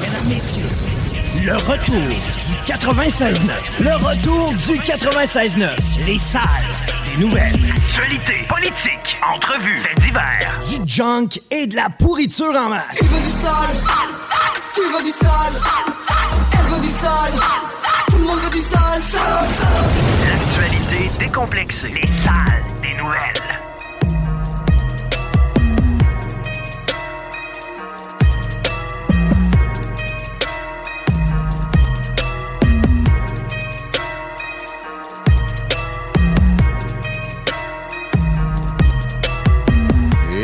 Mesdames, Messieurs, le retour du 96.9. Le retour du 96.9. Les salles des nouvelles. Actualité, politique, entrevues, faits divers. Du junk et de la pourriture en masse. Tu veux du sale Tu veux du sale Elle veut du sale Tout le monde veut du sale. L'actualité décomplexée. Les salles des nouvelles.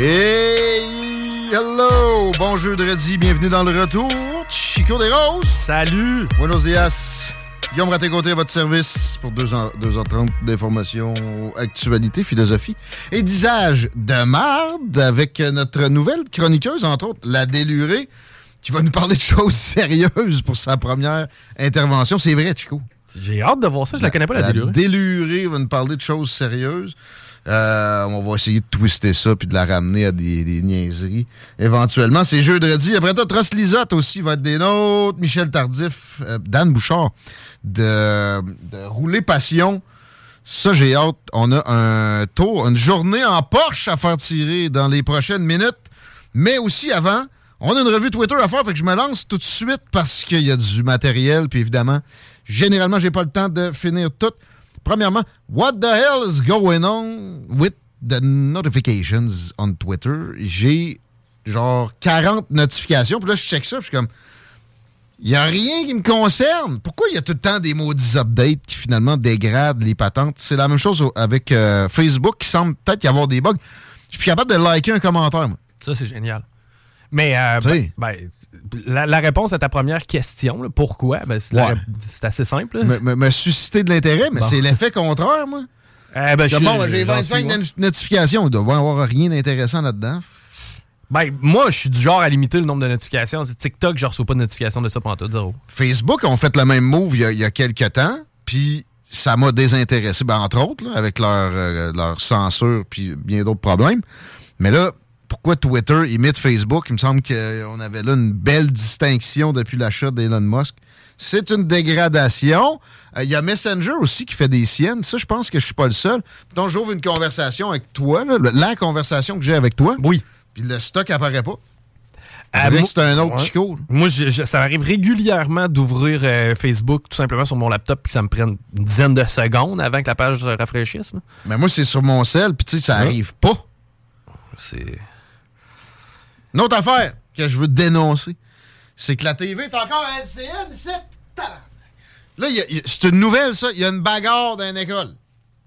Hey! Hello! Bon jeudi, bienvenue dans le retour. Chico des Roses. Salut! Buenos dias. Guillaume Raté-Côté à votre service pour 2h30 d'informations, actualité, philosophie et d'usage de marde avec notre nouvelle chroniqueuse, entre autres, la délurée, qui va nous parler de choses sérieuses pour sa première intervention. C'est vrai, Chico. J'ai hâte de voir ça, je la, connais pas, la, délurée. délurée va nous parler de choses sérieuses. Euh, on va essayer de twister ça puis de la ramener à des, niaiseries. Éventuellement, c'est jeudi. Après toi, Tross Lisotte aussi va être des nôtres. Michel Tardif, euh, Dan Bouchard de, de Rouler Passion. Ça, j'ai hâte. On a un tour, une journée en Porsche à faire tirer dans les prochaines minutes. Mais aussi avant, on a une revue Twitter à faire, fait que je me lance tout de suite parce qu'il y a du matériel. Puis évidemment, généralement, j'ai pas le temps de finir tout. Premièrement, what the hell is going on with the notifications on Twitter? J'ai genre 40 notifications. Puis là, je check ça, puis je suis comme, il n'y a rien qui me concerne. Pourquoi il y a tout le temps des maudits updates qui finalement dégradent les patentes? C'est la même chose avec euh, Facebook qui semble peut-être y avoir des bugs. Je suis capable de liker un commentaire, moi. Ça, c'est génial. Mais euh, ben, ben, la, la, réponse à ta première question, là, pourquoi, ben, c'est Ouais. assez simple. Me, susciter de l'intérêt, mais Bon. c'est l'effet contraire, moi. Eh ben, j'ai j'en 25 suis, moi. not- notifications. Il doit y avoir rien d'intéressant là-dedans. Ben, moi, je suis du genre à limiter le nombre de notifications. TikTok, je reçois pas de notifications de ça pendant tout, zéro. Facebook ont fait le même move il y a, il y a quelques temps, puis ça m'a désintéressé, ben, entre autres, là, avec leur, euh, leur censure puis bien d'autres problèmes. Mais là, pourquoi Twitter imite Facebook? Il me semble qu'on avait là une belle distinction depuis l'achat d'Elon Musk. C'est une dégradation. Euh, Il y a Messenger aussi qui fait des siennes. Ça, je pense que je suis pas le seul. Donc, j'ouvre une conversation avec toi, là, la conversation que j'ai avec toi. Oui. Puis le stock apparaît pas. Euh, c'est un autre Ouais. Chico. Moi, je- je- ça m'arrive régulièrement d'ouvrir euh, Facebook tout simplement sur mon laptop puis que ça me prenne une dizaine de secondes avant que la page se rafraîchisse. là. Mais moi, c'est sur mon sel, puis tu sais, ça Ouais. arrive pas. C'est. Une autre affaire que je veux dénoncer, c'est que la TV est encore à LCN, c'est. Là, c'est une nouvelle, ça. Il y a une bagarre dans une école.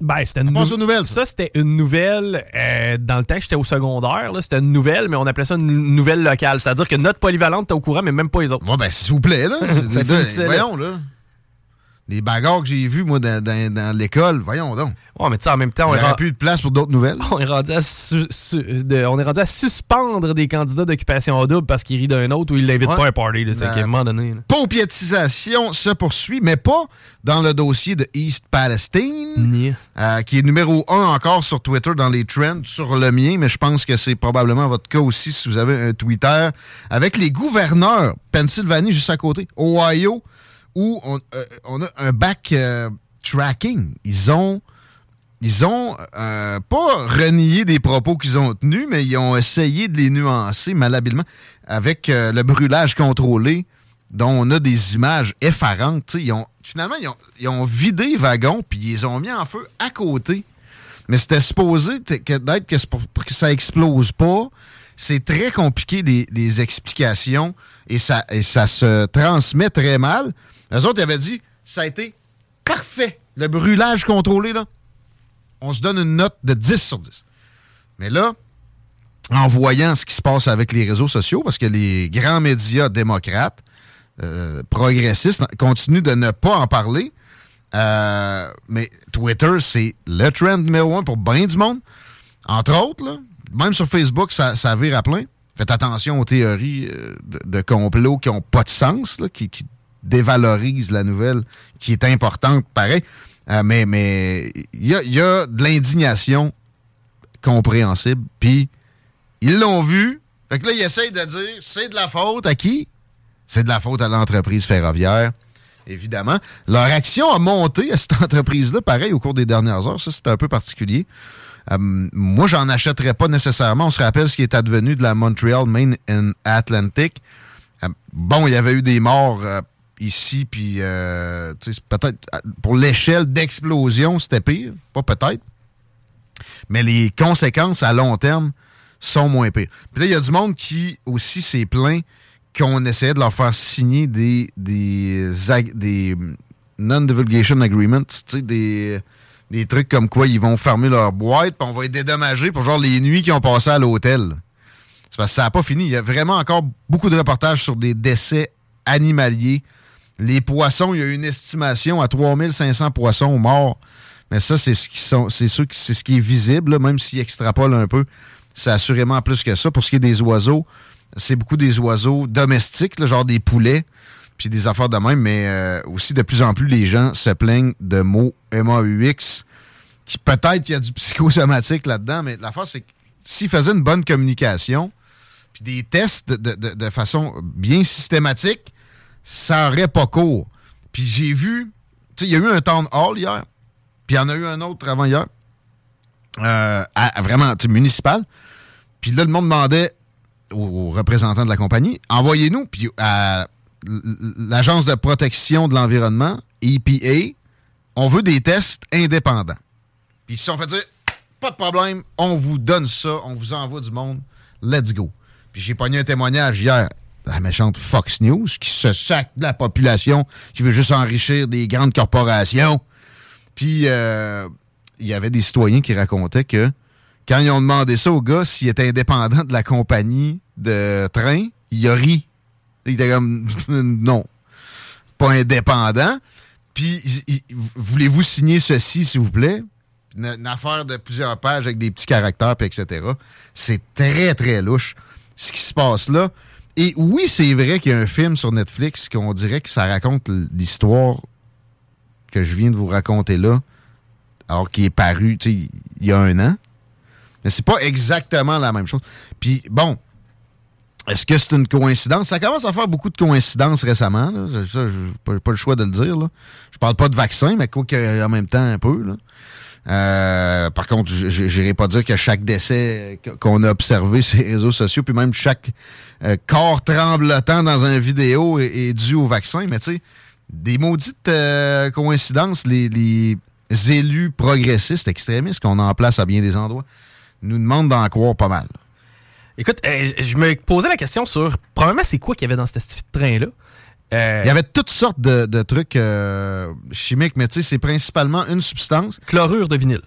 Ben, c'était une passe nou- aux nouvelles, Ça, c'était une nouvelle euh, dans le temps que j'étais au secondaire. là, C'était une nouvelle, mais on appelait ça une nouvelle locale. C'est-à-dire que notre polyvalente était au courant, mais même pas les autres. Ouais, ben, s'il vous plaît, là. Là. voyons, là. Les bagarres que j'ai vues, moi, dans, dans- dans l'école, voyons donc. Ouais, mais tu sais, en même temps, Il on n'y est, aurait ren- plus de place pour d'autres nouvelles. on est rendu à su- su- de- on est rendu à suspendre des candidats d'occupation double parce qu'ils rient d'un autre ou ils l'invitent Ouais. pas à un party. là, C'est Ben, qu'à un moment donné. là. Paupiétisation se poursuit, mais pas dans le dossier de East Palestine, euh, qui est numéro un encore sur Twitter dans les trends, sur le mien, mais je pense que c'est probablement votre cas aussi si vous avez un Twitter, avec les gouverneurs, Pennsylvanie juste à côté, Ohio, où on, euh, on a un back euh, tracking. Ils ont ils ont euh, pas renié des propos qu'ils ont tenus, mais ils ont essayé de les nuancer malhabilement avec euh, le brûlage contrôlé dont on a des images effarantes. Ils ont, finalement, ils ont, vidé les wagons puis ils ont mis en feu à côté. Mais c'était supposé d'être que, pour, que ça explose pas. C'est très compliqué les, explications et ça se transmet très mal. Les autres avaient dit ça a été parfait. Le brûlage contrôlé, là, on se donne une note de 10 sur 10. Mais là, en voyant ce qui se passe avec les réseaux sociaux, parce que les grands médias démocrates, euh, progressistes, continuent de ne pas en parler, euh, mais Twitter, c'est le trend numéro un pour bien du monde. Entre autres, même sur Facebook, ça, vire à plein. Faites attention aux théories euh, de, de complot qui n'ont pas de sens, qui dévalorisent la nouvelle, qui est importante, pareil. Euh, mais il y a, y a de l'indignation compréhensible. Puis ils l'ont vu. Fait que là, ils essayent de dire c'est de la faute à qui? C'est de la faute à l'entreprise ferroviaire. Évidemment. Leur action a monté à cette entreprise-là, pareil, au cours des dernières heures. Ça, c'est un peu particulier. Euh, moi, j'en achèterais pas nécessairement. On se rappelle ce qui est advenu de la Montreal Main and Atlantic. Euh, bon, il y avait eu des morts ici, puis euh, peut-être pour l'échelle d'explosion, c'était pire. Pas peut-être. Mais les conséquences à long terme sont moins pires. Puis là, il y a du monde qui aussi s'est plaint qu'on essayait de leur faire signer des, des, non-divulgation agreements, des, des trucs comme quoi ils vont fermer leur boîte, puis on va les dédommager pour genre les nuits qu'ils ont passées à l'hôtel. C'est parce que ça n'a pas fini. Il y a vraiment encore beaucoup de reportages sur des décès animaliers. Les poissons, il y a une estimation à 3500 poissons morts. Mais ça, c'est ce qui sont, c'est qui est visible, même s'ils extrapolent un peu. C'est assurément plus que ça. Pour ce qui est des oiseaux, c'est beaucoup des oiseaux domestiques, là, genre des poulets, puis des affaires de même, mais euh, aussi de plus en plus les gens se plaignent de mots MAUX, qui peut-être qu'il y a du psychosomatique là-dedans, mais l'affaire, c'est que s'ils faisaient une bonne communication, puis des tests de façon bien systématique, ça aurait pas cours. Puis j'ai vu, tu sais, il y a eu un town hall hier, puis il y en a eu un autre avant hier, euh, à- vraiment, tu municipal. Puis là, le monde demandait aux, représentants de la compagnie, envoyez-nous, puis à l'Agence de protection de l'environnement, EPA, on veut des tests indépendants. Puis se sont fait dire, pas de problème, on vous donne ça, on vous envoie du monde, let's go. Puis j'ai pogné un témoignage hier la méchante Fox News qui se sac de la population, qui veut juste enrichir des grandes corporations. Puis euh, il y avait des citoyens qui racontaient que quand ils ont demandé ça au gars s'il était indépendant de la compagnie de train, il a ri. Il était comme non, pas indépendant. Puis voulez-vous signer ceci, s'il vous plaît? Une, une affaire de plusieurs pages avec des petits caractères, puis etc. C'est très, très louche ce qui se passe là. Et oui, c'est vrai qu'il y a un film sur Netflix qu'on dirait que ça raconte l'histoire que je viens de vous raconter là, alors qu'il est paru il y a un an. Mais c'est pas exactement la même chose. Puis bon, est-ce que c'est une coïncidence? Ça commence à faire beaucoup de coïncidences récemment. Là. Ça, pas, pas le choix de le dire. Là. Je parle pas de vaccin, mais quoi qu'en même temps un peu. Là. Euh, par contre, je n'irai pas dire que chaque décès qu'on a observé sur les réseaux sociaux, puis même chaque euh, corps tremblotant dans une vidéo est, est dû au vaccin, mais tu sais, des maudites euh, coïncidences, les, les élus progressistes extrémistes qu'on a en place à bien des endroits nous demandent d'en croire pas mal. Écoute, euh, je me posais la question sur, probablement, c'est quoi qu'il y avait dans ce petit train-là? Euh, Il y avait toutes sortes de, de trucs euh, chimiques, mais tu sais, c'est principalement une substance. Chlorure de vinyle.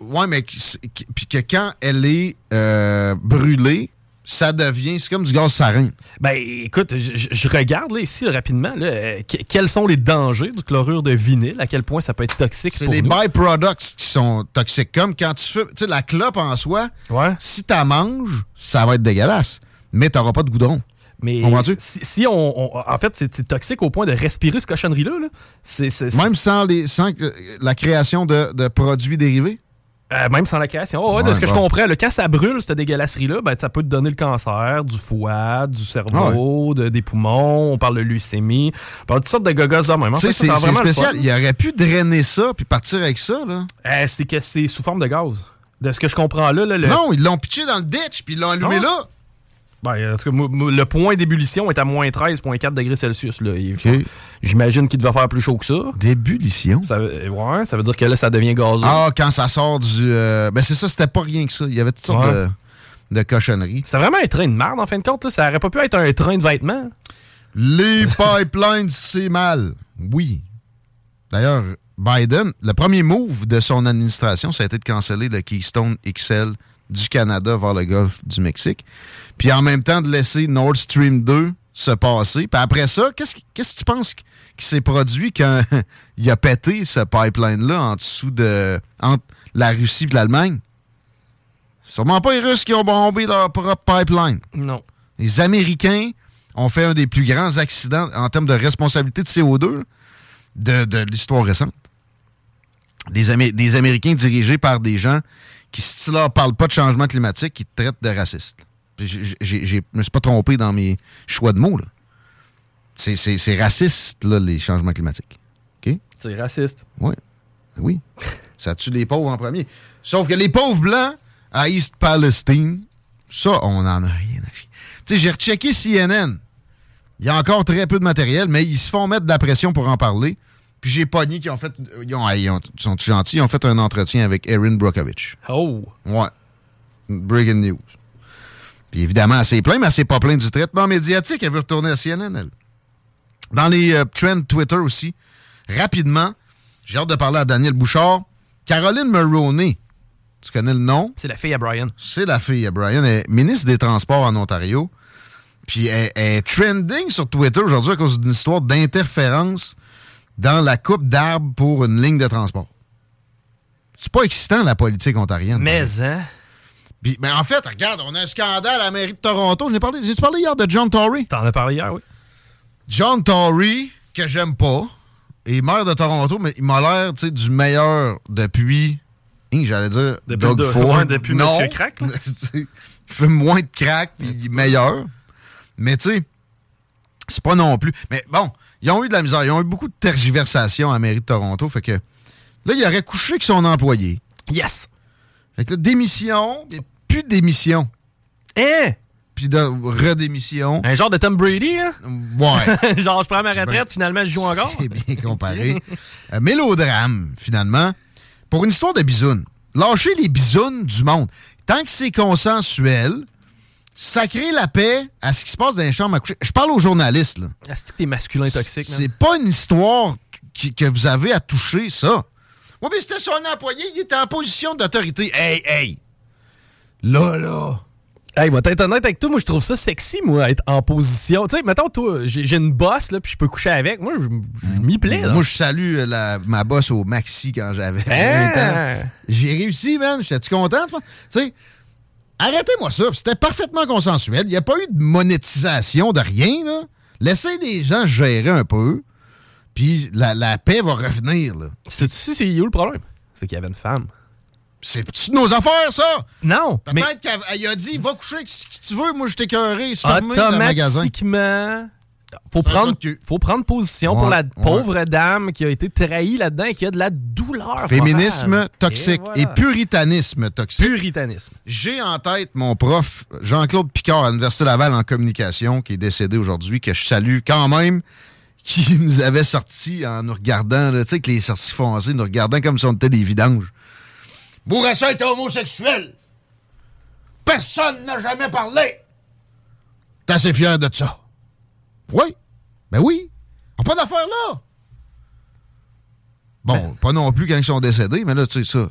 Ouais, mais qui- qui- puis que quand elle est euh, brûlée, ça devient, c'est comme du gaz sarin. Ben, écoute, je, regarde là, ici rapidement là, euh, quels sont les dangers du chlorure de vinyle, à quel point ça peut être toxique C'est les byproducts qui sont toxiques. Comme quand tu fais, tu sais, la clope en soi, Ouais. si tu manges, ça va être dégueulasse. Mais tu pas de goudron. Mais si, si on, on- en fait, c'est toxique au point de respirer ce cochonnerie-là. là. Même sans, les, sans la création de, de produits dérivés? Euh, même sans la création. Oh, ouais, de ce que je comprends, là, quand ça brûle, cette dégueulasserie-là, ben, ça peut te donner le cancer, du foie, du cerveau, de- des poumons. On parle de leucémie. On parle de toutes sortes de gogos de même. En Tu sais, fait, ça, c'est le spécial. Il aurait pu drainer ça puis partir avec ça, là. Euh, c'est que c'est sous forme de gaz. De ce que je comprends là, là, le, Non, ils l'ont pitché dans le ditch puis ils l'ont allumé Ah. là. Ben, en tout cas, moi, moi, le point d'ébullition est à moins 13,4 degrés Celsius. Là. J'imagine qu'il devait faire plus chaud que ça. D'ébullition? Ça, veut- ouais, ça veut dire que là, ça devient gazeux. Ah, quand ça sort du. euh, Ben, c'est ça, c'était pas rien que ça. Il y avait toutes sortes Ouais. de, de cochonneries. C'est vraiment un train de merde, en fin de compte. Là. Ça aurait pas pu être un train de vêtements. Les pipelines, c'est mal. Oui. D'ailleurs, Biden, le premier move de son administration, ça a été de canceller le Keystone XL du Canada vers le golfe du Mexique. Puis en même temps, de laisser Nord Stream 2 se passer. Puis après ça, qu'est-ce que tu penses qui qui s'est produit quand il a pété ce pipeline-là en dessous de. entre la Russie et l'Allemagne? Sûrement pas les Russes qui ont bombé leur propre pipeline. Non. Les Américains ont fait un des plus grands accidents en termes de responsabilité de CO2 de, de l'histoire récente. Des, Amé- des Américains dirigés par des gens qui, si tu leur parles pas de changement climatique, qui te traitent de j'ai- Je me suis pas trompé dans mes choix de mots. là. C'est- raciste, là, les changements climatiques. C'est raciste. Oui. Oui. Ça tue les pauvres en premier. Sauf que les pauvres blancs à East Palestine, ça, on en a rien à chier. Tu sais, j'ai rechecké CNN. Il y a encore très peu de matériel, mais ils se font mettre de la pression pour en parler. Puis j'ai pogné qui ont fait. Ils, ont, ils ont- ils sont gentils, ils ont fait un entretien avec Erin Brockovich. Oh! Ouais. Breaking news. Puis évidemment, elle s'est plainte, mais elle s'est pas plainte du traitement médiatique. Elle veut retourner à CNN, elle. Dans les euh, trends Twitter aussi, rapidement, j'ai hâte de parler à Daniel Bouchard. Caroline Mulroney, tu connais le nom? C'est la fille à Brian. C'est la fille à Brian. Elle est ministre des Transports en Ontario. Puis elle, elle est trending sur Twitter aujourd'hui à cause d'une histoire d'interférence dans la coupe d'arbres pour une ligne de transport. C'est pas excitant, la politique ontarienne. Mais, hein? Puis, ben en fait, regarde, on a un scandale à la mairie de Toronto. J'ai parlé, j'ai parlé hier de John Tory? T'en as parlé hier, oui. John Tory, que j'aime pas, est maire de Toronto, mais il m'a l'air du meilleur depuis, hein, j'allais dire, Depuis Doug de- Ford. depuis non. Monsieur Crack, là. il fait moins de crack, puis il est meilleur. Mais tu sais, c'est pas non plus. Mais bon, ils ont eu de la misère. Ils ont eu beaucoup de tergiversations à la mairie de Toronto. Fait que là, il aurait couché avec son employé. Yes! Fait que là, démission, mais plus de démission. Hein? Puis de redémission. Un genre de Tom Brady, hein? Ouais. genre, je prends ma retraite, finalement, je joue encore. C'est bien comparé. Euh, mélodrame, finalement. Pour une histoire de bisounes. Lâcher les bisounes du monde. Tant que c'est consensuel, sacrer la paix à ce qui se passe dans les chambres à coucher. Je parle aux journalistes, là. Ah, C'est que t'es masculin toxique. C'est pas une histoire qui- que vous avez à toucher, ça. Oui, mais c'était son employé, il était en position d'autorité. Hey, hey! Là, là! Hey, va être honnête avec toi, moi je trouve ça sexy, moi, être en position. Tu sais, mettons, toi, j'ai j'ai une bosse, là, puis je peux coucher avec. Moi, je je m'y plais, là. Moi, je salue la- ma bosse au maxi quand j'avais Hein? 20 ans. J'ai réussi, man. J'étais-tu content, toi? Tu sais, arrêtez-moi ça. C'était parfaitement consensuel. Il n'y a pas eu de monétisation de rien, là. Laissez les gens gérer un peu, puis la, la paix va revenir. Sais-tu c'est où le problème? C'est qu'il y avait une femme. C'est nos affaires, ça! Non, mais Peut-être qu'elle a dit, va coucher avec qui tu veux, moi je t'ai cœuré, c'est fermé le magasin. automatiquement, faut prendre, faut prendre position Ouais, pour la ouais. pauvre dame qui a été trahie là-dedans et qui a de la douleur. Féminisme morale. toxique Et puritanisme toxique. Puritanisme. J'ai en tête mon prof Jean-Claude Picard à l'Université Laval en communication, qui est décédé aujourd'hui, que je salue quand même, qui nous avait sorti en nous regardant, tu sais, que les sorties foncées, nous regardant comme si on était des vidanges. Bourassa était homosexuel. Personne n'a jamais parlé. T'es assez fier de ça. Oui. Ben oui. On n'a pas d'affaires là. Bon, pas non plus quand ils sont décédés, mais là, tu sais, ça.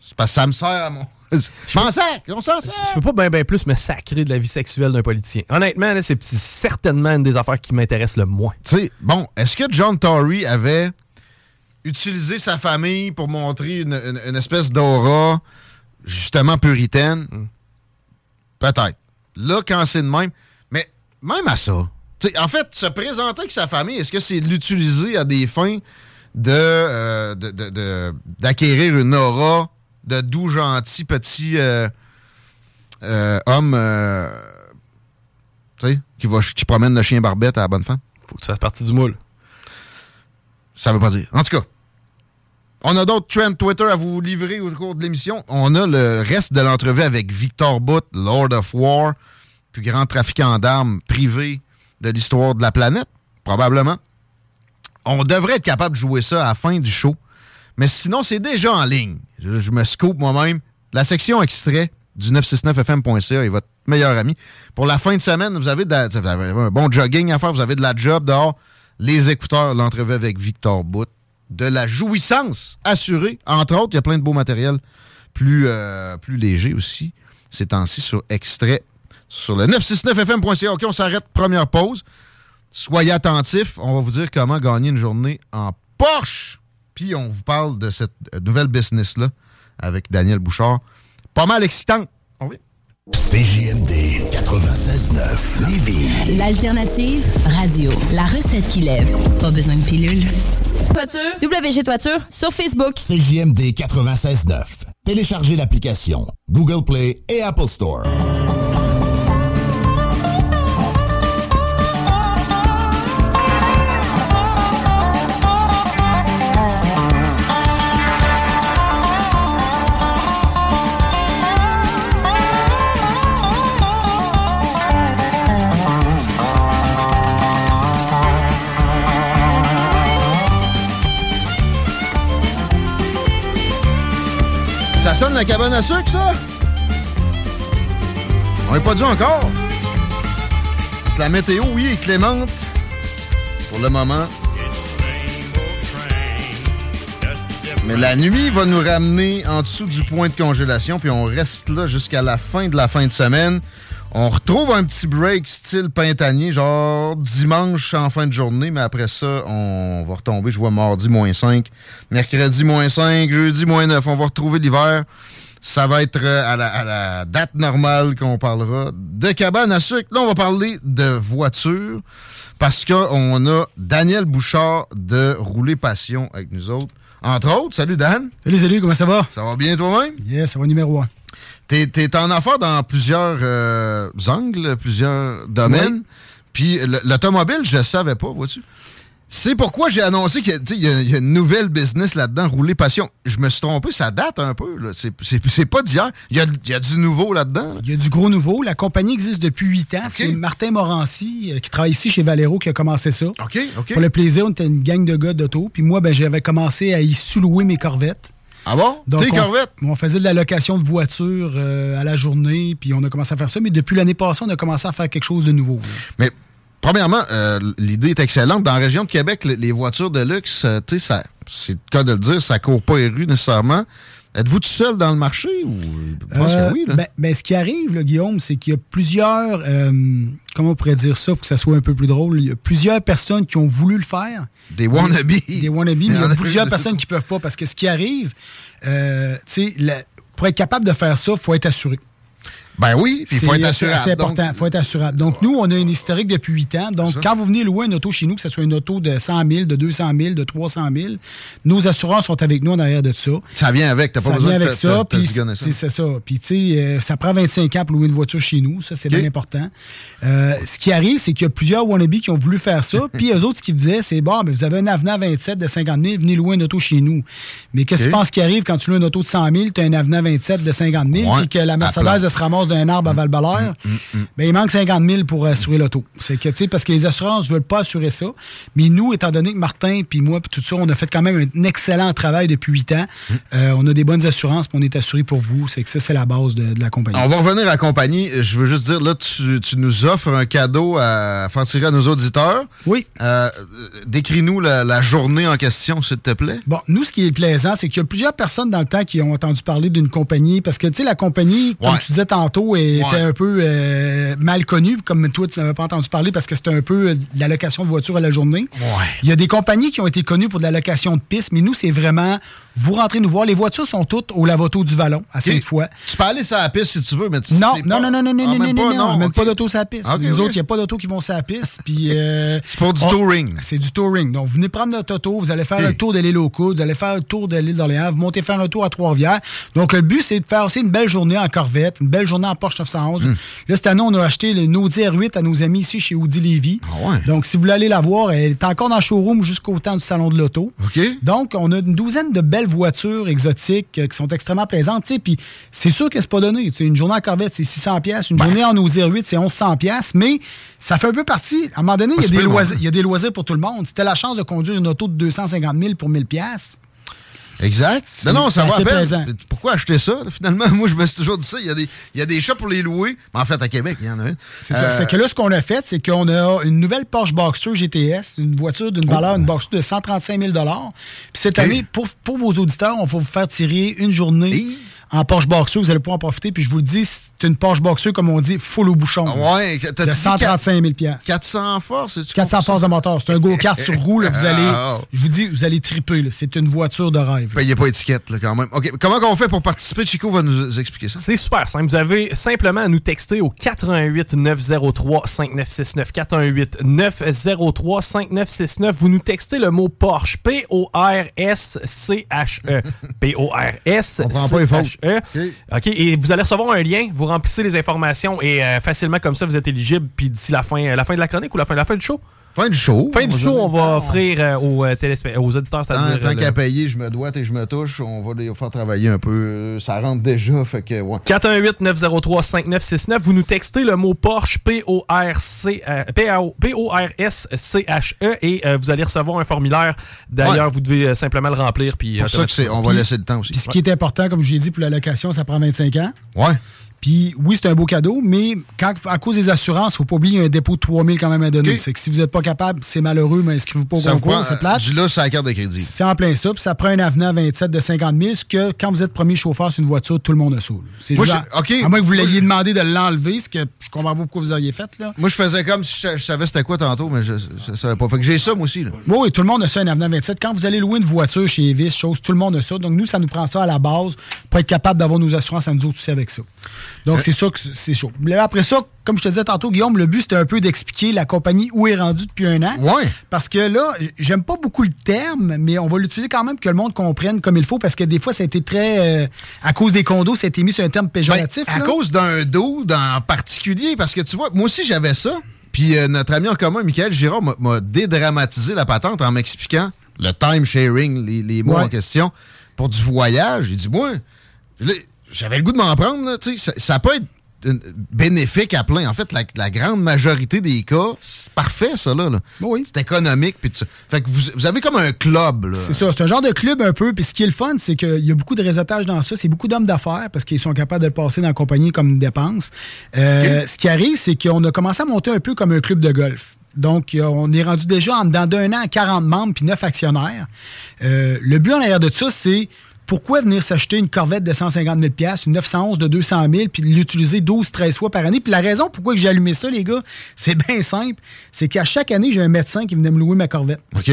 C'est parce que ça me sert à mon. Je m'en sac, on s'en Je peux pas bien ben plus me sacrer de la vie sexuelle d'un politicien. Honnêtement, là, c'est certainement une des affaires qui m'intéresse le moins. Tu sais, bon, est-ce que John Tory avait utilisé sa famille pour montrer une, une- une espèce d'aura justement puritaine? Peut-être. Là, quand c'est de même. Mais même à ça. En fait, se présenter avec sa famille, est-ce que c'est l'utiliser à des fins de, euh, de- de- de- d'acquérir une aura de doux, gentils, petits euh, euh, sais, qui, va, qui promène le chien barbette à la bonne femme? Faut que tu fasses partie du moule. Ça veut pas dire. En tout cas, on a d'autres trends Twitter à vous livrer au cours de l'émission. On a le reste de l'entrevue avec Victor Butt, Lord of War, plus grand trafiquant d'armes privé de l'histoire de la planète, probablement. On devrait être capable de jouer ça à la fin du show. Mais sinon, c'est déjà en ligne. Je, me scope moi-même. La section extrait du 969fm.ca est votre meilleur ami. Pour la fin de semaine, vous avez, de un bon jogging à faire, vous avez de la job dehors. Les écouteurs, l'entrevue avec Victor Bout, de la jouissance assurée. Entre autres, il y a plein de beaux matériels plus, euh, plus légers aussi. Ces temps-ci sur extrait sur le 969fm.ca. OK, on s'arrête. Première pause. Soyez attentifs. On va vous dire comment gagner une journée en Porsche. Puis on vous parle de cette euh, nouvelle business-là avec Daniel Bouchard. Pas mal excitant. On. CJMD 96.9 Lévis. L'alternative radio. La recette qui lève. Pas besoin de pilule. Toiture, WG Toiture, sur Facebook. CJMD 96.9. Téléchargez l'application Google Play et Apple Store. Sonne la cabane à sucre, ça? On n'est pas dû encore. La météo, oui, est clémente. Pour le moment. Mais la nuit va nous ramener en dessous du point de congélation, puis on reste là jusqu'à la fin de la fin de semaine. On retrouve un petit break style pintanier, genre dimanche en fin de journée, mais après ça, on va retomber, je vois mardi moins 5, mercredi moins 5, jeudi moins 9. On va retrouver l'hiver. Ça va être euh, à la, à la date normale qu'on parlera de cabane à sucre. Là, on va parler de voiture parce qu'on a Daniel Bouchard de Rouler Passion avec nous autres. Entre autres, salut Dan. Salut, salut, comment ça va? Ça va bien toi-même? Yes, ça va numéro un. T'es, t'es en affaires dans plusieurs euh, angles, plusieurs domaines. Puis l'automobile, je savais pas, vois-tu. C'est pourquoi j'ai annoncé qu'il y, a- y une nouvelle business là-dedans, Rouler Passion. Je me suis trompé, ça date un peu. C'est, pas d'hier. Il y a, il y a du nouveau là-dedans. là. Il y a du gros nouveau. La compagnie existe depuis huit ans. C'est Martin Morancy, euh, qui travaille ici chez Valero, qui a commencé ça. OK, OK. Pour le plaisir, on était une gang de gars d'auto. Puis moi, ben, j'avais commencé à y sous-louer mes corvettes. Ah bon? Tes on, faisait de la location de voitures euh, à la journée, puis on a commencé à faire ça. Mais depuis l'année passée, on a commencé à faire quelque chose de nouveau. là. Mais premièrement, euh, l'idée est excellente. Dans la région de Québec, le- les voitures de luxe, euh, tu sais, ça- c'est le cas de le dire, ça court pas les rues nécessairement. Êtes-vous tout seul dans le marché ou? Je pense Euh, que oui, là. ben, ben, ce qui arrive, là, Guillaume, c'est qu'il y a plusieurs, euh, comment on pourrait dire ça pour que ça soit un peu plus drôle, il y a plusieurs personnes qui ont voulu le faire. Des wannabes. Des wannabes, mais il y a plusieurs personnes qui peuvent pas parce que ce qui arrive, euh, tu sais, pour être capable de faire ça, il faut être assuré. Ben oui, puis il faut être assurable. C'est important, il faut être assurable. Donc, nous, on a une historique depuis 8 ans. Donc, quand vous venez louer une auto chez nous, que ce soit une auto de 100 000, de 200 000, de 300 000, nos assurances sont avec nous en arrière de ça. Ça vient avec, t'as pas ça besoin vient de avec ça, puis c'est ça. Puis tu sais, euh, ça prend 25 ans pour louer une voiture chez nous, ça c'est bien important. Euh, ce qui arrive, c'est qu'il y a plusieurs wannabes qui ont voulu faire ça, puis eux autres, ce qu'ils disaient, c'est bon, mais vous avez un avenant à 27 de 50 000, venez louer une auto chez nous. Mais qu'est-ce que tu penses qui arrive quand tu loues une auto de 100 000, tu as un avenant à 27 de 50 000, Ouais, puis que la Mercedes, elle se ramasse d'un arbre à val ben, il manque 50 000 pour assurer l'auto. C'est que, tu sais, parce que les assurances ne veulent pas assurer ça. Mais nous, étant donné que Martin, puis moi, puis tout ça, on a fait quand même un excellent travail depuis 8 ans. Euh, on a des bonnes assurances, puis on est assuré pour vous. C'est que ça, c'est la base de, de la compagnie. On va revenir à la compagnie. Je veux juste dire, là, tu, tu nous offres un cadeau à faire tirer à nos auditeurs. Oui. Euh, Décris-nous la, la journée en question, s'il te plaît. Bon, nous, ce qui est plaisant, c'est qu'il y a plusieurs personnes dans le temps qui ont entendu parler d'une compagnie, parce que, tu sais, la compagnie, comme Ouais. tu disais tantôt, était Ouais. un peu euh, mal connue, comme toi, tu n'avais pas entendu parler parce que c'était un peu euh, de la location de voiture à la journée. Ouais. Il y a des compagnies qui ont été connues pour de la location de pistes, mais nous, c'est vraiment Vous rentrez nous voir. Les voitures sont toutes au Lavoto du Vallon, à cinq fois. Tu peux aller sur la piste si tu veux, mais tu Non, sais non, non, non, non, non, Ah, non, même non, non, on mène ok. pas d'auto sur la piste. Nous autres, il n'y a pas d'auto qui vont sur la piste. Puis, euh, C'est pour du touring. C'est du touring. Donc, vous venez prendre notre auto, vous allez faire un tour de l'île aux vous allez faire un tour de l'île d'Orléans, vous montez faire un tour à Trois-Rivières. Donc, le but, c'est de faire aussi une belle journée en Corvette, une belle journée en Porsche 911. Hmm. Là, cette année, on a acheté le Audi R8 à nos amis ici chez Audi Lévy. Ah. Donc, si vous voulez aller la voir, elle est encore dans le showroom jusqu'au temps du salon de l'auto. Donc, on a une douzaine de belles voitures exotiques euh, qui sont extrêmement plaisantes. Puis, c'est sûr que c'est pas donné. Tu sais, Une journée en Corvette, c'est 600 pièces. Une journée en Osier 8, c'est 1100 pièces. Mais ça fait un peu partie. À un moment donné, il y, a des loisirs, il y a des loisirs pour tout le monde. Si t'as la chance de conduire une auto de 250 000 pour 1000 pièces, Exact. Non, non, ça va à Pourquoi acheter ça, finalement? Moi, je me suis toujours dit ça. Il y a des, il y a des chats pour les louer. Mais en fait, à Québec, il y en a une. c'est ça. Euh, C'est que là, ce qu'on a fait, c'est qu'on a une nouvelle Porsche Boxster GTS, une voiture d'une valeur, une Boxster de 135 000 Puis cette année, pour, pour vos auditeurs, on va vous faire tirer une journée en Porsche Boxster. Vous allez pouvoir en profiter. Puis je vous le dis, c'est une Porsche Boxster, comme on dit, full au bouchon. Ah ouais, t'as de dit 135 000 400 forces, c'est 400 forces de moteur. C'est un go-kart sur roue. là. Vous allez, Ah. je vous dis, vous allez triper. C'est une voiture de rêve. Il n'y a pas d'étiquette, là, quand même. OK. Comment on fait pour participer? Chico va nous expliquer ça. C'est super simple. Vous avez simplement à nous texter au 88 903 5969 418 903 5969. Vous nous textez le mot Porsche. P-O-R-S-C-H-E. On prend pas les fautes. OK. Et vous allez recevoir un lien. Vous remplissez les informations et euh, facilement comme ça, vous êtes éligible. Puis d'ici la fin, la fin de la chronique ou la fin, la fin du show? Fin du show. Fin du show, on va offrir euh, aux, euh, aux auditeurs, Tant, c'est-à-dire. tant euh, qu'à payer, je me doite et je me touche, on va les faire travailler un peu. Ça rentre déjà, fait que, ouais. 418-903-5969. Vous nous textez le mot Porsche, euh, P-O-R-S-C-H-E, et euh, vous allez recevoir un formulaire. D'ailleurs, Ouais. vous devez simplement le remplir. Puis, Pour ça que c'est, on va laisser le temps aussi. Puis ce qui est important, comme je l'ai dit, pour la location, ça prend 25 ans. Ouais. Puis oui, c'est un beau cadeau, mais quand, à cause des assurances, il ne faut pas oublier un dépôt de 3000 quand même à donner. C'est que si vous n'êtes pas capable, c'est malheureux, mais inscrivez-vous pas au Ça concours, c'est euh, plate. du là sur la carte de crédit. C'est en plein ça, puis ça prend un avenant à 27 de 50 000, ce que quand vous êtes premier chauffeur sur une voiture, tout le monde a là. C'est je- à- moins que vous l'ayez demandé de l'enlever, ce que je comprends pas pourquoi vous auriez fait. Là. Moi, je faisais comme si je, je savais c'était quoi tantôt, mais je ne savais pas. Fait que j'ai ça, moi aussi. Là. Oui, oui, tout le monde a ça, un avenant 27. Quand vous allez louer une voiture chez Evis, chose, tout le monde a ça. Donc, nous, ça nous prend ça à la base pour être capable d'avoir nos assurances à nous autres aussi avec ça. Donc, c'est ça que c'est chaud. Après ça, comme je te disais tantôt, Guillaume, le but, c'était un peu d'expliquer la compagnie où est rendue depuis un an. Ouais. Parce que là, j'aime pas beaucoup le terme, mais on va l'utiliser quand même pour que le monde comprenne comme il faut, parce que des fois, ça a été très. euh, à cause des condos, ça a été mis sur un terme péjoratif. Ben, à là. cause d'un dos en particulier, parce que tu vois, moi aussi j'avais ça. Puis euh, notre ami en commun, Michael Girard, m'a- m'a dédramatisé la patente en m'expliquant le time sharing, les, les mots Ouais. en question, pour du voyage. Il dit, moi, j'avais le goût de m'en prendre. là, tu sais, ça, ça peut être bénéfique à plein. En fait, la, la grande majorité des cas, c'est parfait, ça, là. là. C'est économique. Puis. Fait que vous, vous avez comme un club. là. C'est ça, c'est un genre de club un peu. Puis ce qui est le fun, c'est qu'il y a beaucoup de réseautage dans ça. C'est beaucoup d'hommes d'affaires parce qu'ils sont capables de le passer dans la compagnie comme une dépense. Euh, Ce qui arrive, c'est qu'on a commencé à monter un peu comme un club de golf. Donc, euh, on est rendu déjà en dedans d'un an à 40 membres puis 9 actionnaires. Euh, le but en arrière de ça, c'est pourquoi venir s'acheter une Corvette de 150 000 une 911 de 200 000 puis l'utiliser 12-13 fois par année? Puis la raison pourquoi j'ai allumé ça, les gars, c'est bien simple. C'est qu'à chaque année, j'ai un médecin qui venait me louer ma Corvette. OK?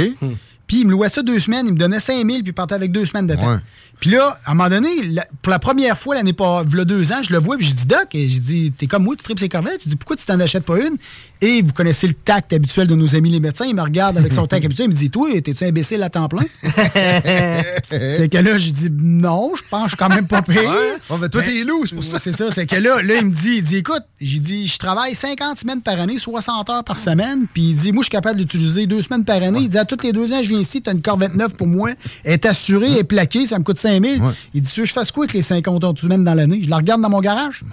Puis il me louait ça deux semaines, il me donnait 5 000 puis il partait avec deux semaines de temps. Ouais. Puis là, à un moment donné, la- pour la première fois l'année pas, v'là deux ans, je le vois puis je dis Doc, et j'ai dit t'es comme moi, tu tripes ces corvettes. Je dis pourquoi tu t'en achètes pas une? Et vous connaissez le tact habituel de nos amis les médecins. Il me regarde avec son tact habituel, il me dit toi, t'es-tu imbécile à temps plein? C'est que là, j'ai dit non, je pense que je suis quand même pas payé. Ouais, mais toi, t'es loup, c'est pour ça. C'est ça, c'est que là, là, il me dit, il dit, écoute, j'ai dit, je travaille 50 semaines par année, 60 heures par semaine, puis il dit, moi, je suis capable d'utiliser deux semaines par année. Il dit, à tous les deux ans, je viens ici, tu as une Corvette neuve pour moi, elle est assurée, elle est plaquée, ça me coûte 5 000. Il dit, je fasse quoi avec les 50 heures semaines dans l'année? Je la regarde dans mon garage.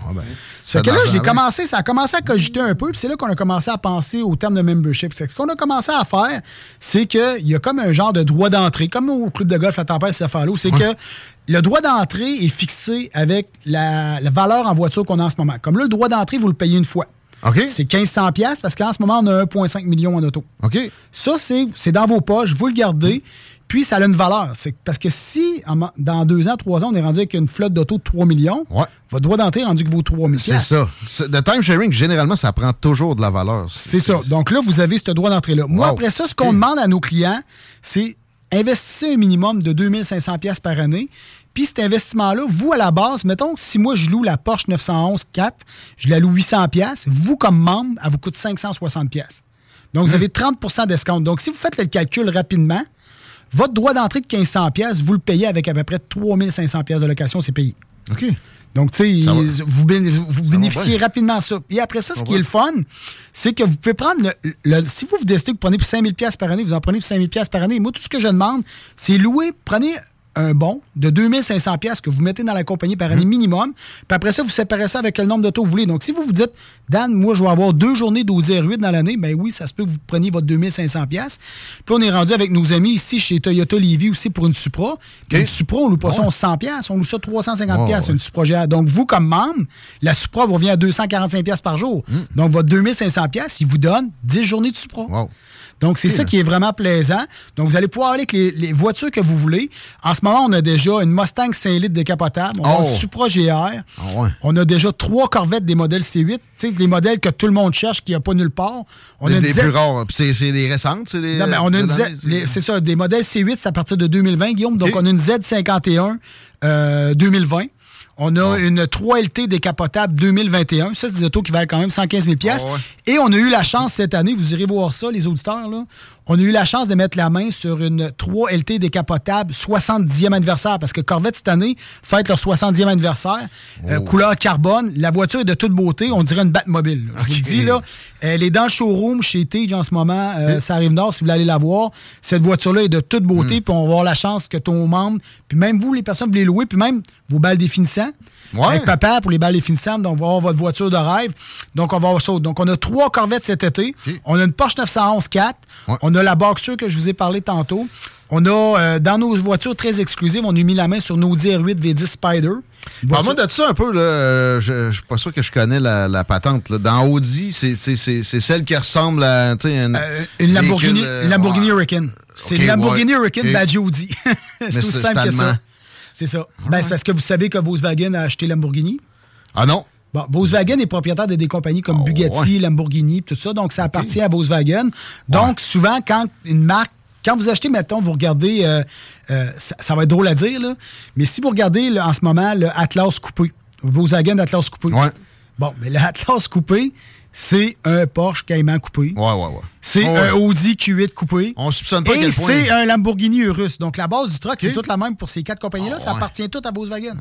Ça Fait que là, j'ai commencé, ça a commencé à cogiter un peu, puis c'est là qu'on a commencé à penser au terme de membership. Ce qu'on a commencé à faire, c'est qu'il y a comme un genre de droit d'entrée, comme au club de golf à Tempête, c'est c'est que le droit d'entrée est fixé avec la, la valeur en voiture qu'on a en ce moment. Comme là, le droit d'entrée, vous le payez une fois. C'est 1500 pièces parce qu'en ce moment, on a 1,5 million en auto. OK. Ça, c'est c'est dans vos poches, vous le gardez, puis ça a une valeur. C'est parce que si, en dans deux ans, trois ans, on est rendu avec une flotte d'auto de 3 millions, votre droit d'entrée est rendu que vaut 3 000 C'est ça. Le time sharing, généralement, ça prend toujours de la valeur. C'est ça. Donc là, vous avez ce droit d'entrée-là. Moi, Wow. après ça, ce qu'on demande à nos clients, c'est investissez un minimum de 2500 pièces par année. Puis cet investissement-là, vous, à la base, mettons que si moi, je loue la Porsche 911 4, je la loue 800 pièces, vous, comme membre, elle vous coûte 560 pièces. Donc, vous avez 30% d'escompte. Donc, si vous faites le calcul rapidement, votre droit d'entrée de 1500 pièces, vous le payez avec à peu près 3500 pièces de location, c'est payé. OK. Donc, tu sais, vous, béné- vous bénéficiez rapidement de ça. Et après ça, ce qui est le fun, c'est que vous pouvez prendre le, le- si vous vous décidez que vous prenez pour 5000 pièces par année, vous en prenez pour 5000 pièces par année. Moi, tout ce que je demande, c'est louer, prenez un bon de 2500 pièces que vous mettez dans la compagnie par Mmh. année minimum. Puis après ça, vous séparez ça avec le nombre d'autos que vous voulez. Donc, si vous vous dites, Dan, moi, je vais avoir deux journées d'Audi R8 dans l'année, ben oui, ça se peut que vous preniez votre 2500 pièces. Puis on est rendu avec nos amis ici chez Toyota Levy aussi pour une Supra. Puis Une Supra, on loue pas ça Ouais. 100 pièces, on loue ça 350 Ouais, pièces ouais. une Supra GR. Donc, vous, comme membre, la Supra vous revient à 245 pièces par jour. Mm. Donc, votre 2500 pièces, il vous donne 10 journées de Supra. Donc, c'est ça qui est vraiment plaisant. Donc, vous allez pouvoir aller avec les, les voitures que vous voulez. En ce moment, on a déjà une Mustang 5 litres décapotable. On a Oh. une Supra GR. Ah ouais. On a déjà trois Corvettes des modèles C8. Tu sais, les modèles que tout le monde cherche, qu'il n'y a pas nulle part. On les a les plus rares. Puis c'est- c'est les récentes, c'est les. non, mais on a une Z- c'est ça, des modèles C8, c'est à partir de 2020, Guillaume. Donc, on a une Z51 euh, 2020. On a une 3LT décapotable 2021. Ça, c'est des autos qui valent quand même 115 000 pièces. Ouais. Et on a eu la chance cette année, vous irez voir ça, les auditeurs, là. On a eu la chance de mettre la main sur une 3LT décapotable 70e anniversaire parce que Corvette cette année fête leur 70e anniversaire. Euh, Oh. couleur carbone. La voiture est de toute beauté. On dirait une Batmobile. là. Je vous le dis, là, elle est dans le showroom chez Tige en ce moment. Euh, Ça arrive nord si vous voulez aller la voir. Cette voiture-là est de toute beauté. Hmm. Puis on va avoir la chance que ton membre, puis même vous, les personnes, vous les louez, puis même vos balles définissants. Ouais. Avec papa pour les balles définissantes. Donc, on va avoir votre voiture de rêve. Donc, on va avoir ça. Donc, on a trois Corvettes cet été. On a une Porsche 911 4. On a la Boxer que je vous ai parlé tantôt. On a, euh, dans nos voitures très exclusives, on a mis la main sur Audi R8 V10 Spider. Parle-moi de ça un peu. Là. Euh, Je ne suis pas sûr que je connais la, la patente. là. Dans Audi, c'est celle qui ressemble à une, Euh, Une Lamborghini, euh, Lamborghini ouais. Hurricane. C'est Ok, une Lamborghini ouais. Hurricane badge Audi. C'est aussi simple que ça. C'est ça. Ben, c'est parce que vous savez que Volkswagen a acheté Lamborghini. Ah non? Bon, Volkswagen est propriétaire de des compagnies comme Bugatti, ouais. Lamborghini, tout ça, donc ça appartient à Volkswagen. Donc, souvent, quand une marque, quand vous achetez, mettons, vous regardez, euh, euh, ça, ça va être drôle à dire, là, mais si vous regardez là, en ce moment le Atlas coupé, Volkswagen Atlas coupé. Bon, mais le Atlas coupé, c'est un Porsche Cayman coupé. Ouais, ouais, ouais. C'est Ouais, un. Audi Q8 coupé. On soupçonne pas Et quel point- c'est un Lamborghini Urus. Donc, la base du truck, c'est Ok. toute la même pour ces quatre compagnies-là. ça ouais. appartient tout à Volkswagen.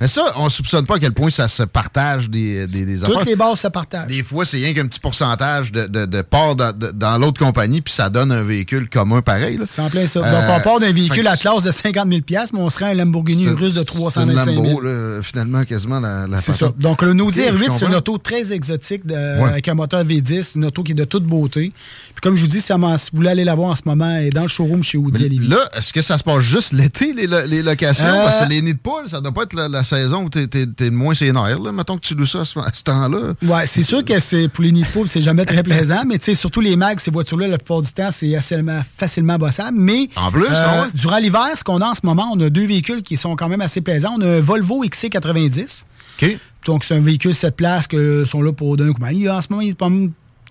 Mais ça, on soupçonne pas à quel point ça se partage des, des, des Toutes affaires. les bases se partagent. Des fois, c'est rien qu'un petit pourcentage de, de, de part dans, l'autre compagnie, puis ça donne un véhicule commun pareil. C'est en plein ça. Euh, Donc, on part d'un véhicule à classe de 50 000 mais on serait un Lamborghini Urus de c'est 325 une 000 Lambo, là, finalement, quasiment la, la C'est ça. Donc, le Audi Ok, je R8, c'est une auto très exotique de- Ouais. avec un moteur V10, une auto qui est de toute beauté. Puis, comme je vous dis, si vous voulez aller la voir en ce moment, elle est dans le showroom chez Audi à Lévis. Là, est-ce que ça se passe juste l'été, les, lo- les locations? Euh, Parce que les nids de poules, ça doit pas être la, la saison où t'es de moins nerfs. Là. Mettons que tu loues ça à ce, temps-là. Ouais, c'est sûr que c'est pour les nids de poule, c'est jamais très plaisant, mais tu sais, surtout les mags, ces voitures-là, la plupart du temps, c'est assez facilement bossable. Mais En plus, ah ouais. durant l'hiver, ce qu'on a en ce moment, on a deux véhicules qui sont quand même assez plaisants. On a un Volvo XC90. OK. Donc, c'est un véhicule 7 places que sont là pour d'un coup. Ben, il- en ce moment, il est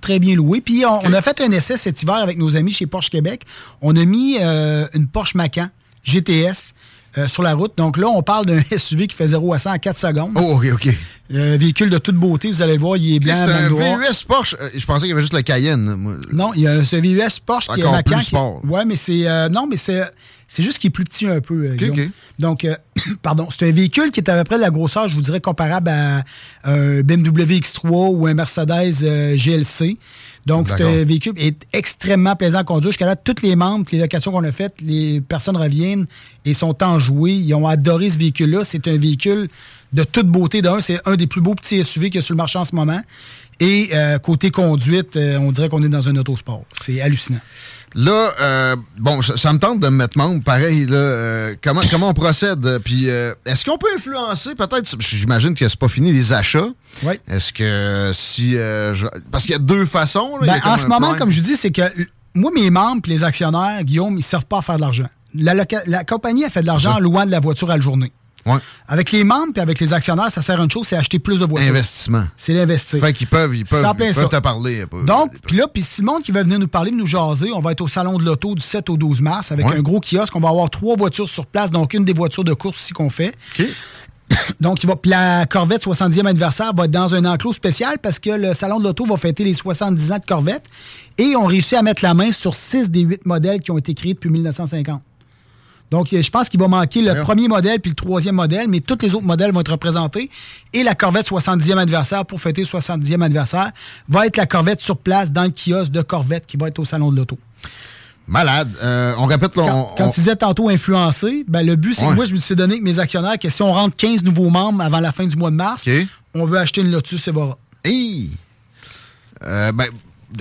très bien loué. Puis, on, on a fait un essai cet hiver avec nos amis chez Porsche Québec. On a mis euh, une Porsche Macan GTS euh, sur la route. Donc là, on parle d'un SUV qui fait 0 à 100 en 4 secondes. Oh, OK, OK. Euh, véhicule de toute beauté, vous allez le voir, il est blanc, C'est un. VUS Porsche. Je pensais qu'il y avait juste le Cayenne. moi. Non, il y a ce VUS Porsche qui est Macan. plus qui- sport. Ouais, mais c'est. euh, non, mais c'est. C'est juste qu'il est plus petit un peu. euh, Guillaume. ok. Donc, euh, pardon, c'est un véhicule qui est à peu près de la grosseur, je vous dirais, comparable à un BMW X3 ou un Mercedes euh, GLC. Donc, un véhicule qui est extrêmement plaisant à conduire. Jusqu'à là, toutes les membres, les locations qu'on a faites, les personnes reviennent et sont enjouées. Ils ont adoré ce véhicule-là. C'est un véhicule de toute beauté. D'un, c'est un des plus beaux petits SUV qu'il y a sur le marché en ce moment. Et euh, côté conduite, euh, on dirait qu'on est dans un autosport. C'est hallucinant. Là, euh, bon, ça, ça me tente de me mettre membre, pareil. Là, comment, comment on procède? Puis, est-ce qu'on peut influencer, peut-être, j'imagine que c'est pas fini, les achats? Oui. Est-ce que si... euh, je- parce qu'il y a deux façons. là. A Ben, en ce moment, comme je dis, c'est que moi, mes membres et les actionnaires, Guillaume, ils ne servent pas à faire de l'argent. La, la compagnie a fait de l'argent en louant de la voiture à la journée. Avec les membres et avec les actionnaires, ça sert à une chose, c'est acheter plus de voitures. Investissement. C'est l'investir. Fait qu'ils peuvent, ils peuvent, ils peuvent ça. te parler. peu. Donc, puis là, puis si le monde qui veut venir nous parler, nous jaser, on va être au Salon de l'Auto du 7 au 12 mars avec Ouais. un gros kiosque. On va avoir trois voitures sur place, donc une des voitures de course aussi qu'on fait. Donc, il va, puis la Corvette 70e anniversaire va être dans un enclos spécial parce que le Salon de l'Auto va fêter les 70 ans de Corvette et on réussit à mettre la main sur six des huit modèles qui ont été créés depuis 1950. Donc, je pense qu'il va manquer le premier modèle puis le troisième modèle, mais tous les autres modèles vont être représentés. Et la Corvette 70e anniversaire, pour fêter le 70e anniversaire, va être la Corvette sur place dans le kiosque de Corvette qui va être au Salon de l'Auto. Malade. Euh, on répète, là, Quand, on- quand on- tu disais tantôt influencer, ben le but, c'est Ouais. que moi, je me suis donné avec mes actionnaires que si on rentre 15 nouveaux membres avant la fin du mois de mars, on veut acheter une Lotus Evora. Hey! Euh, ben,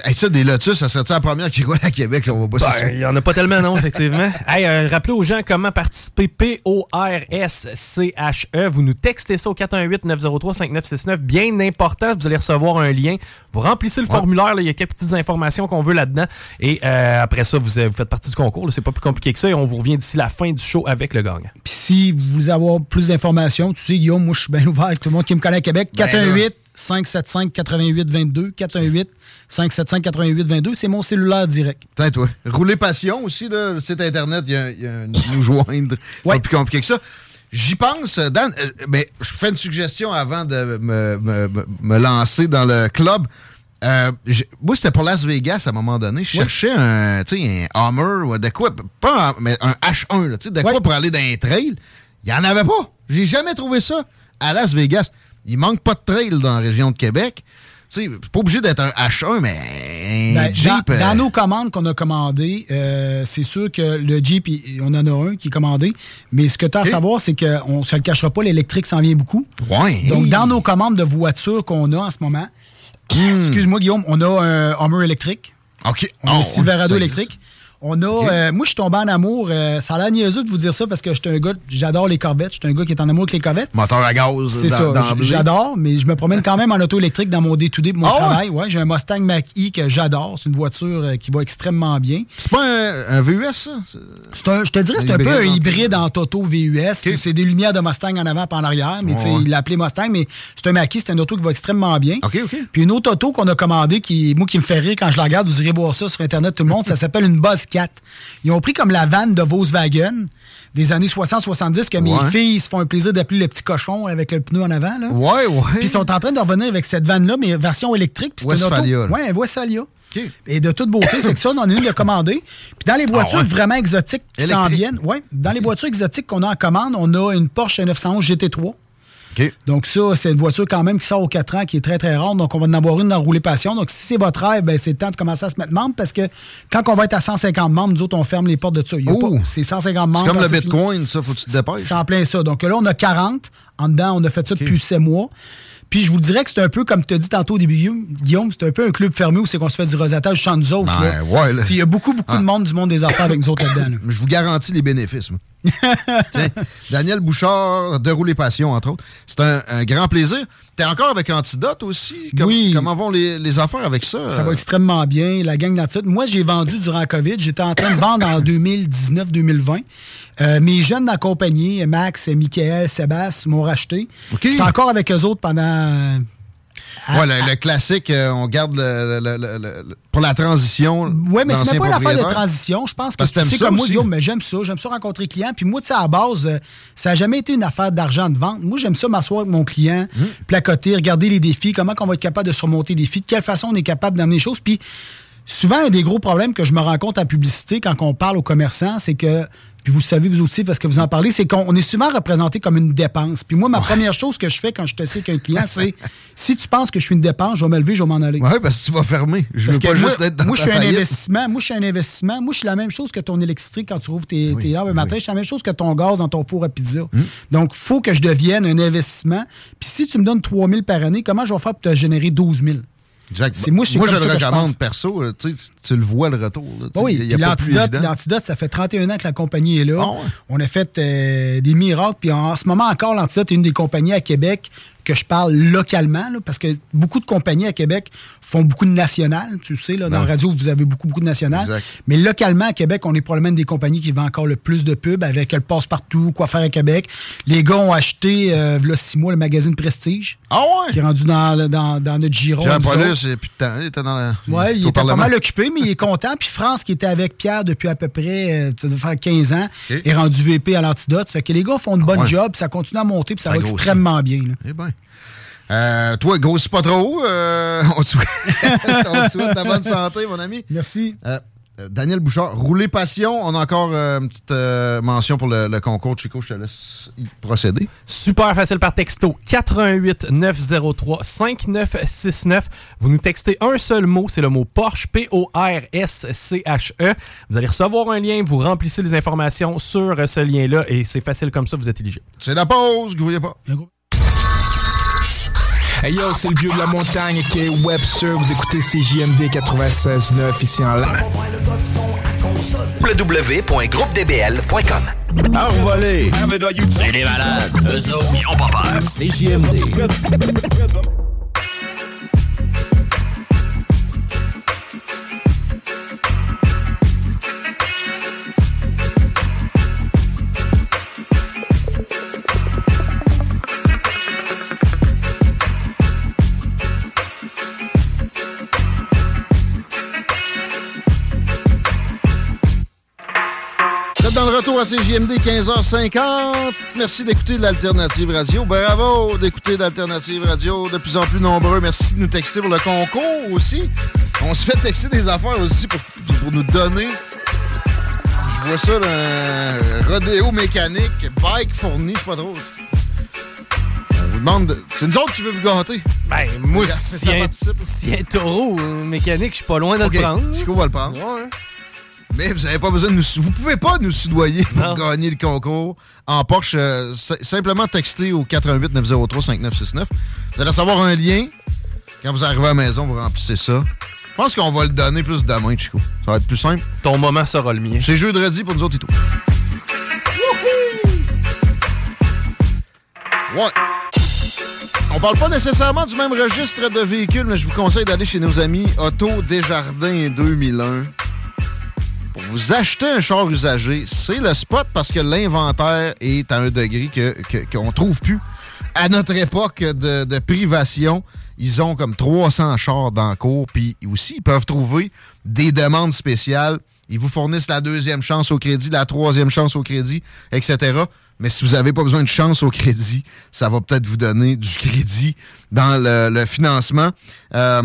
hey, ça, des Lotus, ça serait-tu la première qui roule à Québec? On va pas Ben, Il n'y en a pas tellement, non, effectivement. hey, euh, rappelez aux gens comment participer. P-O-R-S-C-H-E. E. Vous nous textez ça au 418-903-5969. Bien important, vous allez recevoir un lien. Vous remplissez le formulaire. là, Il y a quelques petites informations qu'on veut là-dedans. Et euh, après ça, vous, euh, vous faites partie du concours. là. C'est pas plus compliqué que ça. Et on vous revient d'ici la fin du show avec le gagnant. Puis si vous voulez avoir plus d'informations, tu sais, Guillaume, moi, je suis bien ouvert avec tout le monde qui me connaît à Québec. Ben 418 575 88 22 418 575 88 22 c'est mon cellulaire direct. Peut-être, ouais. Rouler Passion aussi, là, le site Internet, il y a, y a nous joindre. Pas plus compliqué que ça. J'y pense, Dan, euh, mais je fais une suggestion avant de me, me- me- lancer dans le club. Euh, moi, c'était pour Las Vegas à un moment donné. Je cherchais un, un Hummer ou de quoi, pas un, mais un H1, là, tu sais, de quoi pour aller dans un trail. Il n'y en avait pas. J'ai jamais trouvé ça à Las Vegas. Il manque pas de trail dans la région de Québec. Tu sais, c'est pas obligé d'être un H1, mais un Ben, Jeep. dans, euh, dans nos commandes qu'on a commandées, euh, c'est sûr que le Jeep, il- on en a un qui est commandé. Mais ce que tu as à savoir, c'est qu'on ne se le cachera pas, l'électrique s'en vient beaucoup. Ouais. Donc, dans nos commandes de voitures qu'on a en ce moment, excuse-moi, Guillaume, on a un Hummer électrique. OK. On a Oh, un Silverado électrique. On a, euh, moi, je suis tombé en amour. euh, ça a l'air niaiseux de vous dire ça parce que je suis un gars, j'adore les Corvettes. Je suis un gars qui est en amour avec les Corvettes. Moteur à gaz C'est ça. J'adore, mais je me promène quand même en auto électrique dans mon day-to-day pour mon Ah travail. Ouais, j'ai un Mustang Mach-E que j'adore. C'est une voiture euh, qui va extrêmement bien. C'est pas un, un VUS, ça? C'est un- je te dirais, c'est un, Un peu un hybride, en Toto VUS. C'est des lumières de Mustang en avant et en arrière, mais Ouais. il l'a appelé Mustang, mais c'est un Mach-E, c'est un auto qui va extrêmement bien. OK, OK. Puis une autre auto qu'on a commandée, qui, moi, qui me fait rire quand je la regarde, vous irez voir ça sur Internet, tout le monde, ça s'appelle une Buzz 4. Ils ont pris comme la vanne de Volkswagen des années 60-70 que mes Ouais. filles se font un plaisir d'appeler le petit cochon avec le pneu en avant. Là. Ouais, ouais. Puis ils sont en train de revenir avec cette vanne-là, mais version électrique. Puis auto- Westphalia, là. Ouais, Westphalia. Et de toute beauté, c'est que ça, on en a une de commandée. Puis dans les voitures Ah ouais. vraiment exotiques qui s'en viennent, ouais, dans les voitures exotiques qu'on a en commande, on a une Porsche 911 GT3. Donc ça, c'est une voiture quand même qui sort aux 4 ans, qui est très, très rare. Donc on va en avoir une dans Rouler Passion. Donc si c'est votre rêve, ben, c'est le temps de commencer à se mettre membre parce que quand on va être à 150 membres, nous autres, on ferme les portes de ça. Oh. C'est 150 membres. C'est comme le. Bitcoin, ça, faut que tu te dépêches. C'est en plein ça. Donc là, on a 40. En dedans, on a fait ça depuis 7 mois. Puis je vous dirais que c'est un peu, comme tu as dit tantôt au début, Guillaume, c'est un peu un club fermé où c'est qu'on se fait du rosatage sans nous autres. Ben, ouais. Il y a beaucoup, beaucoup de monde du monde des affaires avec nous autres là-dedans. là. Je vous garantis les bénéfices. moi. Tiens, Daniel Bouchard, de Rouler Passion, entre autres. C'est un, un grand plaisir. T'es encore avec Antidote aussi? Com- Oui. Comment vont les, les affaires avec ça? Ça va extrêmement bien. La gang d'Antidote. Moi, j'ai vendu durant la COVID. J'étais en train de vendre en 2019-2020. Euh, mes jeunes accompagnés, Max, Michael, Sébastien, m'ont racheté. J'étais encore avec eux autres pendant. Ouais, le, le classique, euh, on garde le, le- pour la transition. Oui, mais c'est même pas une affaire de transition. Je pense que tu sais ça comme moi. Guillaume, mais j'aime ça. J'aime ça rencontrer clients. Puis moi, tu sais, à la base, euh, ça n'a jamais été une affaire d'argent de vente. Moi, j'aime ça m'asseoir avec mon client, Hum. placoter, regarder les défis, comment on va être capable de surmonter les défis, de quelle façon on est capable d'amener les choses. Puis souvent, un des gros problèmes que je me rends compte en publicité quand on parle aux commerçants, c'est que, puis vous savez vous aussi parce que vous en parlez, c'est qu'on on est souvent représenté comme une dépense. Puis moi, ma première chose que je fais quand je te sais avec un client, c'est si tu penses que je suis une dépense, je vais me lever, je vais m'en aller. Ouais, parce que tu vas fermer. Je Parce veux que pas moi, juste être dans moi, je suis un investissement. Moi, je suis un investissement. Moi, je suis la même chose que ton électrique quand tu rouvres tes, tes lampes le matin. Je suis la même chose que ton gaz dans ton four à pizza. Hmm. Donc, il faut que je devienne un investissement. Puis si tu me donnes 3 000 par année, comment je vais faire pour te générer 12 000? Exact. Moi, je le je recommande perso. là, tu, le vois le retour. là, Oui, l'antidote, ça fait 31 ans que la compagnie est là. Ah ouais. On a fait euh, des miracles. Puis en ce moment encore, l'antidote est une des compagnies à Québec que je parle localement, là, parce que beaucoup de compagnies à Québec font beaucoup de nationales. Tu sais, là, dans la radio, vous avez beaucoup, beaucoup de nationales. Exact. Mais localement, à Québec, on est probablement une des compagnies qui vend encore le plus de pubs avec le passe-partout, quoi faire à Québec. Les gars ont acheté, euh, v'là six mois, le magazine Prestige. Ah ouais? Qui est rendu dans, dans, dans notre giron. Nous Paulus, plus de temps. Il était dans la. Ouais, il était pas mal occupé, mais il est content. Puis France, qui était avec Pierre depuis à peu près, euh, faire 15 ans, est rendu VP à l'antidote. Ça fait que les gars font de bonnes Ah ouais. jobs, ça continue à monter, puis ça, Ça va extrêmement bien. là. Eh bien. Euh, toi, grossis pas trop. euh, on, te souhaite, on te souhaite ta bonne santé, mon ami. Merci. Euh, Daniel Bouchard, rouler passion. On a encore euh, une petite euh, mention pour le, le concours. Chico, je te laisse y procéder. Super facile par texto 88 903 5969. Vous nous textez un seul mot, c'est le mot Porsche P-O-R-S-C-H-E. E. Vous allez recevoir un lien, vous remplissez les informations sur ce lien-là et c'est facile comme ça, vous êtes éligible. C'est la pause, grouillez pas. Hey yo, c'est le vieux de la montagne qui est Webster. Vous écoutez CJMD 96.9 ici en live. www.groupedbl.com Envolé. C'est des malades. Eux autres, ils ont pas peur. CJMD. Dans le retour à CJMD 15h50. Merci d'écouter l'Alternative Radio. Bravo d'écouter l'Alternative Radio. De plus en plus nombreux. Merci de nous texter pour le concours aussi. On se fait texter des affaires aussi pour, pour nous donner. Je vois ça, le rodéo mécanique, bike fourni, je sais pas trop. On vous demande. de- C'est nous autres qui veut vous gâter. Ben, moi, si ça un, si un taureau euh, mécanique, je suis pas loin de Ok, le prendre. Chico va le prendre. Mais vous n'avez pas besoin de nous. Vous pouvez pas nous soudoyer pour gagner le concours en Porsche. euh, si- simplement texter au 88 903 5969. Vous allez recevoir un lien. Quand vous arrivez à la maison, vous remplissez ça. Je pense qu'on va le donner plus demain, Chico. Ça va être plus simple. Ton moment sera le mien. C'est jeudi pour nous autres et tout. Ouais. On parle pas nécessairement du même registre de véhicules, mais je vous conseille d'aller chez nos amis Auto Desjardins 2001. Vous acheter un char usagé, c'est le spot parce que l'inventaire est à un degré qu'on trouve plus. À notre époque de, de privation, ils ont comme 300 chars dans cours, puis aussi, ils peuvent trouver des demandes spéciales. Ils vous fournissent la deuxième chance au crédit, la troisième chance au crédit, etc. Mais si vous n'avez pas besoin de chance au crédit, ça va peut-être vous donner du crédit dans le, le financement. Euh,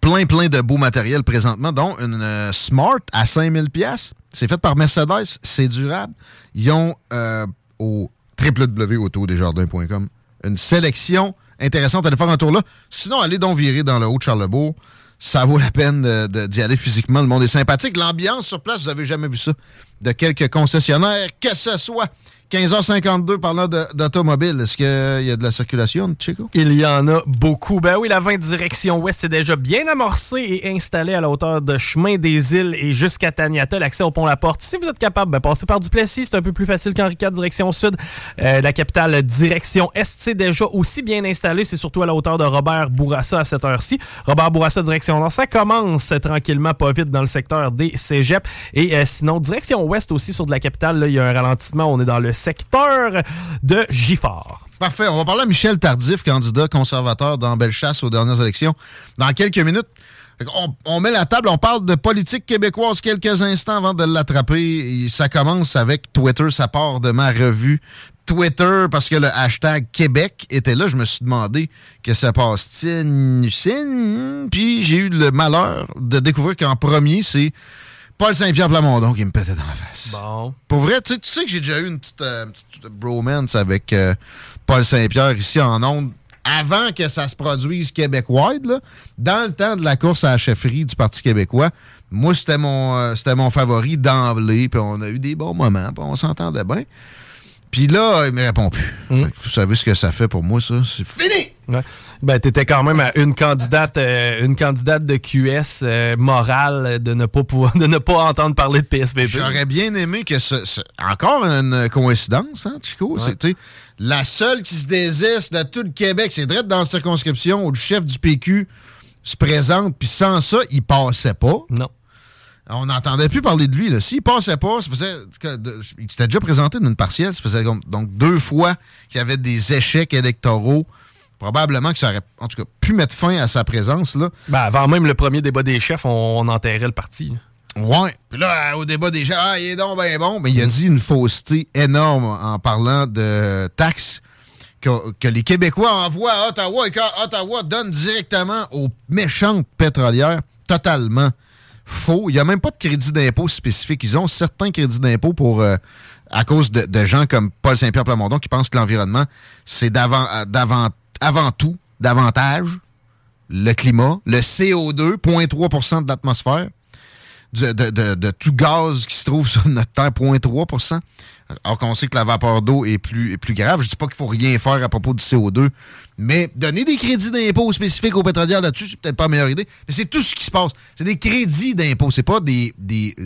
plein, plein de beaux matériels présentement, dont une euh, Smart à 5000 pièces. C'est fait par Mercedes, c'est durable. Ils ont euh, au www.autodesjardins.com une sélection intéressante. Allez faire un tour là. Sinon, allez donc virer dans le Haut-de-Charlebourg. Ça vaut la peine de- de- d'y aller physiquement. Le monde est sympathique. L'ambiance sur place, vous avez jamais vu ça. De quelques concessionnaires, que ce soit. 15h52, parlant d'automobile. Est-ce qu'il y a de la circulation, Chico? Il y en a beaucoup. Ben oui, la 20 direction ouest est déjà bien amorcée et installée à la hauteur de Chemin des Îles et jusqu'à Taniata, l'accès au pont La Porte. Si vous êtes capable, ben passez par Duplessis, c'est un peu plus facile qu'Henri IV direction sud. Euh, la capitale direction est, c'est déjà aussi bien installé. C'est surtout à la hauteur de Robert Bourassa à cette heure-ci. Robert Bourassa direction nord, ça commence tranquillement, pas vite dans le secteur des cégeps. Et euh, sinon, direction ouest aussi sur de la capitale, là, il y a un ralentissement. On est dans le secteur de Giffard. Parfait. On va parler à Michel Tardif, candidat conservateur dans Bellechasse aux dernières élections, dans quelques minutes. On, met la table, on parle de politique québécoise quelques instants avant de l'attraper. Ça commence avec Twitter, ça part de ma revue Twitter parce que le hashtag Québec était là. Je me suis demandé que ça passe-t-il. sin? Puis j'ai eu le malheur de découvrir qu'en premier, c'est Paul Saint-Pierre Plamondon qui me pétait dans la face. Bon. Pour vrai, tu sais, tu sais que j'ai déjà eu une petite, euh, petite bromance avec euh, Paul Saint-Pierre ici en ondes avant que ça se produise Québec-wide, là, dans le temps de la course à la chefferie du Parti québécois. Moi, c'était mon, euh, c'était mon favori d'emblée, puis on a eu des bons moments, puis on s'entendait bien. Puis là, il me répond plus. Que Vous savez ce que ça fait pour moi, ça? C'est fini! Ouais. Ben, t'étais quand même à une candidate, euh, une candidate de QS euh, morale de ne pas pouvoir, de ne pas entendre parler de PSPP. J'aurais bien aimé que ce, ce- encore une coïncidence, hein, Chico. Ouais. C'est, tu sais, la seule qui se désiste de tout le Québec, c'est direct dans la circonscription où le chef du PQ se présente, puis sans ça, il passait pas. Non. On n'entendait plus parler de lui. Là. S'il passait pas, ça faisait. que de- il s'était déjà présenté d'une partielle. Ça faisait donc deux fois qu'il y avait des échecs électoraux. Probablement que ça aurait, en tout cas, pu mettre fin à sa présence. Là. Ben, avant même le premier débat des chefs, on, on enterrait le parti. là. Ouais. Puis là, euh, au débat des gens, ah, il est donc ben bon. Mais il a dit une fausseté énorme en parlant de taxes que, que les Québécois envoient à Ottawa et qu'Ottawa donne directement aux méchantes pétrolières. Totalement faux. Il n'y a même pas de crédit d'impôt spécifique. Ils ont certains crédits d'impôt pour euh, à cause de, de gens comme Paul Saint-Pierre Plamondon qui pensent que l'environnement, c'est d'avant, euh, d'avant, avant tout, davantage le climat, le CO2, 0,3 de l'atmosphère de, de- de- tout gaz qui se trouve sur notre Terre, 0,3% Alors qu'on sait que la vapeur d'eau est plus, est plus grave. Je dis pas qu'il faut rien faire à propos du CO2, mais donner des crédits d'impôt spécifiques aux pétrolières là-dessus, c'est peut-être pas la meilleure idée. Mais c'est tout ce qui se passe. C'est des crédits d'impôt, c'est pas des,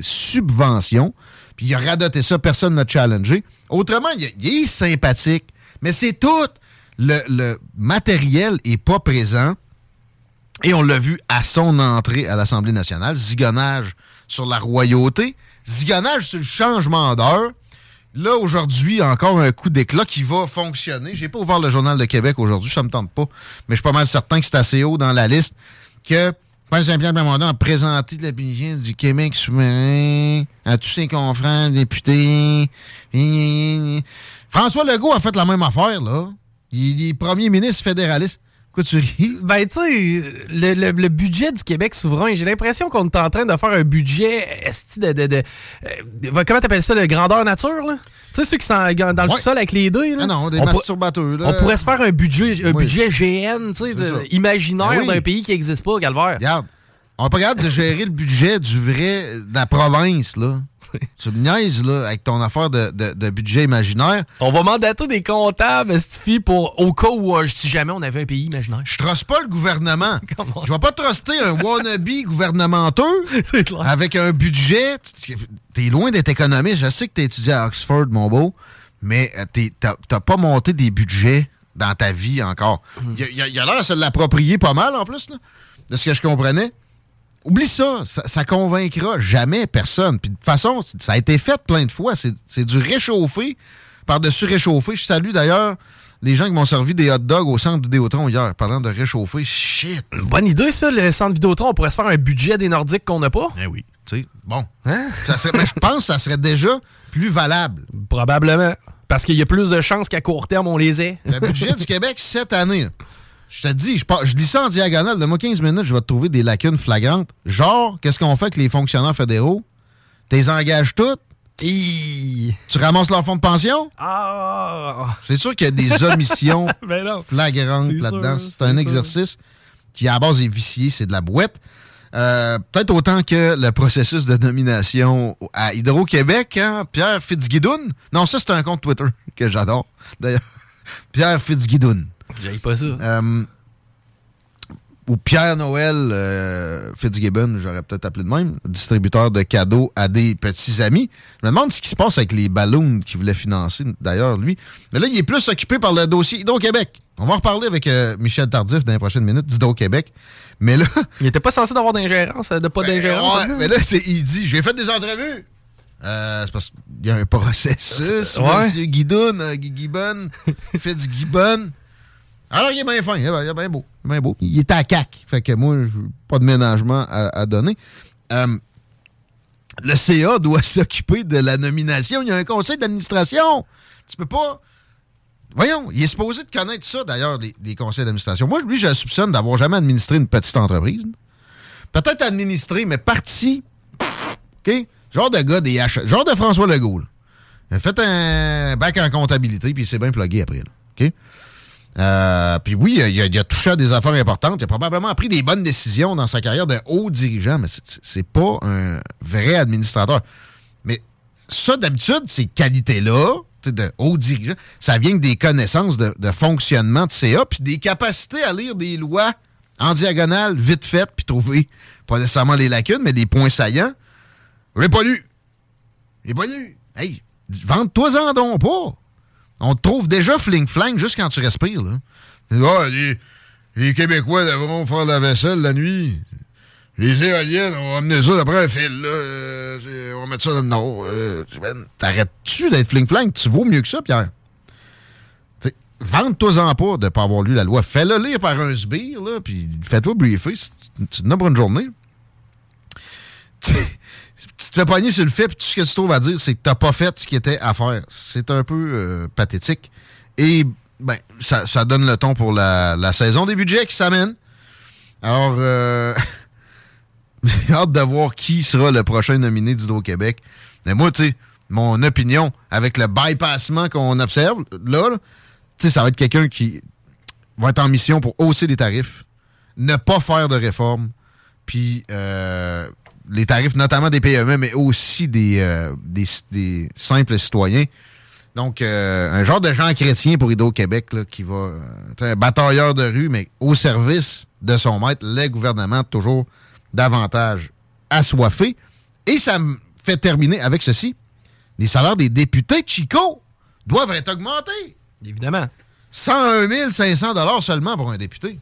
subventions. Puis il a radoté ça, personne n'a challengé. Autrement, il est sympathique, mais c'est tout. Le, matériel est pas présent. Et on l'a vu à son entrée à l'Assemblée nationale. Zigonnage sur la royauté. Zigonnage sur le changement d'heure. Là, aujourd'hui, encore un coup d'éclat qui va fonctionner. J'ai pas ouvert le Journal de Québec aujourd'hui, ça me tente pas. Mais je suis pas mal certain que c'est assez haut dans la liste que Paul Saint-Pierre Plamondon a présenté l'opinion du Québec souverain à tous ses confrères députés. François Legault a fait la même affaire, là. Il est premier ministre fédéraliste. Pourquoi tu ris? Ben, tu sais, le, le- le budget du Québec souverain, j'ai l'impression qu'on est en train de faire un budget esti de. de, de- euh, comment t'appelles ça, de grandeur nature, là? Tu sais, ceux qui sont dans le Ouais. sol avec les dés, là? Ah non, des On masturbateurs, là. On pourrait se faire un budget, un Oui. budget GN, tu sais, de- imaginaire Ben oui. d'un pays qui n'existe pas, Calvaire. Regarde, on n'est pas capable de gérer le budget du vrai, de la province, là. tu me niaises, là, avec ton affaire de, de- de budget imaginaire. On va mandater des comptables, Stifi, pour au cas où, euh, si jamais on avait un pays imaginaire. Je truste pas le gouvernement. Je vais pas truster un wannabe gouvernementeux avec un budget. Tu- T'es loin d'être économiste. Je sais que t'as étudié à Oxford, mon beau, mais euh, t'as pas monté des budgets dans ta vie encore. Il il a l'air de se l'approprier pas mal, en plus, là, de ce que je comprenais. Oublie ça, ça, ça convaincra jamais personne. Puis de toute façon, ça a été fait plein de fois. C'est c'est du réchauffé par-dessus réchauffé. Je salue d'ailleurs les gens qui m'ont servi des hot dogs au centre Vidéotron hier, parlant de réchauffer. Shit! Bonne idée, ça, le centre Vidéotron. On pourrait se faire un budget des Nordiques qu'on n'a pas. Eh oui. Tu sais, bon. Ça serait- mais je pense que ça serait déjà plus valable. Probablement. Parce qu'il y a plus de chances qu'à court terme, on les ait. Le budget du Québec cette année, là, je te dis, je, pars- je lis ça en diagonale. Donne-moi 15 minutes, je vais te trouver des lacunes flagrantes. Genre, qu'est-ce qu'on fait avec les fonctionnaires fédéraux? T'es engages toutes? Tu ramasses leur fonds de pension? Ah! C'est sûr qu'il y a des omissions Ben flagrantes là-dedans. C'est un exercice qui, à la base, est vicié, c'est de la boîte. Euh, Peut-être autant que le processus de nomination à Hydro-Québec, hein? Pierre Fitzgibbon. Non, ça, c'est un compte Twitter que j'adore, d'ailleurs. Pierre Fitzgibbon. J'aille pas ça. Euh, ou Pierre Noël euh, Fitzgibbon, j'aurais peut-être appelé de même, distributeur de cadeaux à des petits amis. Je me demande ce qui se passe avec les ballons qu'il voulait financer, d'ailleurs, lui. Mais là, il est plus occupé par le dossier Hydro-Québec. On va en reparler avec euh, Michel Tardif dans les prochaines minutes d'Hydro-Québec. Mais là... Il était pas censé d'avoir d'ingérence, de pas d'ingérence. Ouais, mais là, c'est- il dit, j'ai fait des entrevues. Euh, c'est parce qu'il y a un processus. Ouais. Monsieur Guidoun, euh, Guy Gibbon, Fitzgibbon. Alors, il est bien fin, il est bien beau. Il est bien beau. Il est à CAC. Fait que moi, je pas de ménagement à, donner. Euh, le CA doit s'occuper de la nomination. Il y a un conseil d'administration. Tu peux pas. Voyons, il est supposé de connaître ça, d'ailleurs, les, les conseils d'administration. Moi, lui, je le soupçonne d'avoir jamais administré une petite entreprise. Peut-être administré, mais parti. OK? Genre de gars des H. Genre de François Legault. là. Il a fait un bac en comptabilité, puis il s'est bien plugué après. Là. OK? Euh, puis oui, il a, touché à des affaires importantes. Il a probablement pris des bonnes décisions dans sa carrière d'un haut dirigeant, mais c'est- pas un vrai administrateur. Mais ça, d'habitude, ces qualités-là, de hauts dirigeants, ça vient que des connaissances de, de fonctionnement de CA, puis des capacités à lire des lois en diagonale, vite faites, puis trouver pas nécessairement les lacunes, mais des points saillants. Je l'ai pas lu? Je l'ai pas lu. Hey, vente-toi-en donc pas. On te trouve déjà fling-flang juste quand tu respires. Là. Ah, les, Québécois devront faire la vaisselle la nuit. Les éoliennes, on va amener ça d'après un fil. Là. Euh, on va mettre ça dans le nord. Euh, T'arrêtes-tu d'être fling-flang? Tu vaux mieux que ça, Pierre. Vente-toi-en pas de ne pas avoir lu la loi. Fais-le lire par un sbire, là, puis fais-toi briefer. pour une journée. Tu te fais pogner sur le fait, puis tout ce que tu trouves à dire, c'est que t'as pas fait ce qui était à faire. C'est un peu euh, pathétique. Et ben, ça, ça donne le ton pour la, la saison des budgets qui s'amène. Alors, euh, j'ai hâte de voir qui sera le prochain nominé d'Hydro-Québec. Mais moi, tu sais, mon opinion, avec le bypassement qu'on observe, là, tu sais, ça va être quelqu'un qui va être en mission pour hausser les tarifs, ne pas faire de réformes, puis euh, les tarifs notamment des PME, mais aussi des, euh, des, des simples citoyens. Donc, euh, un genre de Jean chrétien pour Hydro-Québec là, qui va... euh, être un batailleur de rue, mais au service de son maître, les gouvernements toujours davantage assoiffés. Et ça me fait terminer avec ceci. Les salaires des députés Chico doivent être augmentés. Évidemment. 101 500 seulement pour un député.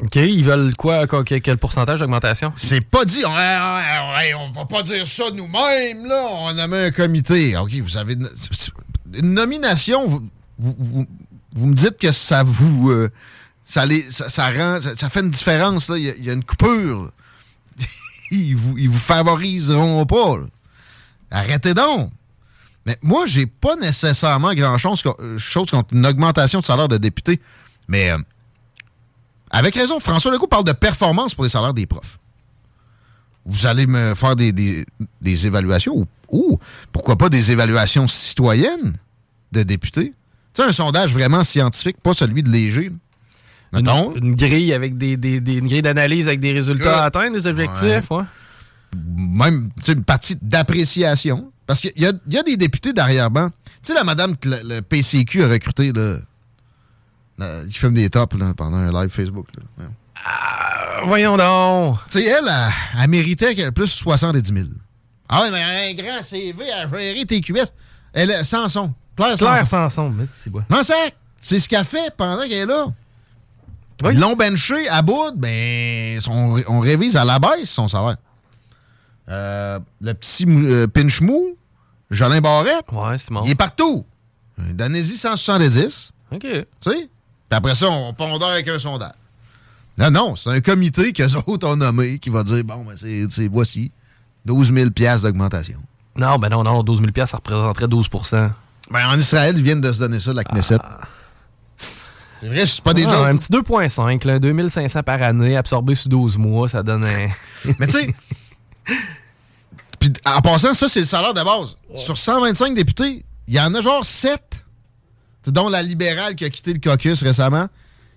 OK, ils veulent quoi? quel, pourcentage d'augmentation? C'est pas dit. On, va pas dire ça nous-mêmes, là. On a mis un comité. OK, vous avez une, nomination. Vous, vous- me dites que ça vous. euh, ça, les, ça, rend. Ça, fait une différence, là. Il y a, une coupure. ils, vous, ils vous favoriseront pas, là. Arrêtez donc. Mais moi, j'ai pas nécessairement grand-chose chose contre une augmentation de salaire de député. Mais. euh, avec raison, François Legault parle de performance pour les salaires des profs. Vous allez me faire des, des- des évaluations ou, ou pourquoi pas des évaluations citoyennes de députés? Tu sais, un sondage vraiment scientifique, pas celui de léger. là. Une, une grille avec des, des- des- une grille d'analyse avec des résultats à atteindre, des objectifs, ouais. Même tu sais, une partie d'appréciation. Parce qu'il y y a des députés d'arrière-ban. Tu sais, la madame que le, le PCQ a recruté, qui fume des tops là, pendant un live Facebook. là. Ouais. voyons donc. Tu sais, elle, elle, elle méritait plus 70 000. Ah oui, mais un grand CV à gérer TQS. Elle est Sanson. Claire Sanson. Claire Sanson, mais c'est quoi? Non, c'est c'est ce qu'elle fait pendant qu'elle est là. Ils l'ont benché à bout, ben, on révise à la baisse son salaire. Euh, le petit euh, pinch mou, Jolin Barrette, ouais, c'est il est partout. Donnez-y 170. OK. Tu sais? Après ça, on pondère avec un sondage. Non, non, c'est un comité qu'eux autres ont nommé qui va dire bon, ben, c'est, voici 12 000 piastres d'augmentation. Non, ben non, non, 12 000 ça représenterait 12% Ben, en Israël, ils viennent de se donner ça, la Knesset. C'est vrai, c'est pas des Ah. Un petit 2,5, là, 2500 par année, absorbé sur 12 mois, ça donne un. Mais tu sais, puis en passant, ça, c'est le salaire de base. Sur 125 députés, il y en a genre 7, dont la libérale qui a quitté le caucus récemment,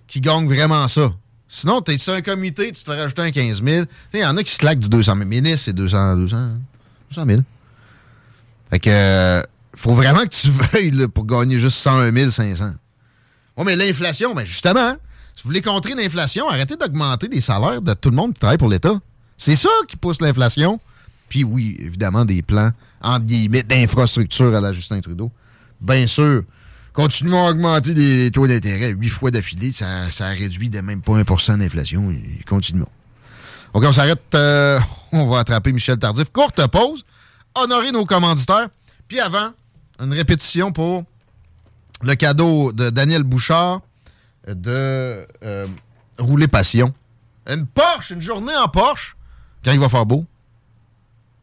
qui gagne vraiment ça. Sinon, t'es sur un comité, tu te fais rajouter un 15 000. Tu sais, Il y en a qui se claquent du 200 000. Ministre, c'est 200, 200, 200 000. Fait que, euh, faut vraiment que tu veuilles pour gagner juste 101 500. Oui, mais l'inflation, ben justement, hein, si vous voulez contrer l'inflation, arrêtez d'augmenter les salaires de tout le monde qui travaille pour l'État. C'est ça qui pousse l'inflation. Puis oui, évidemment, des plans, entre guillemets, d'infrastructure à la Justin Trudeau. Bien sûr. Continuons à augmenter les taux d'intérêt huit fois d'affilée. Ça, réduit de même pas 1% d'inflation. Continuons. OK, on s'arrête. euh, on va attraper Michel Tardif. Courte pause. Honorer nos commanditaires. Puis avant, une répétition pour le cadeau de Daniel Bouchard de euh, Rouler Passion. Une Porsche, une journée en Porsche. Quand il va faire beau,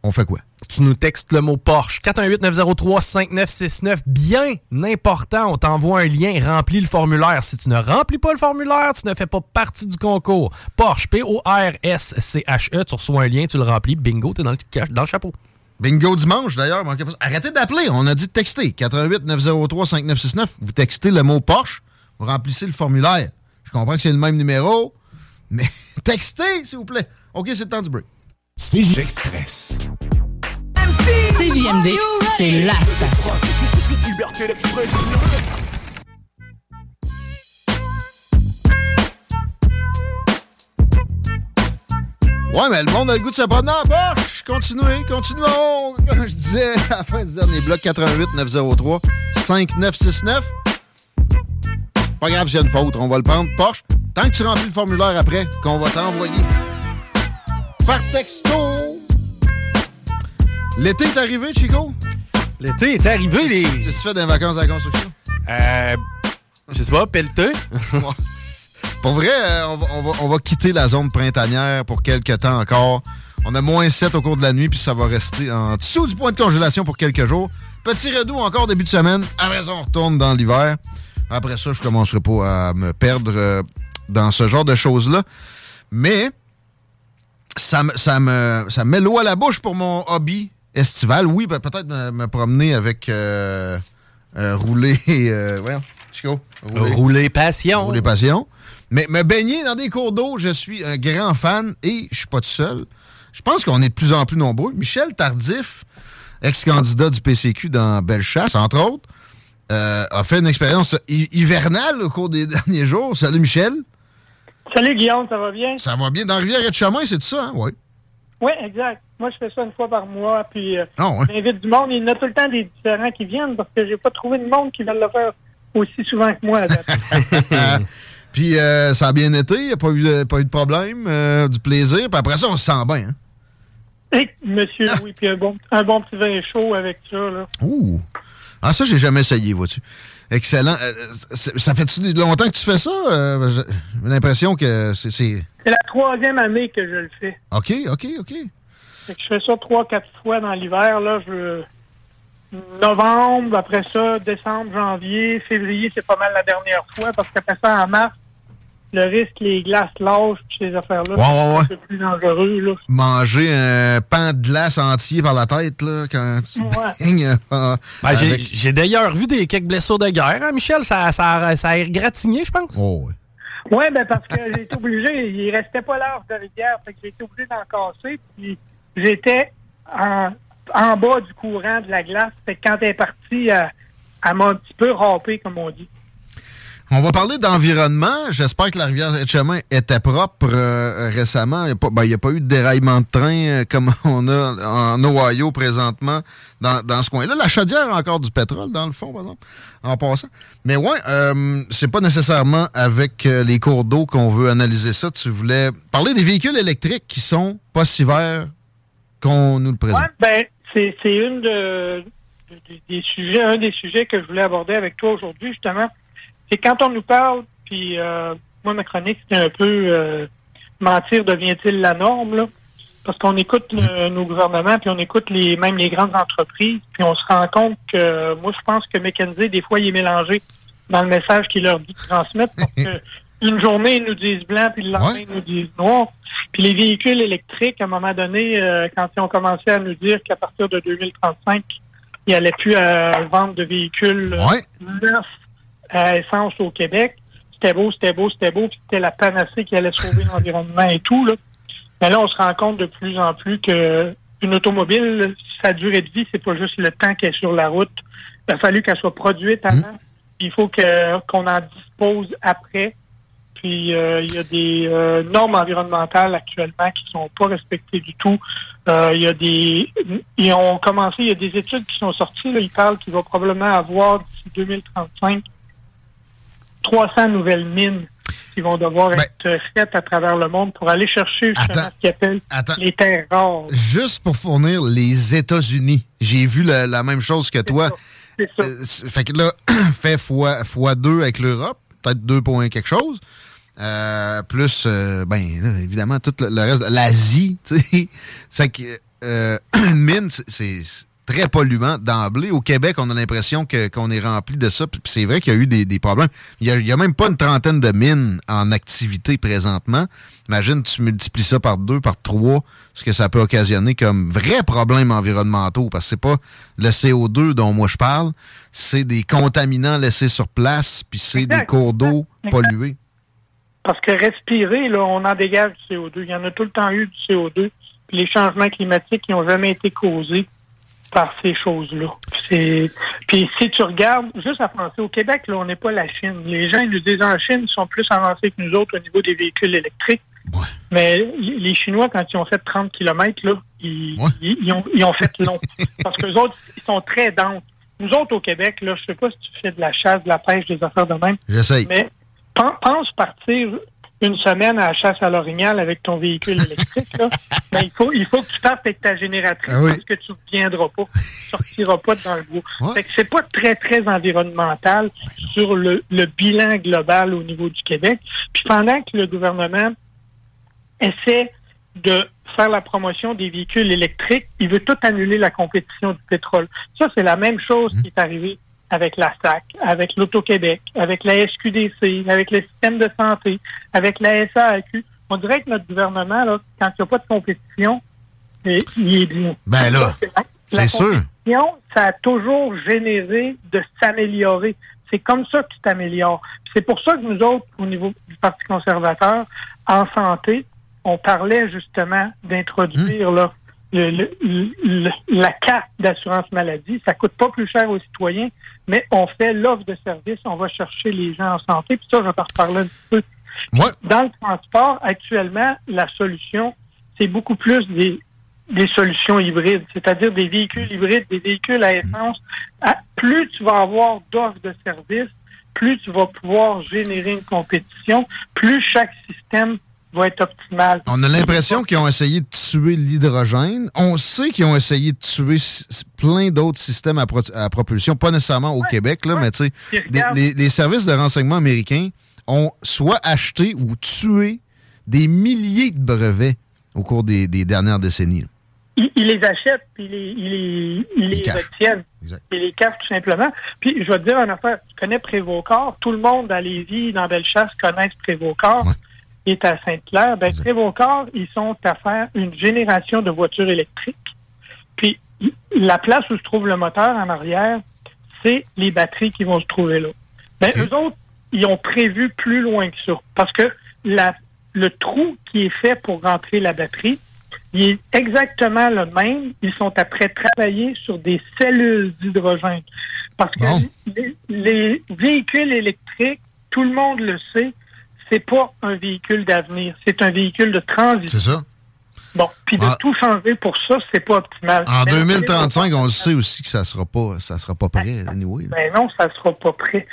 on fait quoi? Tu nous textes le mot Porsche. 418-903-5969. Bien important, on t'envoie un lien, remplis le formulaire. Si tu ne remplis pas le formulaire, tu ne fais pas partie du concours. Porsche, P-O-R-S-C-H-E. Tu reçois un lien, tu le remplis. Bingo, t'es dans le, dans le chapeau. Bingo dimanche, d'ailleurs. Arrêtez d'appeler. On a dit de texter. 88 903 5969. Vous textez le mot Porsche. Vous remplissez le formulaire. Je comprends que c'est le même numéro, mais textez, s'il vous plaît. OK, c'est le temps du break. CJ Express. CJMD, c'est la station. liberté d'expression. Ouais, mais le monde a le goût de se promener en Porsche. Continuez, continuons. Comme je disais à la fin du dernier bloc, 88 903 5969. Pas grave, j'ai une faute, on va le prendre. Porsche, tant que tu remplis le formulaire après, qu'on va t'envoyer par texto. L'été est arrivé, Chico? L'été est arrivé, les. Qu'est-ce que tu fais dans les vacances à la construction? Euh. Je sais pas, pelleteux. Pour vrai, euh, on, va, on va- on va quitter la zone printanière pour quelques temps encore. On a moins 7 au cours de la nuit, puis ça va rester en dessous du point de congélation pour quelques jours. Petit redout encore début de semaine. Après ça, on retourne dans l'hiver. Après ça, je commencerai pas à me perdre euh, dans ce genre de choses-là. Mais ça me, ça me, ça me met l'eau à la bouche pour mon hobby estival. Oui, ben, peut-être me, me promener avec euh, euh, rouler. Euh. Rouler passion. Rouler passion. Mais me baigner dans des cours d'eau, je suis un grand fan et je suis pas tout seul. Je pense qu'on est de plus en plus nombreux. Michel Tardif, ex-candidat du PCQ dans Bellechasse, entre autres, euh, a fait une expérience hi- hivernale au cours des derniers jours. Salut Michel. Salut Guillaume, ça va bien? Ça va bien. Dans Rivière-et-Chemin, c'est ça, hein? Oui. Oui, exact. Moi, je fais ça une fois par mois, puis euh, Ah ouais. j'invite du monde. Il y en a tout le temps des différents qui viennent parce que j'ai pas trouvé de monde qui veulent le faire aussi souvent que moi. Puis euh, ça a bien été, il n'y a pas eu, de- pas eu de problème, euh, du plaisir. Puis après ça, on se sent bien. Hein? Et, monsieur, oui, puis un bon, un bon petit vin chaud avec ça. Là. Ouh! Ah, ça, j'ai jamais essayé, vois-tu. Excellent. Euh, c'est- ça fait-tu longtemps que tu fais ça? Euh, j'ai l'impression que c'est- c'est. C'est la troisième année que je le fais. OK, OK, OK. Fait que je fais ça trois, quatre fois dans l'hiver. Là, je novembre, après ça, décembre, janvier, février, c'est pas mal la dernière fois parce qu'après ça, en mars, le risque, les glaces lâchent, puis ces affaires-là, Ouais, ouais, c'est plus dangereux. Là. Manger un pan de glace entier par la tête, là, quand tu euh, Ben, j'ai- avec- J'ai d'ailleurs vu des quelques blessures de guerre, hein, Michel. Ça, ça, ça a égratigné, je pense. Oh, Oui, ben parce que j'ai été obligé, il restait pas large de rivière, fait que j'ai été obligé d'en casser, puis j'étais en, en bas du courant de la glace, fait que quand elle est partie, elle, elle m'a un petit peu râpé, comme on dit. On va parler d'environnement. J'espère que la rivière Etchemin était propre euh, récemment. Il n'y a, pas- ben, a pas eu de déraillement de train euh, comme on a en Ohio présentement dans, ce coin-là. La chaudière a encore du pétrole, dans le fond, par exemple, en passant. Mais ouais, euh, c'est pas nécessairement avec les cours d'eau qu'on veut analyser ça. Tu voulais parler des véhicules électriques qui sont pas si verts qu'on nous le présente. Ben, c'est une de, de- des sujets, un des sujets que je voulais aborder avec toi aujourd'hui, justement. C'est quand on nous parle, puis euh, moi, ma chronique, c'était un peu euh, mentir devient-il la norme, là? Parce qu'on écoute le- nos gouvernements, puis on écoute les même les grandes entreprises, puis on se rend compte que moi, je pense que McKenzie, des fois, il est mélangé dans le message qu'il leur dit de transmettre, parce que une journée, ils nous disent blanc, puis le lendemain, ils nous disent noir. Puis les véhicules électriques, à un moment donné, euh, quand ils ont commencé à nous dire qu'à partir de 2035, il n'y allait plus à vendre de véhicules euh, neufs à essence au Québec, c'était beau, c'était beau, c'était beau, puis c'était la panacée qui allait sauver l'environnement et tout. Là. Mais là, on se rend compte de plus en plus que une automobile, sa durée de vie, c'est pas juste le temps qu'elle est sur la route. Il a fallu qu'elle soit produite avant. Il faut que qu'on en dispose après. Puis euh, il y a des euh, normes environnementales actuellement qui sont pas respectées du tout. Euh, il y a des ils ont commencé, il y a des études qui sont sorties. Là, ils parlent qu'il va probablement avoir d'ici 2035 300 nouvelles mines qui vont devoir être faites à travers le monde pour aller chercher justement ce qu'ils appellent les terres rares. Juste pour fournir les États-Unis. J'ai vu la, la même chose que toi. C'est ça. Euh, fait que là, fait fois, fois deux avec l'Europe, peut-être deux points quelque chose. Euh, plus, euh, ben, là, évidemment, tout le, le reste, de l'Asie, tu sais. C'est que euh, une mine, c'est très polluant d'emblée. Au Québec, on a l'impression qu'on est rempli de ça. Puis c'est vrai qu'il y a eu des, des problèmes. Il y a, même pas une trentaine de mines en activité présentement. Imagine, tu multiplies ça par deux, par trois, ce que ça peut occasionner comme vrais problèmes environnementaux. Parce que c'est pas le CO2 dont moi je parle, c'est des contaminants laissés sur place, puis c'est des cours d'eau pollués. Parce que respirer, là, on en dégage du CO2. Il y en a tout le temps eu du CO2. Puis les changements climatiques, ils n'ont jamais été causés par ces choses-là. Puis si tu regardes, juste à penser au Québec, là, on n'est pas la Chine. Les gens ils nous disent en Chine, ils sont plus avancés que nous autres au niveau des véhicules électriques. Mais les Chinois, quand ils ont fait 30 km, là, ils, ils- ils ont, ils ont fait long. Parce que les autres, ils sont très denses. Nous autres, au Québec, là, je sais pas si tu fais de la chasse, de la pêche, des affaires de même. J'essaye. Mais pen- pense partir une semaine à la chasse à l'orignal avec ton véhicule électrique. Là. Ben, il, faut, il faut que tu partes avec ta génératrice Ah oui. parce que tu ne reviendras pas. Tu sortiras pas dans le bois. Fait que c'est pas très, très environnemental sur le, le bilan global au niveau du Québec. Puis pendant que le gouvernement essaie de faire la promotion des véhicules électriques, il veut tout annuler la compétition du pétrole. Ça, c'est la même chose qui est arrivée avec la SAC, avec l'Auto-Québec, avec la SQDC, avec le système de santé, avec la SAQ. On dirait que notre gouvernement, là, quand il n'y a pas de compétition, eh, il est bien. Ben là, c'est sûr. compétition, ça a toujours généré de s'améliorer. C'est comme ça que tu t'améliores. C'est pour ça que nous autres, au niveau du Parti conservateur, en santé, on parlait justement d'introduire là, le- la carte d'assurance maladie. Ça coûte pas plus cher aux citoyens, mais on fait l'offre de service, on va chercher les gens en santé. Puis ça, je vais t'en reparler un petit peu. Dans le transport, actuellement, la solution, c'est beaucoup plus des, des solutions hybrides, c'est-à-dire des véhicules hybrides, des véhicules à essence. À- plus tu vas avoir d'offres de services, plus tu vas pouvoir générer une compétition, plus chaque système va être optimal. On a l'impression qu'ils ont essayé de tuer l'hydrogène. On sait qu'ils ont essayé de tuer plein d'autres systèmes à, pro- à propulsion, pas nécessairement au Québec, là, mais tu sais, les, les services de renseignement américains ont soit acheté ou tué des milliers de brevets au cours des, des dernières décennies. ils, les achètent, puis ils les, retiennent. Ils les cachent tout simplement. Puis, je vais te dire une affaire. Tu connais Prévocor. Tout le monde à Lévis, dans Bellechasse, connaissent Prévocor. Est à Sainte-Claire. Ben, Prévocor, ils sont à faire une génération de voitures électriques. Puis, la place où se trouve le moteur en arrière, c'est les batteries qui vont se trouver là. Ben, eux autres, ils ont prévu plus loin que ça. Parce que la, le trou qui est fait pour rentrer la batterie, il est exactement le même. Ils sont après travailler sur des cellules d'hydrogène. Parce que les, les véhicules électriques, tout le monde le sait, c'est pas un véhicule d'avenir, c'est un véhicule de transition. C'est ça. Bon, puis de Ah. tout changer pour ça, c'est pas optimal. En Mais 2035, on le sait aussi que ça sera pas, ça sera pas prêt, anyway. là. Ben non, ça sera pas prêt.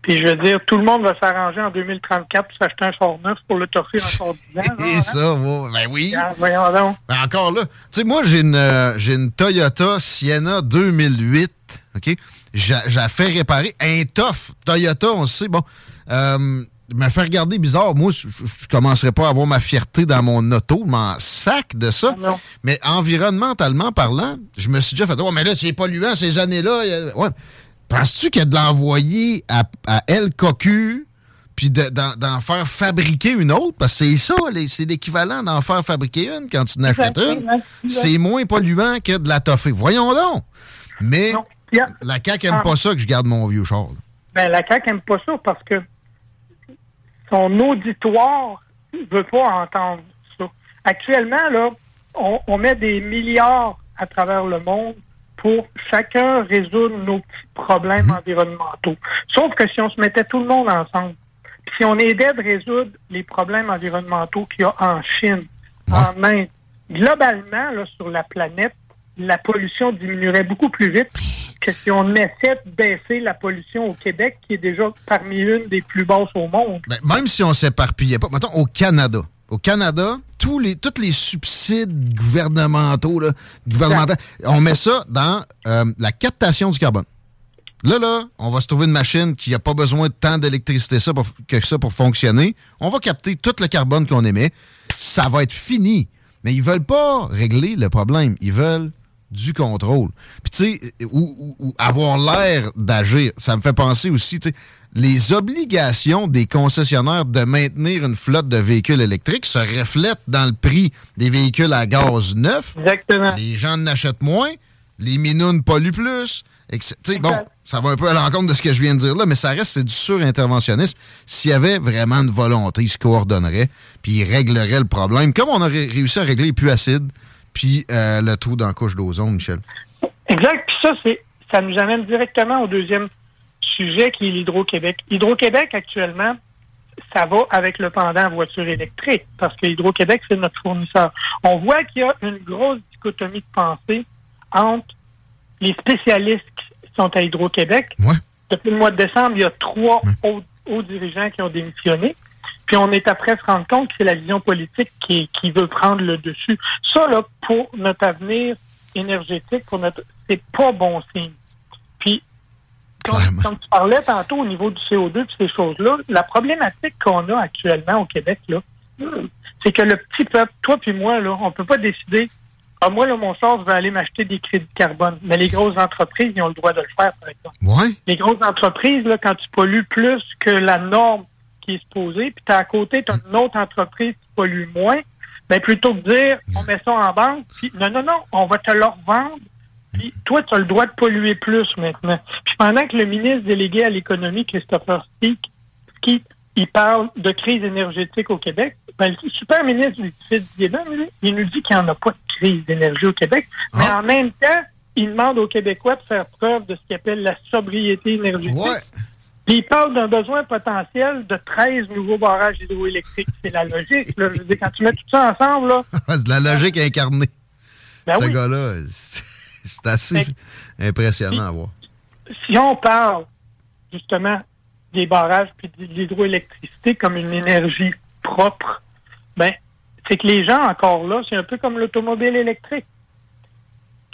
Puis je veux dire, tout le monde va s'arranger en 2034 pour s'acheter un char neuf pour le torcher encore 10 ans. Et hein? ça, va, ben oui. Ah, Voyons donc. Ben encore là. Tu sais, moi, j'ai une, euh, j'ai une Toyota Sienna 2008. OK? J'a j'a fait réparer un tough Toyota, on le sait. Bon, euh, me fait regarder bizarre. Moi, je, je commencerai pas à avoir ma fierté dans mon auto, m'en sac de ça. mais environnementalement parlant, je me suis déjà fait, ouais, mais là, c'est polluant ces années-là. Ouais. Penses-tu qu'il y a de l'envoyer à, à El Cocu puis de- d'en faire fabriquer une autre? Parce que c'est ça, c'est l'équivalent d'en faire fabriquer une quand tu en achètes une. C'est moins polluant que de la toffer. Voyons donc! Mais la CAQ aime Ah. pas ça que je garde mon vieux char. là. Ben, la CAQ aime pas ça parce que son auditoire veut pas entendre ça. Actuellement, là, on, on met des milliards à travers le monde pour chacun résoudre nos petits problèmes environnementaux. Sauf que si on se mettait tout le monde ensemble, si on aidait de résoudre les problèmes environnementaux qu'il y a en Chine, en Inde, globalement, là, sur la planète, la pollution diminuerait beaucoup plus vite que si on essaie de baisser la pollution au Québec, qui est déjà parmi une des plus basses au monde. Ben, même si on s'éparpillait pas, mettons au Canada. Au Canada, tous les, tous les subsides gouvernementaux, là, gouvernementaux, on met ça dans euh, la captation du carbone. Là, là, on va se trouver une machine qui n'a pas besoin de tant d'électricité ça pour- que ça pour fonctionner. On va capter tout le carbone qu'on émet. Ça va être fini. Mais ils veulent pas régler le problème. Ils veulent du contrôle. Puis tu sais, ou, ou- ou avoir l'air d'agir. Ça me fait penser aussi, tu sais, les obligations des concessionnaires de maintenir une flotte de véhicules électriques se reflètent dans le prix des véhicules à gaz neufs. Exactement. Les gens en achètent moins, les minounes polluent plus. Et que c'est- tu sais, bon, ça va un peu à l'encontre de ce que je viens de dire là, mais ça reste, c'est du surinterventionnisme. S'il y avait vraiment une volonté, ils se coordonneraient, puis ils régleraient le problème, comme on aurait réussi à régler les puits acides, puis euh, le trou dans la couche d'ozone, Michel. Exact. Puis ça, c'est ça nous amène directement au deuxième sujet qui est l'Hydro-Québec. Hydro-Québec, actuellement, ça va avec le pendant voiture électrique, parce que Hydro-Québec, c'est notre fournisseur. On voit qu'il y a une grosse dichotomie de pensée entre les spécialistes qui sont à Hydro-Québec. Depuis le mois de décembre, il y a trois hauts, hauts dirigeants qui ont démissionné. Puis on est après se rendre compte que c'est la vision politique qui, qui veut prendre le dessus. Ça, là, pour notre avenir énergétique, pour notre, c'est pas bon signe. Puis, comme, comme tu parlais tantôt au niveau du CO2 et ces choses-là, la problématique qu'on a actuellement au Québec, là, c'est que le petit peuple, toi puis moi, là, on peut pas décider. Ah, moi, là, mon sort, je vais aller m'acheter des crédits de carbone. Mais les grosses entreprises, ils ont le droit de le faire, par exemple. Les grosses entreprises, là, quand tu pollues plus que la norme qui est supposée, puis t'as à côté, tu as une autre entreprise qui pollue moins, ben plutôt que de dire on met ça en banque, puis non, non, non, on va te le revendre, puis toi, tu as le droit de polluer plus maintenant. Puis pendant que le ministre délégué à l'économie, Christopher Speak, qui il parle de crise énergétique au Québec, ben, le super ministre du il nous dit qu'il n'y en a pas de crise d'énergie au Québec, mais en même temps, il demande aux Québécois de faire preuve de ce qu'il appelle la sobriété énergétique. Puis il parle d'un besoin potentiel de 13 nouveaux barrages hydroélectriques. C'est la logique. Là. Je veux dire, quand tu mets tout ça ensemble, là. c'est de la logique incarnée. Ben Ce oui. gars-là, c'est assez impressionnant à voir. Si on parle justement des barrages puis de l'hydroélectricité comme une énergie propre, ben c'est que les gens encore là, c'est un peu comme l'automobile électrique.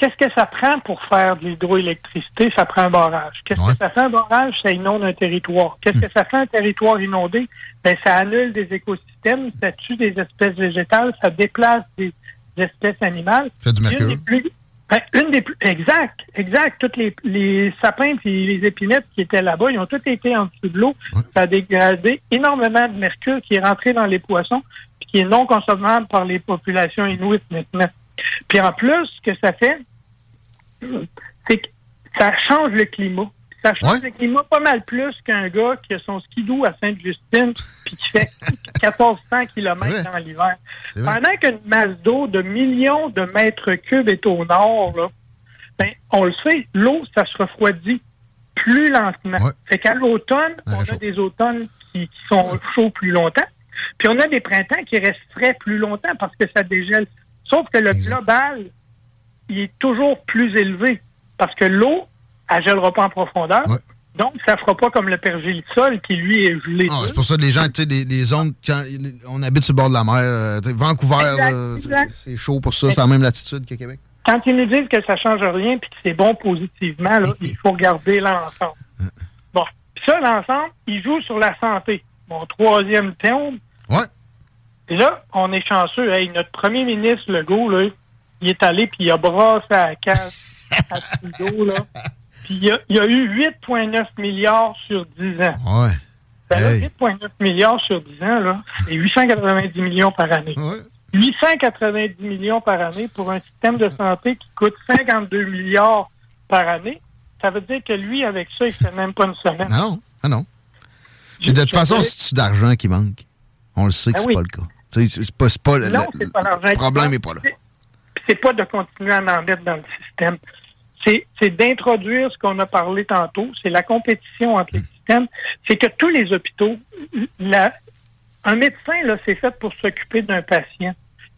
Qu'est-ce que ça prend pour faire de l'hydroélectricité? Ça prend un barrage. Qu'est-ce que ça fait un barrage? Ça inonde un territoire. Qu'est-ce que ça fait un territoire inondé? Ben, ça annule des écosystèmes, ça tue des espèces végétales, ça déplace des espèces animales. C'est du Une mercure. des plus- ben, une des plus, exact, exact. Toutes les, les sapins et les épinettes qui étaient là-bas, ils ont tous été en dessous de l'eau. Ça a dégradé énormément de mercure qui est rentré dans les poissons puis qui est non consommable par les populations inuites maintenant. Puis en plus, ce que ça fait, c'est que ça change le climat. Ça change le climat pas mal plus qu'un gars qui a son skidoo à Sainte-Justine puis qui fait 1400 km dans l'hiver. Pendant qu'une masse d'eau de millions de mètres cubes est au nord, là, ben, on le sait, l'eau, ça se refroidit plus lentement. Fait qu'à l'automne, on a des automnes qui, qui sont chauds plus longtemps. Puis on a des printemps qui restent frais plus longtemps parce que ça dégèle. Sauf que le global, il est toujours plus élevé parce que l'eau, elle gèlera pas en profondeur. Donc, ça fera pas comme le pergélisol qui, lui, est gelé. Ah, c'est pour ça que les gens, tu sais, les, les zones, quand on habite sur le bord de la mer, euh, Vancouver, c'est chaud pour ça, c'est la même latitude que Québec. Quand ils nous disent que ça change rien puis que c'est bon positivement, là, il faut regarder l'ensemble. Bon. Puis ça, l'ensemble, il joue sur la santé. Mon troisième thème. Ouais. Et là, on est chanceux. Hey, notre premier ministre, Legault, là, il est allé puis il a brassé à la case à Trudeau, là. Puis il y a, il a eu 8,9 milliards sur 10 ans. Ouais. Ben là, Hey. 8,9 milliards sur 10 ans, là, c'est 890 millions par année. 890 millions par année pour un système de santé qui coûte 52 milliards par année. Ça veut dire que lui, avec ça, il fait même pas une semaine. Non, ah non. De toute façon, c'est d'argent qui manque? On le sait que Ben c'est oui. pas le cas. C'est pas, pas le, Non, le- c'est pas l'argent. le problème n'est pas là. C'est pas de continuer à en dans le système. C'est d'introduire ce qu'on a parlé tantôt. C'est la compétition entre les systèmes. C'est que tous les hôpitaux, un médecin, là, c'est fait pour s'occuper d'un patient.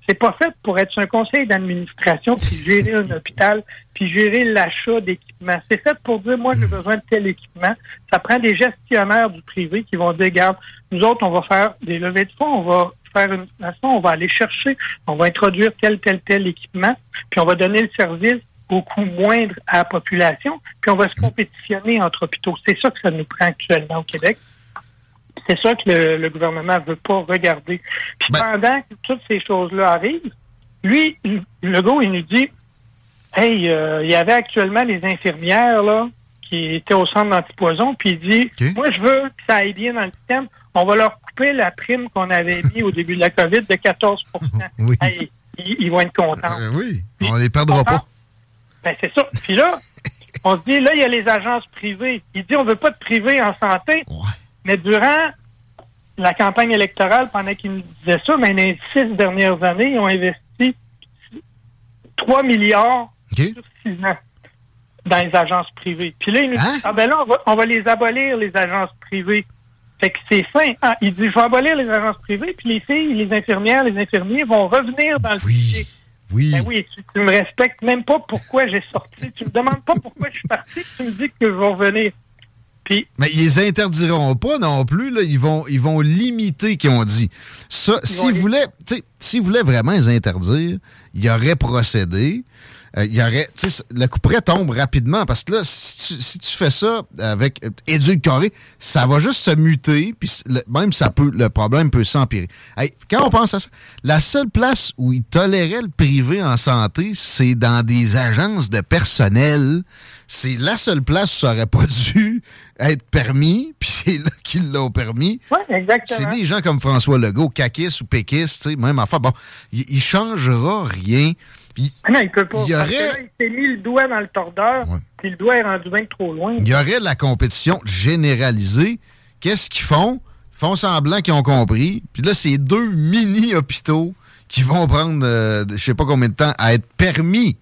C'est pas fait pour être un conseil d'administration puis gérer un hôpital puis gérer l'achat d'équipements. C'est fait pour dire, moi, j'ai besoin de tel équipement. Ça prend des gestionnaires du privé qui vont dire, regarde, nous autres, on va faire des levées de fonds, on va faire une façon, on va aller chercher, on va introduire tel, tel, tel équipement, puis on va donner le service au coût moindre à la population, puis on va se compétitionner entre hôpitaux. C'est ça que ça nous prend actuellement au Québec. C'est ça que le, le gouvernement veut pas regarder. Puis pendant que toutes ces choses-là arrivent, lui, le gars, il nous dit Hey, euh, il y avait actuellement les infirmières là qui étaient au centre d'antipoison, puis il dit Moi, je veux que ça aille bien dans le système. On va leur couper la prime qu'on avait mis au début de la COVID de 14 Hey, ils, ils vont être contents. Euh, oui, on les perdra pas. Ben, c'est ça. Puis là, on se dit, là, il y a les agences privées. Il dit, on veut pas de privé en santé. Mais durant la campagne électorale, pendant qu'il nous disait ça, mais dans les six dernières années, ils ont investi 3 milliards sur six ans. dans les agences privées. Puis là, il nous dit, ah ben là, on va, on va les abolir, les agences privées. Fait que c'est fin. Ah, il dit, je vais abolir les agences privées, puis les filles, les infirmières, les infirmiers vont revenir dans le fichier. Oui. Ben oui, tu, tu me respectes même pas pourquoi j'ai sorti. Tu me demandes pas pourquoi je suis parti, tu me dis que je vais revenir. Puis, Mais ils les interdiront pas non plus. Là. Ils, vont, ils vont limiter, qu'ils ont dit. Ça, s'ils voulaient, tu sais, s'ils voulaient vraiment les interdire, il y aurait procédé. Euh, il y aurait, tu sais, le coup près tombe rapidement parce que là, si tu, si tu fais ça avec euh, édulcoré, ça va juste se muter, puis même ça peut, le problème peut s'empirer. Hey, quand on pense à ça, la seule place où ils toléraient le privé en santé, c'est dans des agences de personnel. C'est la seule place où ça aurait pas dû être permis, puis c'est là qu'ils l'ont permis. ouais, exactement. C'est des gens comme François Legault, caquiste ou sais, même affaire. Bon, il, il changera rien. Puis Ah non, il peut pas. Il y Parce que aurait- là, il s'est mis le doigt dans le tordeur, puis le doigt est rendu bien trop loin. il y aurait de la compétition généralisée. Qu'est-ce qu'ils font? Ils font semblant qu'ils ont compris. Puis là, c'est deux mini-hôpitaux qui vont prendre, euh, je sais pas combien de temps, à être permis.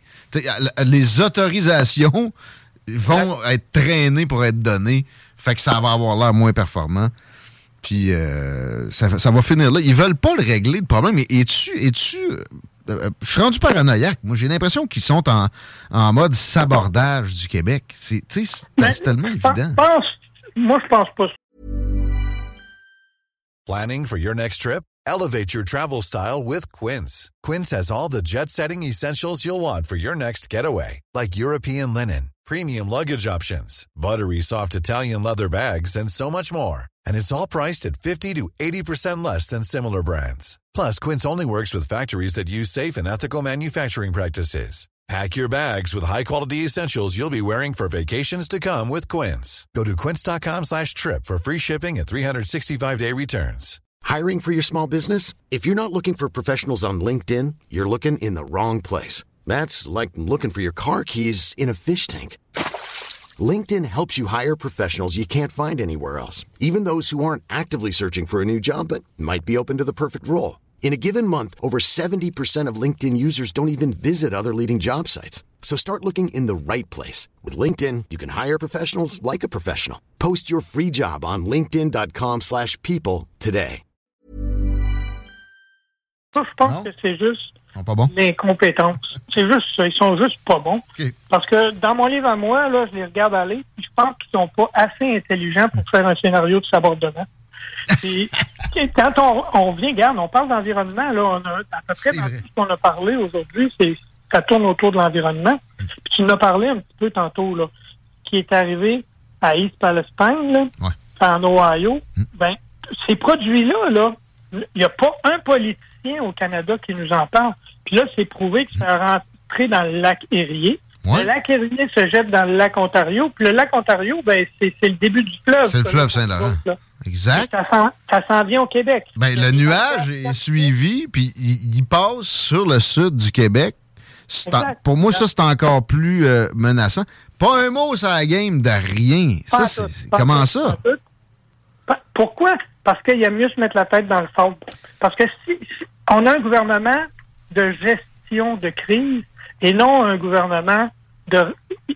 Les autorisations vont être traînées pour être données. Fait que ça va avoir l'air moins performant. Puis euh, ça, ça va finir là. Ils veulent pas le régler, le problème. Et es-tu. Es-tu euh, je suis rendu paranoïaque. Moi, j'ai l'impression qu'ils sont en, en mode sabordage du Québec. C'est c'est tellement évident. Je pense, moi, je pense pas. Planning for your next trip? Elevate your travel style with Quince. Quince has all the jet setting essentials you'll want for your next getaway, like European linen, premium luggage options, buttery soft Italian leather bags, and so much more. And it's all priced at 50 to 80% less than similar brands. Plus, Quince only works with factories that use safe and ethical manufacturing practices. Pack your bags with high-quality essentials you'll be wearing for vacations to come with Quince. Go to quince.com slash trip for free shipping and 365-day returns. Hiring for your small business? If you're not looking for professionals on LinkedIn, you're looking in the wrong place. That's like looking for your car keys in a fish tank. LinkedIn helps you hire professionals you can't find anywhere else, even those who aren't actively searching for a new job but might be open to the perfect role. In a given month, over 70% of LinkedIn users don't even visit other leading job sites. So start looking in the right place. With LinkedIn, you can hire professionals like a professional. Post your free job on linkedin.com/people slash people today. Ça, je pense que c'est juste pas bon. l'incompétence. C'est juste ça. Ils sont juste pas bons. Parce que dans mon livre à moi, là, je les regarde aller, puis je pense qu'ils sont pas assez intelligents pour faire un scénario de sabordement. Puis, quand on, on vient, regarde, on parle d'environnement, là, on a à peu près dans tout ce qu'on a parlé aujourd'hui, c'est ça tourne autour de l'environnement. Puis tu en as parlé un petit peu tantôt, là, qui est arrivé à East Palestine, là, en Ohio. Ben, ces produits-là, là, il n'y a pas un politicien au Canada qui nous en parle. Puis là, c'est prouvé que ça a rentré dans le lac Le lac Erie se jette dans le lac Ontario. Puis le lac Ontario, ben, c'est le début du fleuve. C'est le fleuve Saint-Laurent. Exact. Ça s'en- vient au Québec. Ben, le nuage est suivi, puis il, il passe sur le sud du Québec. En- pour moi, ça, c'est encore plus euh, menaçant. Pas un mot sur la game de rien. Pas Ça, tout, comment tout, ça? Pourquoi? Parce qu'il y a mieux se mettre la tête dans le sable. Parce que si, si on a un gouvernement de gestion de crise et non un gouvernement de...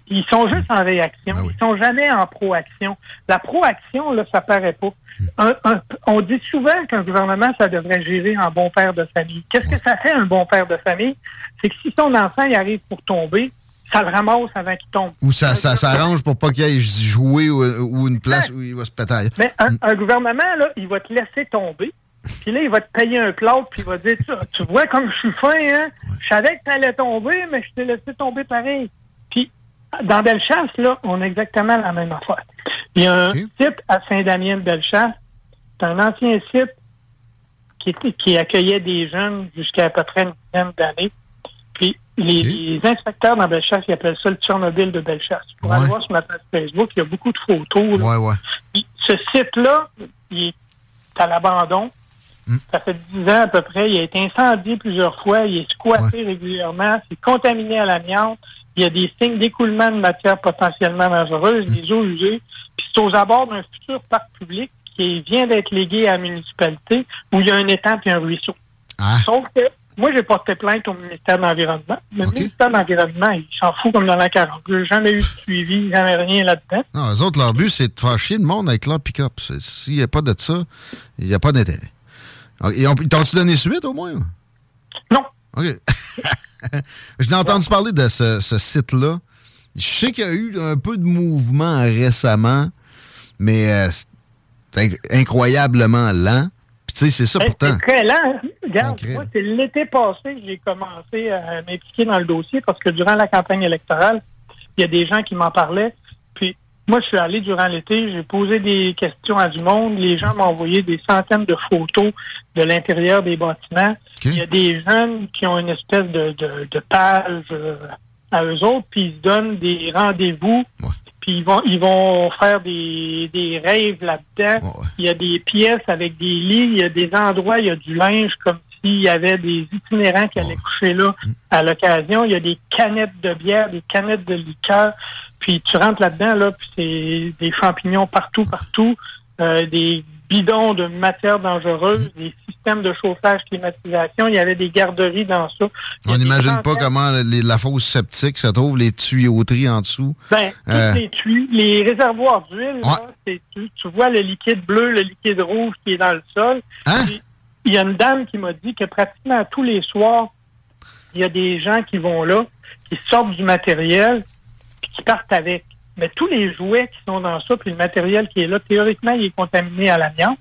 Ils sont juste en réaction. Ben Ils sont jamais en proaction. La proaction, là, ça paraît pas. Un- un- on dit souvent qu'un gouvernement, ça devrait gérer en bon père de famille. Qu'est-ce que ça fait un bon père de famille? C'est que si son enfant il arrive pour tomber, ça le ramasse avant qu'il tombe. Ou ça, ça s'arrange pour pas qu'il aille jouer ou, ou une place où il va se péter. Mais un, un gouvernement, là, il va te laisser tomber. Puis là, il va te payer un plâtre, puis il va dire, tu, tu vois comme je suis fin, hein? Je savais que tu allais tomber, mais je t'ai laissé tomber pareil. Puis, dans Bellechasse, là, on a exactement la même affaire. Il y a un site à Saint-Damien-de-Bellechasse. C'est un ancien site qui, était- qui accueillait des jeunes jusqu'à à peu près une dizaine d'années. Puis, les, les inspecteurs dans Bellechasse, ils appellent ça le Tchernobyl de Bellechasse. Pour aller voir sur ma page Facebook, il y a beaucoup de photos. là. Ouais, ouais. Puis, ce site-là, il est à l'abandon. Ça fait dix ans à peu près. Il a été incendié plusieurs fois. Il est squatté régulièrement. C'est contaminé à l'amiante. Il y a des signes d'écoulement de matières potentiellement dangereuses, des eaux usées. Puis c'est aux abords d'un futur parc public qui vient d'être légué à la municipalité où il y a un étang et un ruisseau. Sauf que moi, j'ai porté plainte au ministère de l'Environnement. Le ministère de l'Environnement, il s'en fout comme dans la 40. J'ai jamais eu de suivi, jamais rien là-dedans. Non, eux autres, leur but, c'est de faire chier le monde avec leur pick-up. S'il n'y a pas de ça, il n'y a pas d'intérêt. Ils t'ont-tu donné suite, au moins? Non. OK. Je n'ai entendu parler de ce, ce site-là. Je sais qu'il y a eu un peu de mouvement récemment, mais euh, c'est inc- incroyablement lent. Puis tu sais, c'est ça pourtant. C'est très lent. hein. Regarde, moi, c'est l'été passé que j'ai commencé à m'impliquer dans le dossier parce que durant la campagne électorale, il y a des gens qui m'en parlaient. Puis moi, je suis allé durant l'été, j'ai posé des questions à du monde. Les gens m'ont envoyé des centaines de photos de l'intérieur des bâtiments. Il y a des jeunes qui ont une espèce de, de, de page euh, à eux autres, puis ils se donnent des rendez-vous. Puis ils vont ils vont faire des, des rêves là-dedans. Il y a des pièces avec des lits, il y a des endroits, il y a du linge comme s'il y avait des itinérants qui allaient coucher là à l'occasion. Il y a des canettes de bière, des canettes de liqueur. Puis tu rentres là-dedans, là, puis c'est des champignons partout, partout, euh, des bidons de matières dangereuses, des systèmes de chauffage, climatisation. Il y avait des garderies dans ça. On n'imagine pas comment les- la fosse septique se trouve, les tuyauteries en dessous. Ben, tous Euh, les tuyaux, les réservoirs d'huile, tu, tu vois le liquide bleu, le liquide rouge qui est dans le sol. Hein? Il y a une dame qui m'a dit que pratiquement tous les soirs, il y a des gens qui vont là, qui sortent du matériel, puis qui partent avec. Mais tous les jouets qui sont dans ça, puis le matériel qui est là, théoriquement, il est contaminé à l'amiante.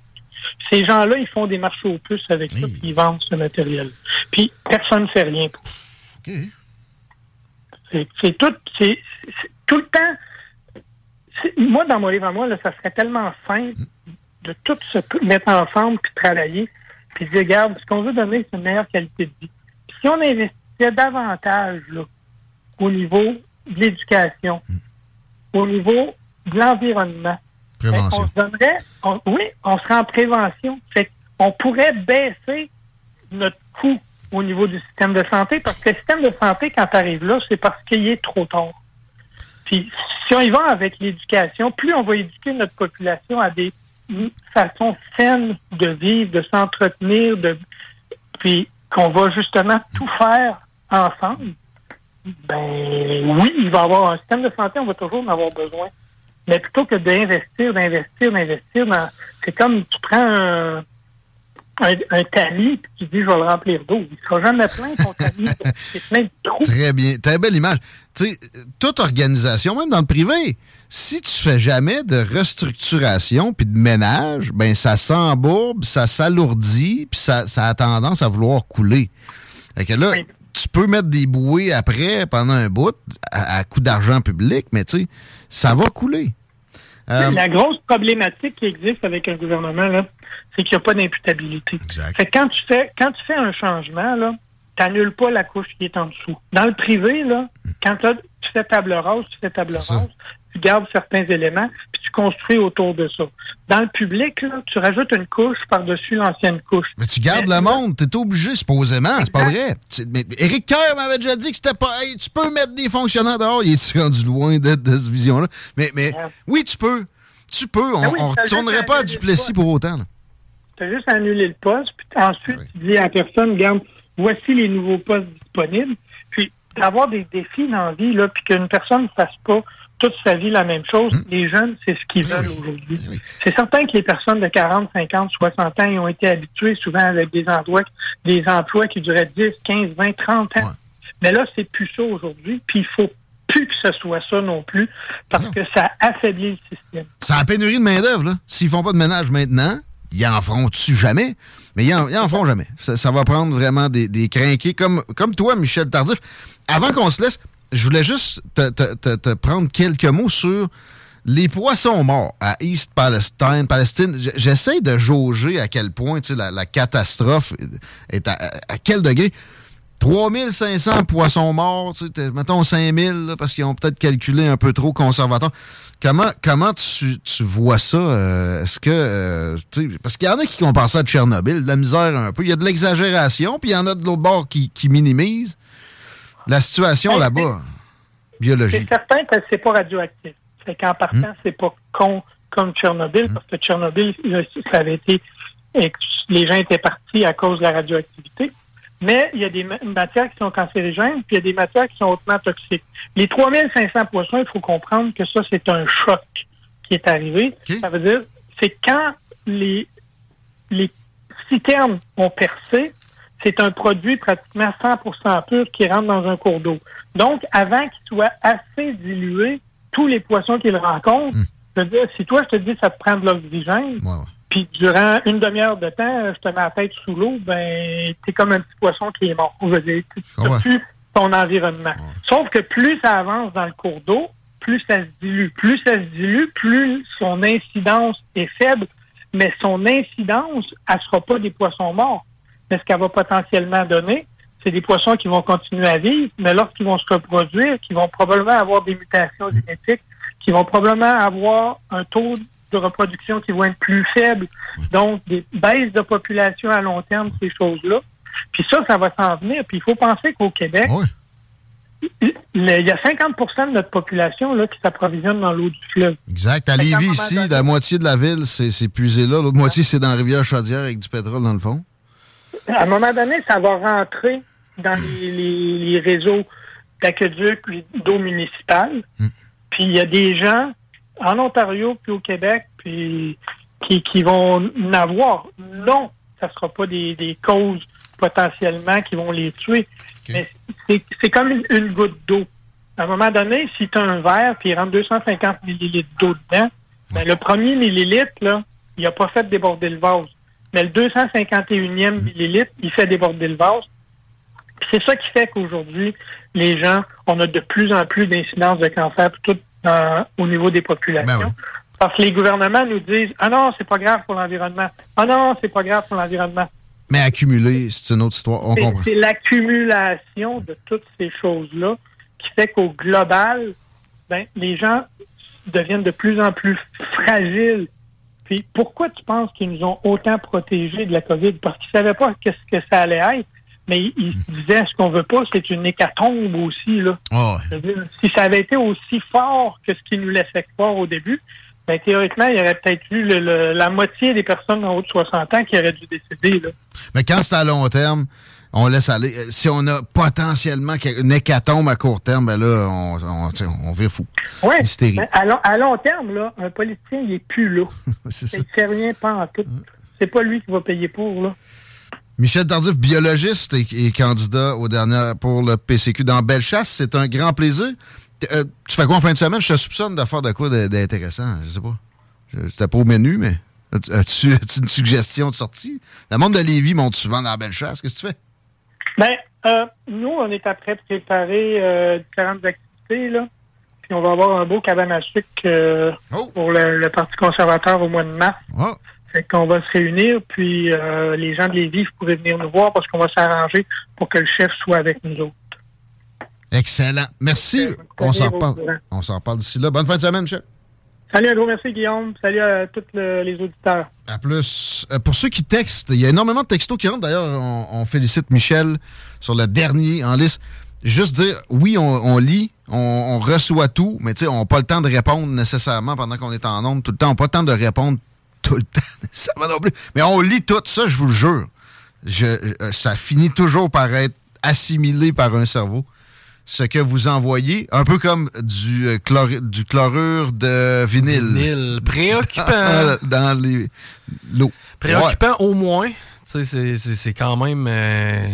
Ces gens-là, ils font des marchés aux puces avec ça, puis ils vendent ce matériel. Puis personne ne fait rien pour. C'est c'est tout, c'est tout le temps. Moi, dans mon livre à moi, là, ça serait tellement simple de tout se mettre ensemble puis travailler, puis dire, regarde, ce qu'on veut donner, c'est une meilleure qualité de vie. Puis si on investissait davantage là, au niveau de l'éducation, au niveau de l'environnement, Prévention. on se donnerait, on- oui, on serait en prévention. Fait on pourrait baisser notre coût au niveau du système de santé parce que le système de santé, quand tu arrives là, c'est parce qu'il est trop tard. Puis si on y va avec l'éducation, plus on va éduquer notre population à des façons saines de vivre, de s'entretenir, de puis qu'on va justement tout faire ensemble, ben oui, il va y avoir un système de santé, on va toujours en avoir besoin. Mais plutôt que d'investir, d'investir, d'investir, dans- c'est comme tu prends un, un, un tamis puis tu dis je vais le remplir d'eau. Il sera jamais plein ton tamis. c'est plein de trous. Très bien. Très belle image. Tu sais, toute organisation, même dans le privé, si tu fais jamais de restructuration puis de ménage, ben ça s'embourbe, ça s'alourdit, puis ça, ça a tendance à vouloir couler. Fait que là, tu peux mettre des bouées après pendant un bout à, à coût d'argent public, mais tu sais, ça va couler. Euh, La grosse problématique qui existe avec un gouvernement, là, c'est qu'il n'y a pas d'imputabilité. Fait que quand tu fais quand tu fais un changement, là, tu n'annules pas la couche qui est en dessous. Dans le privé, là, quand tu fais table rase, tu fais table rase, tu gardes certains éléments, puis tu construis autour de ça. Dans le public, là, tu rajoutes une couche par-dessus l'ancienne couche. Mais tu gardes le monde, t'es obligé, supposément, c'est pas vrai. Mais Éric Kerr m'avait déjà dit que c'était pas. Hey, tu peux mettre des fonctionnaires dehors, il est rendu loin de, de cette vision-là? Mais, mais oui, tu peux. Tu peux. On, Ben oui, t'as retournerait pas à Duplessis pour autant. Tu as juste à annuler le poste, puis ensuite, tu dis à la personne, regarde, voici les nouveaux postes disponibles. Puis d'avoir des défis dans la vie, là, puis qu'une personne ne fasse pas toute sa vie la même chose, les jeunes, c'est ce qu'ils veulent aujourd'hui. C'est certain que les personnes de 40, 50, 60 ans ils ont été habitués souvent avec des emplois, des emplois qui duraient 10, 15, 20, 30 ans. Mais là, c'est plus ça aujourd'hui, puis il faut plus que ce soit ça non plus, parce que ça affaiblit le système. C'est la pénurie de main-d'œuvre, là. S'ils font pas de ménage maintenant, ils en feront-tu jamais? Mais ils en, ils en feront jamais. Ça, ça va prendre vraiment des, des crinqués comme, comme toi, Michel Tardif. Avant qu'on se laisse, je voulais juste te, prendre quelques mots sur les poissons morts à East Palestine. Palestine. J'essaie de jauger à quel point la, la catastrophe est à, quel degré. 3500 poissons morts, mettons 5000, là, parce qu'ils ont peut-être calculé un peu trop conservateur. Comment, comment tu, tu vois ça? euh, Est-ce que. euh, parce qu'il y en a qui comparent ça à Tchernobyl, de la misère un peu. Il y a de l'exagération, puis il y en a de l'autre bord qui, qui minimisent la situation Ben, là-bas. C'est Biologique. certain que c'est pas radioactif. Fait qu'en partant, Hmm. c'est pas con comme Tchernobyl, parce que Tchernobyl, ça avait été, les gens étaient partis à cause de la radioactivité. Mais il y a des ma- matières qui sont cancérigènes, puis il y a des matières qui sont hautement toxiques. Les 3500 poissons, il faut comprendre que ça, c'est un choc qui est arrivé. Ça veut dire, c'est quand les, les citernes ont percé, c'est un produit pratiquement 100% pur qui rentre dans un cours d'eau. Donc, avant qu'il soit assez dilué, tous les poissons qu'il rencontre, je veux dire, si toi, je te dis ça te prend de l'oxygène, puis durant une demi-heure de temps, je te mets la tête sous l'eau, ben, t'es comme un petit poisson qui est mort. Je veux dire, tu Ah ouais. plus ton environnement. Sauf que plus ça avance dans le cours d'eau, plus ça se dilue. Plus ça se dilue, plus son incidence est faible, mais son incidence, elle sera pas des poissons morts. Mais ce qu'elle va potentiellement donner, c'est des poissons qui vont continuer à vivre, mais lorsqu'ils vont se reproduire, qui vont probablement avoir des mutations génétiques, qui vont probablement avoir un taux de reproduction qui vont être plus faible, donc des baisses de population à long terme, ces choses-là. Puis ça, ça va s'en venir. Puis il faut penser qu'au Québec, il y a 50% de notre population là, qui s'approvisionne dans l'eau du fleuve. Exact. À Lévis, ici, la moitié de la ville, c'est c'est puisé là. L'autre moitié, c'est dans la rivière Chaudière avec du pétrole dans le fond. À un moment donné, ça va rentrer dans les, les- les réseaux d'aqueduc d'eau municipale. Puis il y a des gens en Ontario puis au Québec puis qui, qui vont en avoir. Non, ça ne sera pas des, des causes potentiellement qui vont les tuer. Mais c'est c'est comme une, une goutte d'eau. À un moment donné, si tu as un verre puis il rentre 250 millilitres d'eau dedans, ben, le premier millilitre, là, il n'a pas fait déborder le vase. Mais le 251e millilitre, il fait déborder le vase. C'est ça qui fait qu'aujourd'hui, les gens, on a de plus en plus d'incidences de cancer, tout dans- au niveau des populations. Parce que les gouvernements nous disent Ah non, c'est pas grave pour l'environnement. Ah non, c'est pas grave pour l'environnement. Mais accumulé, c'est une autre histoire. On C'est- comprend. C'est l'accumulation de toutes ces choses-là qui fait qu'au global, ben, les gens deviennent de plus en plus fragiles. Puis pourquoi tu penses qu'ils nous ont autant protégés de la COVID? Parce qu'ils savaient pas qu'est-ce que ça allait être, mais ils, se disaient ce qu'on veut pas, c'est une hécatombe aussi. Là. Dire, si ça avait été aussi fort que ce qu'ils nous laissaient croire au début, ben, théoriquement, il y aurait peut-être eu le- le- la moitié des personnes en haut de 60 ans qui auraient dû décéder. Là. Mais quand c'est à long terme, on laisse aller. Euh, Si on a potentiellement une hécatombe à court terme, ben là, on, on, on vire fou. Oui, Hystérie. à, long, à long terme, là, un politicien, il est plus là. c'est Il fait rien, pas en tout. C'est pas lui qui va payer pour, là. Michel Tardif, biologiste et, et candidat au dernier pour le PCQ dans Bellechasse, c'est un grand plaisir. Euh, tu fais quoi en fin de semaine? Je te soupçonne de faire de quoi d'intéressant, je sais pas. Je- C'était pas au menu, mais as-tu une suggestion de sortie? Le monde de Lévis monte souvent dans Bellechasse. Qu'est-ce que tu fais? Ben, euh, nous, on est après de préparer euh, différentes activités, là. Puis on va avoir un beau cabane à sucre euh, pour le, le Parti conservateur au mois de mars. Fait qu'on va se réunir, puis euh, les gens de Lévis vous pourrez venir nous voir parce qu'on va s'arranger pour que le chef soit avec nous autres. Excellent. Merci. On s'en reparle. On s'en reparle d'ici là. Bonne fin de semaine, Michel. Salut, un gros merci, Guillaume. Salut à tous le- les auditeurs. À plus. Euh, pour ceux qui textent, il y a énormément de textos qui rentrent. D'ailleurs, on, félicite Michel sur le dernier en liste. Juste dire, oui, on, lit, on, reçoit tout, mais on n'a pas le temps de répondre nécessairement pendant qu'on est en onde tout le temps. On n'a pas le temps de répondre tout le temps. va non plus. Mais on lit tout ça, je vous le jure. Je, euh, ça finit toujours par être assimilé par un cerveau. Ce que vous envoyez, un peu comme du, euh, du chlorure de vinyle. Vinyle. Préoccupant. dans les- l'eau. Préoccupant au moins. C'est- quand même. euh,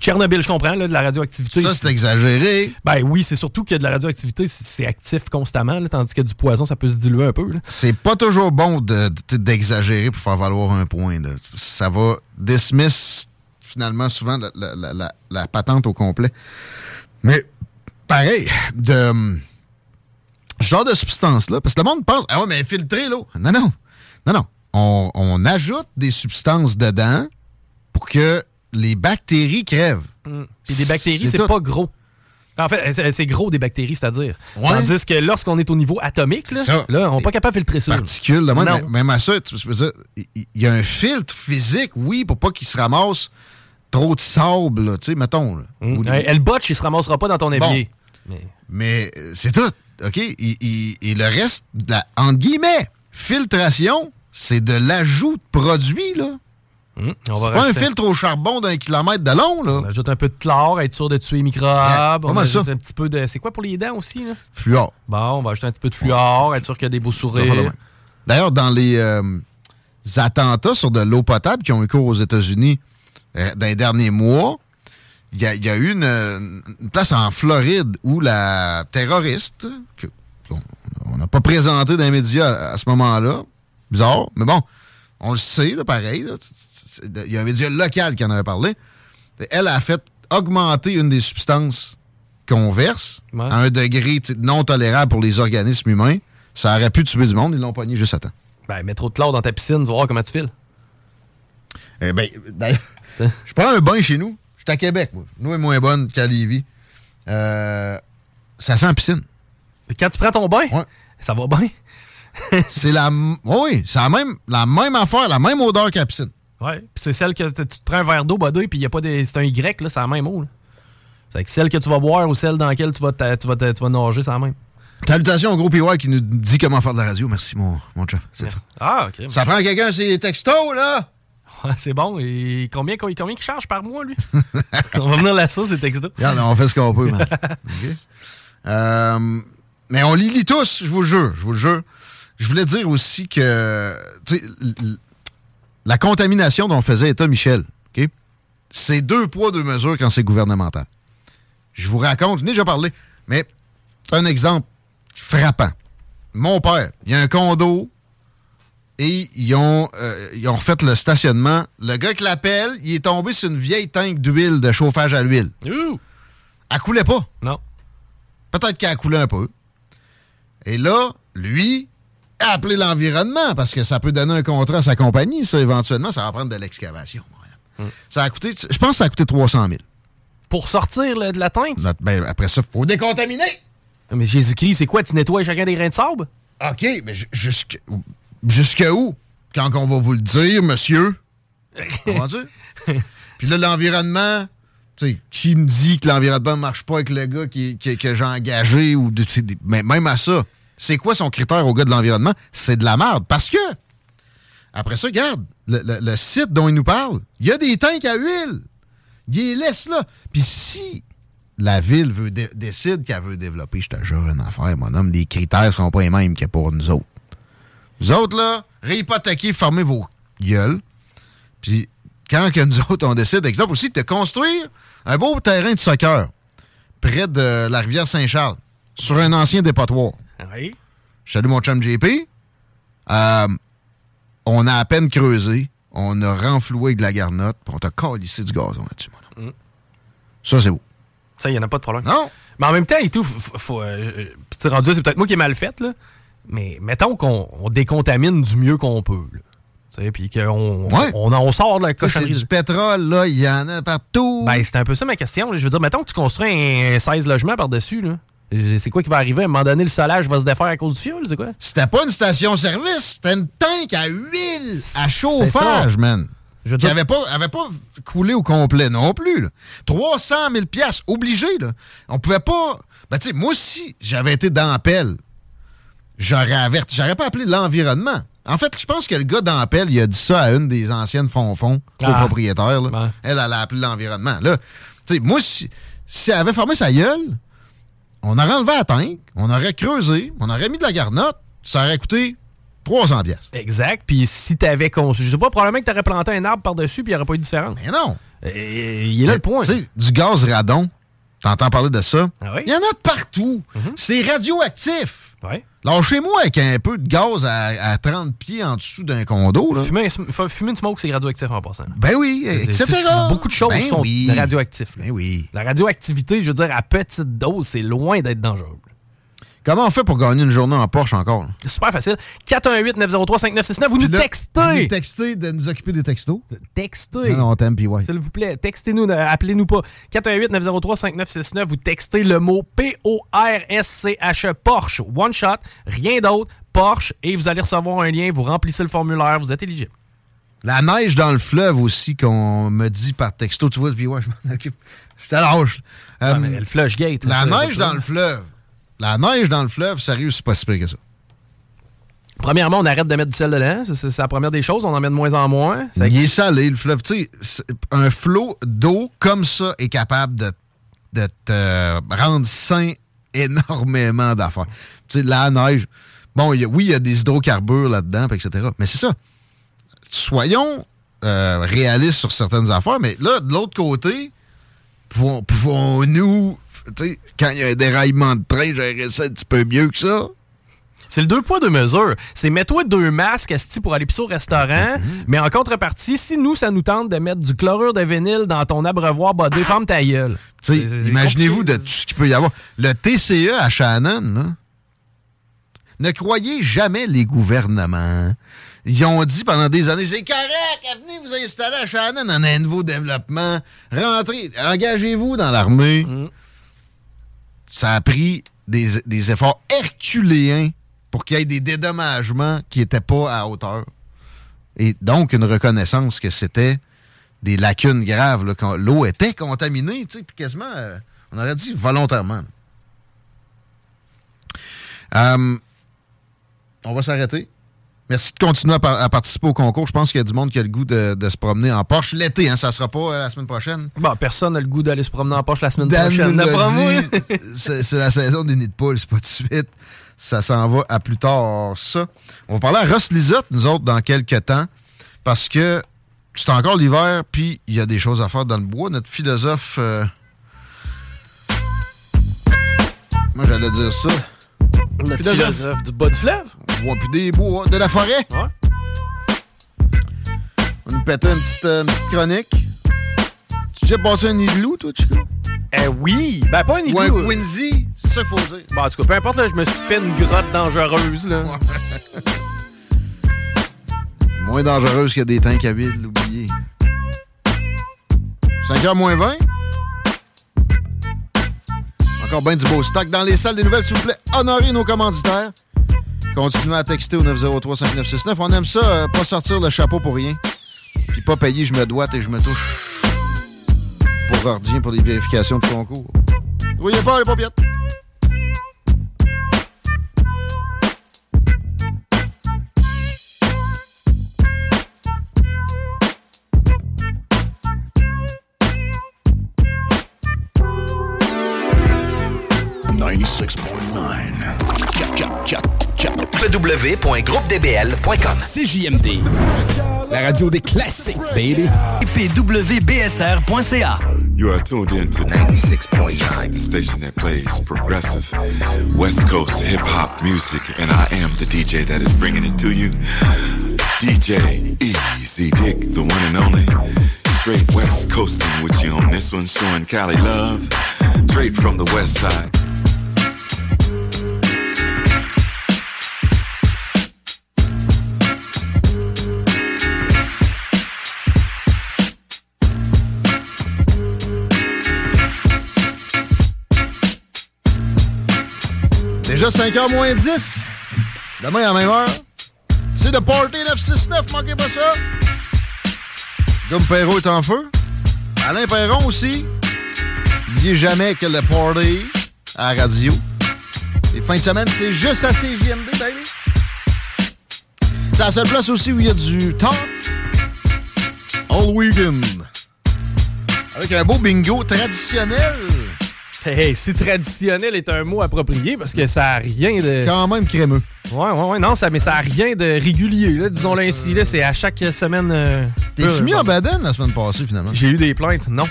Tchernobyl, je comprends, là, de la radioactivité. Ça, c'est exagéré. Ben oui, c'est surtout que de la radioactivité, c'est actif constamment, là, tandis que du poison, ça peut se diluer un peu. C'est pas toujours bon de- de- d'exagérer pour faire valoir un point. là. Ça va dismiss finalement souvent la, la- la- la- patente au complet. Mais pareil, de ce genre de substance-là, parce que le monde pense, ah ouais, mais filtrer l'eau. Non, non. Non, non. On, on ajoute des substances dedans pour que les bactéries crèvent. Mm. Puis des bactéries, c'est pas gros. En fait, c'est- gros des bactéries, c'est-à-dire. Ouais. Tandis que lorsqu'on est au niveau atomique, là, Ça. là, on n'est pas capable de filtrer ça. particules. de même, même à ça, il y, a un filtre physique, oui, pour pas qu'il se ramasse trop de sable, là, tu sais, mettons. là. Euh, Elle botche, il se ramassera pas dans ton évier. Mais euh, c'est tout, OK? Et, et- et le reste, de la, entre guillemets, filtration, c'est de l'ajout de produits, là. On C'est pas un filtre au charbon d'un kilomètre de long, là. On ajoute un peu de chlore, être sûr de tuer les microbes. pas on ajoute ça. un petit peu de. C'est quoi pour les dents aussi, là? Fluor. Bon, on va ajouter un petit peu de fluor, être sûr qu'il y a des beaux sourires. D'ailleurs, dans les euh, attentats sur de l'eau potable qui ont eu cours aux États-Unis euh, dans les derniers mois, il y, a- il y a eu une, une place en Floride où la terroriste, que on- n'a pas présenté dans les médias à, à ce moment-là, bizarre, mais bon, on le sait, là, pareil. Il y a un média local qui en avait parlé. Elle a fait augmenter une des substances qu'on verse à un degré non tolérable pour les organismes humains. Ça aurait pu tuer du monde, ils l'ont pogné juste à temps. Ben, mets trop de chlore dans ta piscine, tu vas voir comment tu files. Eh ben, d'ailleurs, je prends un bain chez nous. Je suis à Québec, moi. Nous est moins bonne qu'à Lévis. Euh, ça sent piscine. Quand tu prends ton bain, ça va bien? c'est la, oui, c'est la même, la même affaire, la même odeur qu'à la piscine. Ouais. Puis c'est celle que tu te prends un verre d'eau, buddy, puis il y a pas des. C'est un Y, là, c'est la même eau. C'est celle que tu vas boire ou celle dans laquelle tu vas, tu vas, tu vas nager, c'est la même. Salutations au gros PY qui nous dit comment faire de la radio. Merci, mon, mon chef. Ah, ok. Ça prend quelqu'un, c'est textos, là? C'est bon. Et combien, combien, combien il charge par mois, lui? on va venir là, ça, c'est texto. Regarde, on fait ce qu'on peut, man. Euh, mais on les lit tous, je vous le jure, je vous le jure. Je voulais dire aussi que la contamination dont faisait état Michel, c'est deux poids, deux mesures quand c'est gouvernemental. Je vous raconte, je n'ai déjà parlé, mais c'est un exemple frappant. Mon père, il y a un condo et ils ont, euh, ils ont refait le stationnement. Le gars qui l'appelle, il est tombé sur une vieille tank d'huile, de chauffage à l'huile. Elle coulait pas. Non. Peut-être qu'elle a coulé un peu. Et là, lui, a appelé l'environnement parce que ça peut donner un contrat à sa compagnie, ça, éventuellement. Ça va prendre de l'excavation. moyen. Ça a coûté, je pense que ça a coûté 300 000. Pour sortir de la tank? Ben, après ça, il faut décontaminer. Mais Jésus-Christ, c'est quoi? Tu nettoies chacun des grains de sable? OK, mais ju- jusque, jusque où? Quand on va vous le dire, monsieur? Comment dire? Puis là, l'environnement, tu sais, qui me dit que l'environnement ne marche pas avec le gars qui, qui- que j'ai engagé ou de- mais même à ça, c'est quoi son critère au gars de l'environnement? C'est de la merde. Parce que, après ça, regarde, le, le- le site dont il nous parle, il y a des tanks à huile. Il les laisse là. Puis si la ville veut dé- décide qu'elle veut développer, je te jure une affaire, mon homme, les critères seront pas les mêmes que pour nous autres. Nous autres, là, réhypothéquer, fermez vos gueules. Puis quand que nous autres, on décide, exemple aussi, de construire un beau terrain de soccer près de la rivière Saint-Charles, sur un ancien dépotoir. Oui. Je salue mon chum JP. Euh, on a à peine creusé. On a renfloué de la garnotte. puis on t'a calissé du gazon là-dessus, mon homme. Mm. Ça, c'est beau. Ça, il n'y en a pas de problème. Non. Mais en même temps, et tout, faut, faut, euh, rendu, c'est peut-être moi qui ai mal fait, là. Mais mettons qu'on on décontamine du mieux qu'on peut, là. Tu sais, puis qu'on Ouais. on, on sort de la cochonnerie. du pétrole, là. Il y en a partout. Ben, c'est un peu ça ma question. là. Je veux dire, mettons que tu construis un 16 logements par-dessus, là. C'est quoi qui va arriver? À un moment donné, le solage va se défaire à cause du fioul, c'est quoi? C'était pas une station-service, c'était une tank à huile, à chauffage, man. Je Qui dire- avait pas, avait pas coulé au complet non plus. Là. 300 000 piastres, obligé. Là. On pouvait pas... Ben, tu sais, moi, si j'avais été dans la pelle, j'aurais averti. J'aurais pas appelé l'environnement. En fait, je pense que le gars pelle, il a dit ça à une des anciennes fonds-fonds, Ah. propriétaires. Là. Elle, elle a appelé l'environnement. Là, moi, si, si elle avait fermé sa gueule, on aurait enlevé la tank, on aurait creusé, on aurait mis de la garnotte, ça aurait coûté 300 piastres. Exact. Puis si t'avais conçu, je sais pas, probablement que t'aurais planté un arbre par-dessus, puis il n'y aurait pas eu de différence. Mais non. Et, il est là le point. Tu sais, du gaz radon, t'entends parler de ça? Ah oui? Il y en a partout. C'est radioactif. Ouais. Lâchez-moi avec un peu de gaz à, à 30 pieds en dessous d'un condo. Là. Fumer, fumer une smoke, c'est radioactif en passant. Ben oui, etc. Beaucoup de choses Ben sont oui. radioactives. Ben oui. La radioactivité, je veux dire, à petite dose, c'est loin d'être dangereux. Comment on fait pour gagner une journée en Porsche encore? C'est super facile. 418-903-5969, vous nous là, textez. Vous nous textez de nous occuper des textos. Textez. Non, non, on t'aime, puis ouais. S'il vous plaît, textez-nous, ne- appelez-nous pas. 418-903-5969, vous textez le mot P-O-R-S-C-H-E, Porsche, one shot, rien d'autre, Porsche, et vous allez recevoir un lien, vous remplissez le formulaire, vous êtes éligible. La neige dans le fleuve aussi qu'on me dit par texto, tu vois, puis ouais, je m'en occupe. Je te lâche. Euh, mais le flush gate. La ça, neige dans le fleuve. La neige dans le fleuve, sérieux, c'est pas si pire que ça. Premièrement, on arrête de mettre du sel dedans. C'est- la première des choses. On en met de moins en moins. Ça- Il est salé, le fleuve. Tu sais, un flot d'eau comme ça est capable de, de te rendre sain énormément d'affaires. Tu sais, la neige. Bon, il y a- oui, il y a des hydrocarbures là-dedans, etc. Mais c'est ça. Soyons euh, réalistes sur certaines affaires, mais là, de l'autre côté, pouvons- pouvons-nous, tu sais, quand il y a un déraillement de train, gérer ça un petit peu mieux que ça? C'est le deux poids, deux mesures. C'est mets-toi deux masques esti, pour aller pisser au restaurant, mais en contrepartie, si nous, ça nous tente de mettre du chlorure de vinyle dans ton abreuvoir bodé, ferme ta gueule. Tu sais, imaginez-vous de tout ce qu'il peut y avoir. Le TCE à Shannon, là, ne croyez jamais les gouvernements. Ils ont dit pendant des années, c'est correct, venez vous installer à Shannon, on a un nouveau développement, rentrez, engagez-vous dans l'armée. Ça a pris des, efforts herculéens pour qu'il y ait des dédommagements qui n'étaient pas à hauteur. Et donc, une reconnaissance que c'était des lacunes graves, quand l'eau était contaminée, tu sais, puis quasiment, euh, on aurait dit volontairement. Euh, on va s'arrêter. Merci de continuer à, par- à participer au concours. Je pense qu'il y a du monde qui a le goût de, de se promener en Porsche l'été. Hein, ça sera pas euh, la semaine prochaine. Bon, personne n'a le goût d'aller se promener en poche la semaine Dan prochaine. c'est la saison des nids de poules, c'est pas tout de suite. Ça s'en va à plus tard, ça. On va parler à Ross Lisotte, nous autres, dans quelques temps, parce que c'est encore l'hiver, puis il y a des choses à faire dans le bois. Notre philosophe... euh, Moi, j'allais dire ça. Le philosophe du bas du fleuve? Ouais, puis des bois, de la forêt. Ouais. On nous pétait une petite, euh, une petite chronique. Tu déjà passé un igloo, toi, Chico? Eh oui! Ben, pas un igloo. Ou un Quincy, c'est ça qu'il faut dire. Bon, en tout cas, peu importe, là, je me suis fait une grotte dangereuse. Là. Moins dangereuse que des tanks à vide, oublié. 5h moins 20. Encore bien du beau stock dans les salles des nouvelles, s'il vous plaît. Honorez nos commanditaires. Continuez à texter au 903-5969. On aime ça, euh, pas sortir le chapeau pour rien. Puis pas payer, je me doite et je me touche. Pour Gordien pour les vérifications de concours. Vous voyez pas les paupiètes? www.groupedbl.com CJMD. La radio des classiques, baby. pwbsr.ca. You are tuned in to 96.9, the station that plays progressive West Coast hip hop music, and I am the DJ that is bringing it to you. DJ Easy Dick, the one and only. Straight West Coasting with you on this one, showing Cali love. Straight from the West Side. Déjà 5h moins 10. Demain à la même heure. C'est le Party 969, manquez pas ça. Dom Perrault est en feu. Alain Perron aussi. N'oubliez jamais que le Party à la radio. Les fins de semaine, c'est juste à CJMD, baby. C'est la seule place aussi où il y a du talk. All weekend. Avec un beau bingo traditionnel. Hey, si traditionnel est un mot approprié parce que ça a rien de. Quand même crémeux. Ouais, ouais, ouais. Non, ça, mais ça a rien de régulier, là, disons-le ainsi. Là, c'est à chaque semaine. euh, T'es-tu mis en badane la semaine passée, finalement? J'ai eu des plaintes, non.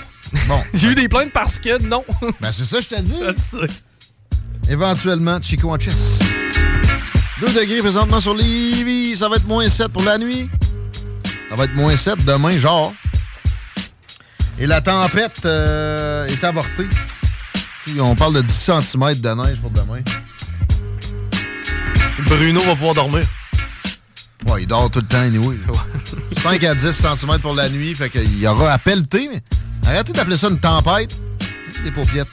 Bon. J'ai eu des plaintes parce que non. Ben, c'est ça, je t'ai dit. Ça, Éventuellement, Chico en chess. 2 degrés présentement sur Lévis. Ça va être moins 7 pour la nuit. Ça va être moins 7 demain, genre. Et la tempête euh, est avortée. On parle de 10 cm de neige pour demain. Bruno va pouvoir dormir. Ouais, il dort tout le temps, anyway. là. 5 à 10 cm pour la nuit. Fait qu'il y aura à pelleter, mais arrêtez d'appeler ça une tempête. Des paupiètes.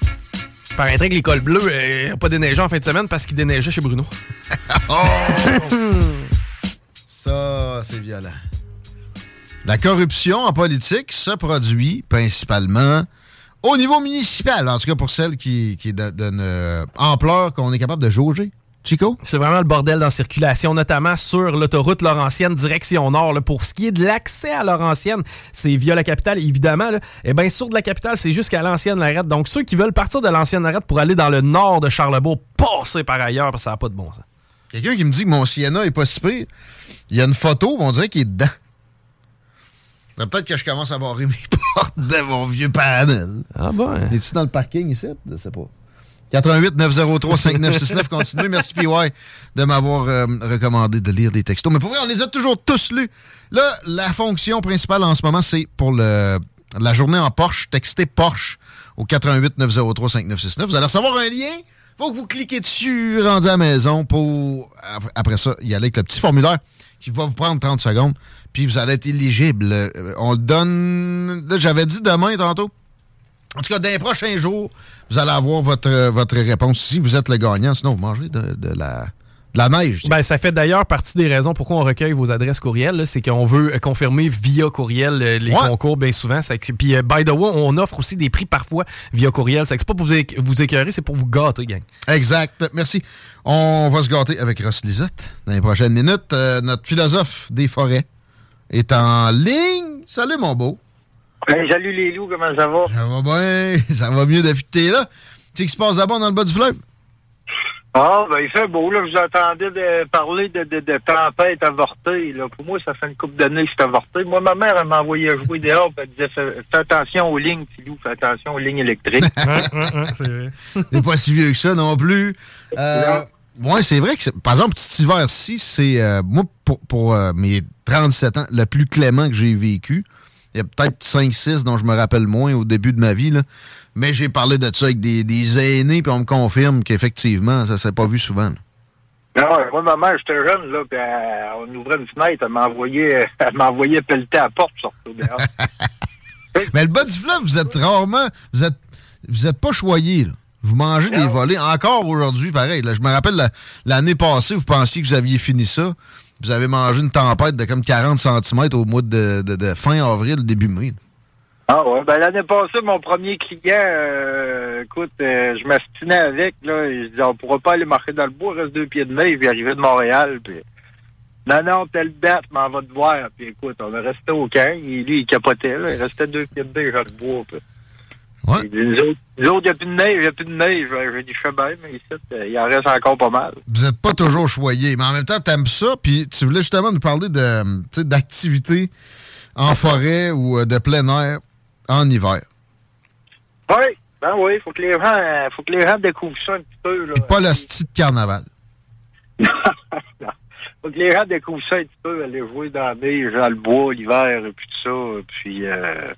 Paraîtrait que l'école bleue n'a pas déneigé en fin de semaine parce qu'il déneigeait chez Bruno. Ça, c'est violent. La corruption en politique se produit principalement au niveau municipal, en tout cas pour celle qui, qui est d'une euh, ampleur qu'on est capable de jauger. Chico? C'est vraiment le bordel dans la circulation, notamment sur l'autoroute Laurentienne, direction nord. là. Pour ce qui est de l'accès à Laurentienne, c'est via la capitale, évidemment. Là. Et bien, sur de la capitale, c'est jusqu'à l'ancienne Larette. Donc, ceux qui veulent partir de l'ancienne Larette pour aller dans le nord de Charlebourg, passez par ailleurs, parce que ça n'a pas de bon sens. Quelqu'un qui me dit que mon Sienna est pas si pire. Il y a une photo, on dirait qu'il est dedans. Peut-être que je commence à barrer mes portes de mon vieux panel. Ah bon? Es-tu dans le parking ici? Je sais pas. 88 903 5969 continue. Merci PY de m'avoir euh, recommandé de lire des textos. Mais pour vrai, on les a toujours tous lus. Là, la fonction principale en ce moment, c'est pour le, la journée en Porsche. Textez Porsche au 88 903 5969. Vous allez recevoir un lien. Faut que vous cliquez dessus, rendu à la maison, pour ap- après ça, y aller avec le petit formulaire qui va vous prendre 30 secondes. Puis vous allez être éligible. Euh, On le donne. Là, j'avais dit demain tantôt. En tout cas, dans les prochains jours, vous allez avoir votre, euh, votre réponse si vous êtes le gagnant. Sinon, vous mangerez de, de la, de la neige. Ben, ça fait d'ailleurs partie des raisons pourquoi on recueille vos adresses courriel. C'est qu'on veut euh, confirmer via courriel les Ouais. concours, bien souvent. Puis, by the way, on offre aussi des prix parfois via courriel. C'est pas pour vous, éc- vous écœurer, c'est pour vous gâter, gang. Exact. Merci. On va se gâter avec Ross Lisotte dans les prochaines minutes. Euh, notre philosophe des forêts est en ligne. Salut, mon beau. Hey, salut les loups, comment ça va? Ça va bien. Ça va mieux depuis que t'es là. Tu sais ce qui se passe d'abord dans le bas du fleuve? Ah, ben il fait beau, là. Vous entendez de parler de, de, de tempête avortée, là. Pour moi, ça fait une couple d'années que c'est avorté. Moi, ma mère, elle m'envoyait jouer dehors, puis elle disait, fais, fais attention aux lignes, petit loup, fais attention aux lignes électriques. c'est vrai. C'est pas si vieux que ça non plus. Euh, ouais, c'est vrai que, par exemple, cet hiver-ci, c'est, euh, moi, pour, pour euh, mes 37 ans, le plus clément que j'ai vécu. Il y a peut-être 5-6 dont je me rappelle moins au début de ma vie, là. Mais j'ai parlé de ça avec des, des aînés, puis on me confirme qu'effectivement, ça s'est pas vu souvent. là. Non, moi, ma mère, j'étais jeune, là, puis on ouvrait une fenêtre, elle m'envoyait, elle m'envoyait pelleter à la porte, surtout dehors. Mais le bas du fleuve, vous êtes rarement. Vous êtes, vous êtes pas choyé, là. Vous mangez des volets. Encore aujourd'hui, pareil. là. je me rappelle la- l'année passée, vous pensiez que vous aviez fini ça. Vous avez mangé une tempête de comme 40 cm au mois de, de- de fin avril, début mai. Ah ouais, ben l'année passée, mon premier client, euh, écoute, euh, je m'astinais avec, là, et je disais, on pourra pas aller marcher dans le bois, il reste deux pieds de neige, puis arrivé de Montréal, puis non, non, telle date, m'en va te voir, puis écoute, on est resté au camp, et lui, il capotait, là, il restait deux pieds de neige dans le bois, puis il dit, nous autres, nous autres, il n'y a plus de neige, il n'y a plus de neige, j'ai dit, je fais bien, mais ici, il en reste encore pas mal. Vous n'êtes pas toujours choyé, mais en même temps, t'aimes ça, puis tu voulais justement nous parler tu d'activités en forêt ou euh, de plein air en hiver. Oui, ben oui, faut que les gens, euh, faut que les gens découvrent ça un petit peu, là. Pas le style de carnaval. Faut que les gens découvrent ça un petit peu, aller jouer dans la neige, dans le bois, l'hiver, et puis tout ça. Puis, euh...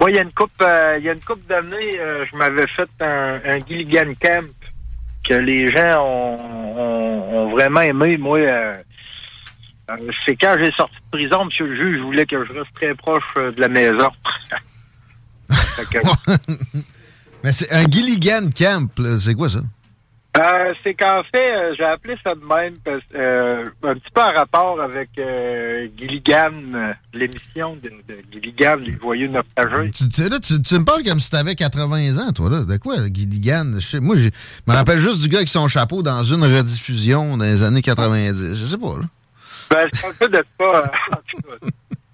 moi, il y a une coupe, euh, il y a une coupe d'années, euh, je m'avais fait un, un Gilligan Camp que les gens ont, ont- ont vraiment aimé. Moi, euh, c'est quand j'ai sorti de prison, monsieur le juge voulait que je reste très proche de la maison. Que- Mais c'est un Gilligan Camp, c'est quoi ça? Euh, c'est qu'en fait, euh, j'ai appelé ça de même parce euh, un petit peu en rapport avec euh, Gilligan, l'émission de, de Gilligan, les joyeux naufragés. Tu, tu- là, tu, tu me parles comme si t'avais 80 ans, toi, là. De quoi, Gilligan? Je sais- moi, je me rappelle juste du gars avec son chapeau dans une rediffusion dans les années 90. Je sais pas, là. Ben, c'est un peu de ça.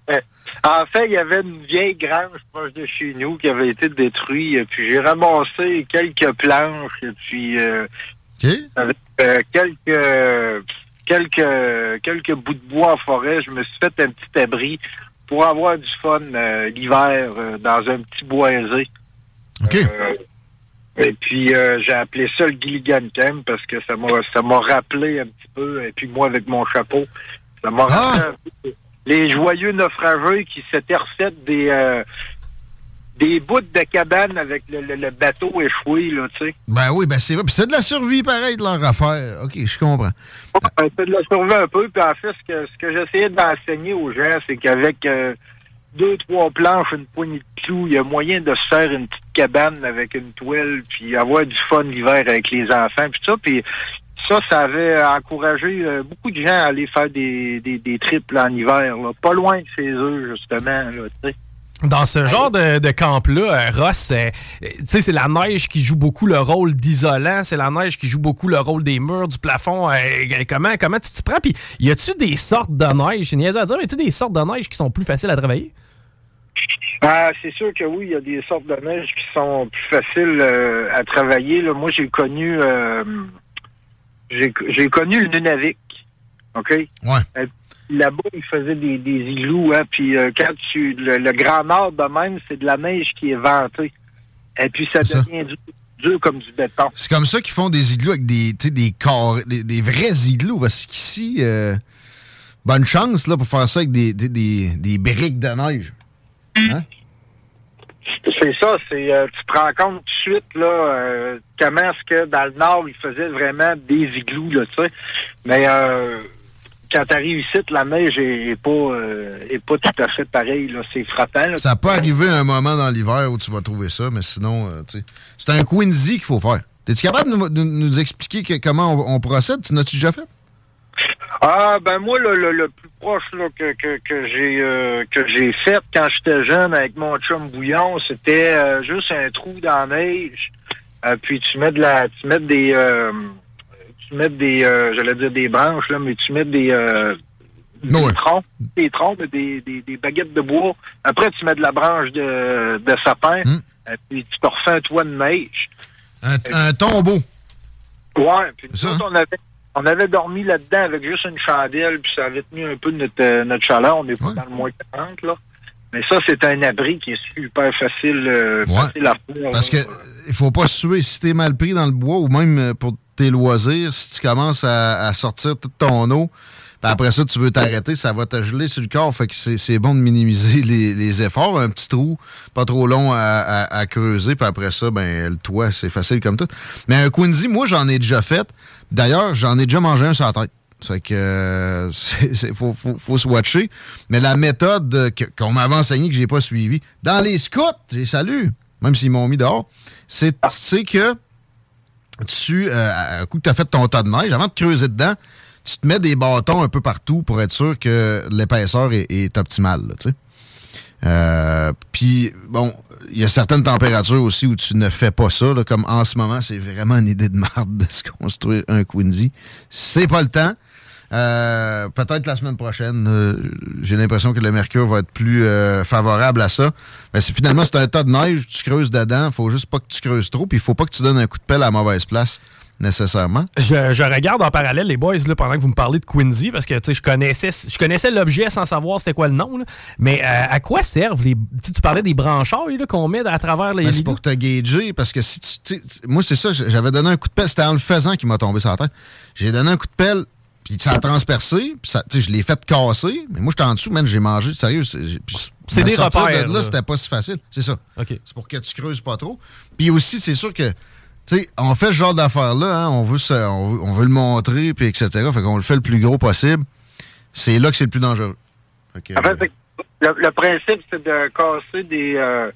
Euh, en fait, il y avait une vieille grange proche de chez nous qui avait été détruite. Puis j'ai ramassé quelques planches et puis euh, avec euh, quelques quelques quelques bouts de bois en forêt. Je me suis fait un petit abri pour avoir du fun euh, l'hiver dans un petit bois aisé. Euh, et puis j'ai appelé ça le Gilligan Camp parce que ça m'a ça m'a rappelé un petit peu. Et puis moi avec mon chapeau, ça m'a rappelé un peu les joyeux naufragés qui s'étaient recettes des euh, des bouts de cabane avec le, le- le bateau échoué, là, tu sais. Ben oui, ben c'est vrai. Puis c'est de la survie, pareil, de leur affaire. OK, je comprends. Ouais, C'est de la survie un peu. Puis en fait, ce que, ce que j'essayais d'enseigner aux gens, c'est qu'avec euh, deux, trois planches, une poignée de clous, il y a moyen de se faire une petite cabane avec une toile, puis avoir du fun l'hiver avec les enfants, puis ça. Puis ça, ça avait encouragé euh, beaucoup de gens à aller faire des, des, des trips là, en hiver, là, pas loin de chez eux, justement, là, tu. Dans ce genre de, de camp-là, euh, Ross, euh, tu sais, c'est la neige qui joue beaucoup le rôle d'isolant, c'est la neige qui joue beaucoup le rôle des murs, du plafond. euh, comment, comment tu t'y prends? Puis, y a-tu des sortes de neige, à dire, mais y a-tu des sortes de neige qui sont plus faciles à travailler? Ah, c'est sûr que oui, il y a des sortes de neige qui sont plus faciles euh, à travailler. Là. Moi, j'ai connu j'ai connu le Nunavik. OK? Ouais. Là-bas, ils faisaient des, des igloos, hein, puis euh, quand tu. Le, le Grand Nord de même, c'est de la neige qui est ventée. Et puis ça devient dur, dur comme du béton. C'est comme ça qu'ils font des igloos avec des, des corps, des, des vrais igloos. Parce qu'ici, euh, bonne chance là, pour faire ça avec des, des, des, des briques de neige. Hein? C'est ça, c'est euh, tu te rends compte tout de suite là euh, comment est-ce que dans le nord ils faisaient vraiment des igloos là, tu sais. Mais euh, quand t'arrives ici, la neige est, est pas euh, est pas tout à fait pareil là, c'est frappant. là. Ça peut arriver un moment dans l'hiver où tu vas trouver ça, mais sinon, euh, tu sais, c'est un Quincy qu'il faut faire. Es-tu capable de nous, de nous expliquer que- comment on, on procède? Tu n'as-tu déjà fait? Ah ben moi le, le, le plus proche là, que, que, que j'ai euh, que j'ai fait quand j'étais jeune avec mon chum bouillon, c'était euh, juste un trou dans la neige. Euh, puis tu mets de la tu mets des tu mets des j'allais dire des branches là, mais tu mets des des troncs, des troncs, mais des, des, des baguettes de bois. Après tu mets de la branche de, de sapin. Euh, puis tu te refais un toit de neige. Un, un tombeau. Ouais, puis nous autres, on avait, on avait dormi là-dedans avec juste une chandelle, puis ça avait tenu un peu notre, euh, notre chaleur. On n'est pas dans le moins 40, là. Mais ça, c'est un abri qui est super facile, euh, facile à faire. Parce que il faut pas se suer si t'es mal pris dans le bois ou même euh, pour tes loisirs, si tu commences à, à sortir toute ton eau, puis après ça, tu veux t'arrêter, ça va te geler sur le corps. Fait que c'est bon de minimiser les, efforts. Un petit trou, pas trop long à, creuser, puis après ça, ben le toit, c'est facile comme tout. Mais un Quincy, moi, j'en ai déjà fait. D'ailleurs, j'en ai déjà mangé un sur la tête. C'est que euh, faut, faut, faut se watcher. Mais la méthode euh, qu'on m'avait enseignée que j'ai pas suivie, dans les scouts, j'ai salué, même s'ils m'ont mis dehors, c'est, que tu, euh, un coup que tu as fait ton tas de neige, avant de creuser dedans, tu te mets des bâtons un peu partout pour être sûr que l'épaisseur est, optimale. tu sais. Euh, Puis, bon, il y a certaines températures aussi où tu ne fais pas ça. là, comme en ce moment, c'est vraiment une idée de marde de se construire un Quincy. C'est pas le temps. Euh, Peut-être la semaine prochaine. euh, J'ai l'impression que le mercure va être plus euh, favorable à ça. Finalement, c'est un tas de neige, tu creuses dedans. faut juste pas que tu creuses trop. Puis il faut pas que tu donnes un coup de pelle à la mauvaise place, nécessairement. Je, je regarde en parallèle les boys là, pendant que vous me parlez de Quincy parce que je connaissais je connaissais l'objet sans savoir c'était quoi le nom. là. Mais euh, à quoi servent les. tu parlais des branchailles qu'on met à travers les. C'est pour te gager, parce que si tu. Moi, c'est ça, j'avais donné un coup de pelle. C'était en le faisant qui m'a tombé sur la tête. J'ai donné un coup de pelle, puis ça a transpercé, puis ça, tu sais, je l'ai fait casser, mais moi, j'étais en dessous, man, j'ai mangé, sérieux. C'est des repères, De là. là, c'était pas si facile. C'est ça. C'est pour que tu creuses pas trop. Puis aussi, c'est sûr que. Tu sais, on fait ce genre d'affaires-là, hein, on, veut on, veut, on veut le montrer, puis etc. Fait qu'on le fait le plus gros possible. C'est là que c'est le plus dangereux. En fait, le, le principe, c'est de casser des, euh,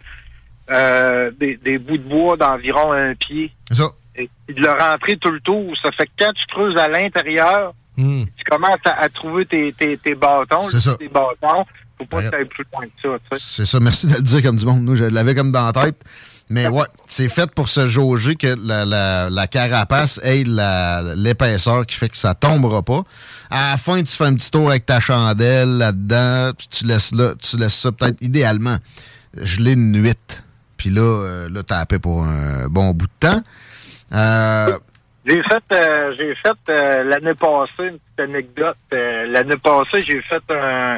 euh, des, des bouts de bois d'environ un pied. C'est ça. Et, et de le rentrer tout le tour. Ça fait que quand tu creuses à l'intérieur, Hmm. tu commences à, à trouver tes, tes, tes bâtons. C'est ça. Tes bâtons. Faut pas que tu ailles plus loin que ça. C'est ça, merci de le dire comme du monde. Nous, je l'avais comme dans la tête. Mais ouais, c'est fait pour se jauger que la, la, la carapace ait la- l'épaisseur qui fait que ça tombera pas. À la fin, tu fais un petit tour avec ta chandelle là-dedans, puis tu laisses là, tu laisses ça peut-être idéalement geler une nuit. Puis là, euh, là, t'as appelé pour un bon bout de temps. Euh, J'ai fait, euh, j'ai fait euh, l'année passée une petite anecdote. Euh, l'année passée, j'ai fait un,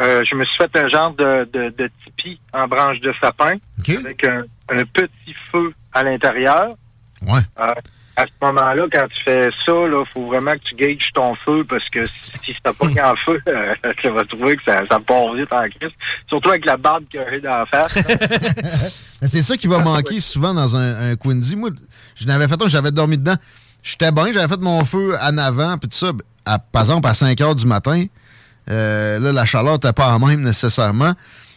euh, je me suis fait un genre de, de, de tipi en branche de sapin avec un, un petit feu à l'intérieur. Ouais. Euh, à ce moment-là, quand tu fais ça, il faut vraiment que tu gages ton feu parce que si, si ça pas en feu, euh, tu vas trouver que ça, ça part vite en crise. Surtout avec la barbe qu'il y a dans la face. Mais c'est ça qui va manquer souvent dans un, un Quincy. Moi, je n'avais fait un, j'avais dormi dedans. J'étais bien, j'avais fait mon feu en avant, puis tout ça. À, par exemple, à 5 heures du matin, euh, là, la chaleur n'était pas la même nécessairement.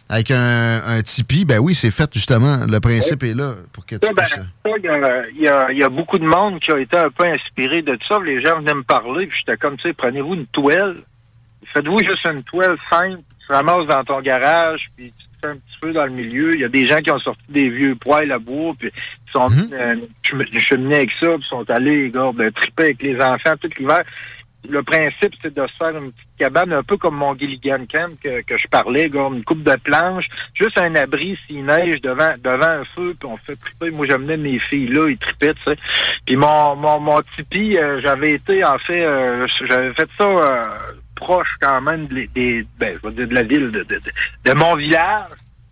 Avec un, un tipi, ben oui, c'est fait justement. Le principe est là pour que tu ben, puisses- ça, il y a- il y, beaucoup de monde qui a été un peu inspiré de ça. Les gens venaient me parler, puis j'étais comme, tu sais, prenez-vous une toile. Faites-vous juste une toile simple, tu ramasses dans ton garage, puis parti un petit peu dans le milieu. Il y a des gens qui ont sorti des vieux poêles à bois, puis ils sont Mhm. venus, euh, cheminer avec ça, puis sont allés, gars, ben, triper avec les enfants tout l'hiver. Le principe, c'est de se faire une petite cabane, un peu comme mon Gilligan Camp que, que je parlais, une coupe de planches, juste un abri s'il neige devant devant un feu, puis on fait triper. Moi, j'amenais mes filles là, ils tripaient, tu sais. Puis mon, mon, mon tipi, euh, j'avais été, en fait, euh, j'avais fait ça euh, proche quand même des, des- ben, je vais dire de la ville, de, de, de- de mon village,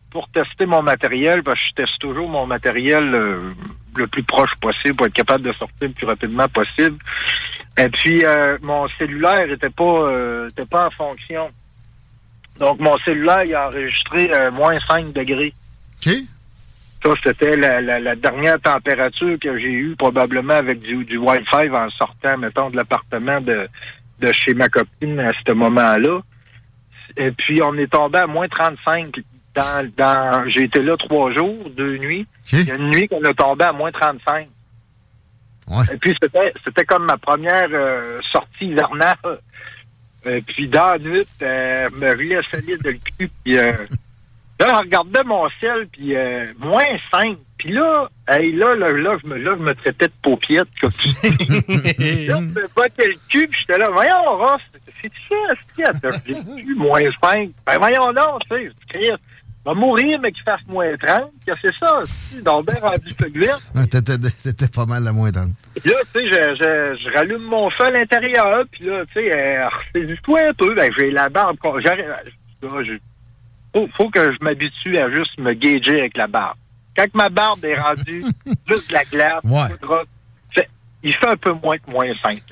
pour tester mon matériel, parce que je teste toujours mon matériel euh, le plus proche possible pour être capable de sortir le plus rapidement possible. Et puis, euh, mon cellulaire était pas euh, était pas en fonction. Donc, mon cellulaire, il a enregistré euh, moins 5 degrés. OK. Ça, c'était la, la, la dernière température que j'ai eue, probablement avec du, du Wi-Fi en sortant, mettons, de l'appartement de, de chez ma copine à ce moment-là. Et puis, on est tombé à moins 35. Dans, dans, j'ai été là trois jours, deux nuits. Il y a une nuit qu'on est tombé à moins 35. Et puis, c'était, c'était comme ma première euh, sortie hivernale. Et puis, dans la nuit, euh, me riais solide le cul. Puis, euh, là, je regardais mon ciel, puis euh, moins 5. Puis là, hey, là, là, là, je me, là, je me traitais de paupiette. Comme là, je me battais le cul, puis j'étais là, voyons, Ross, c'est ça, c'est ça, le cul, moins 5. Ben, voyons donc, tu sais, Christ, va mourir, mais qu'il fasse moins 30. Que c'est ça, si, donc, ben rendu. Ah, T'étais pas mal la moins tendre. Puis là, tu sais, je, je, je rallume mon feu à l'intérieur, puis là, tu sais, euh, ressaisis-toi un peu. Ben, j'ai la barbe. j'arrive- là, je- faut, faut que je m'habitue à juste me gager avec la barbe. Quand ma barbe est rendue juste de la glace, Ouais. Il fait un peu moins que moins 5.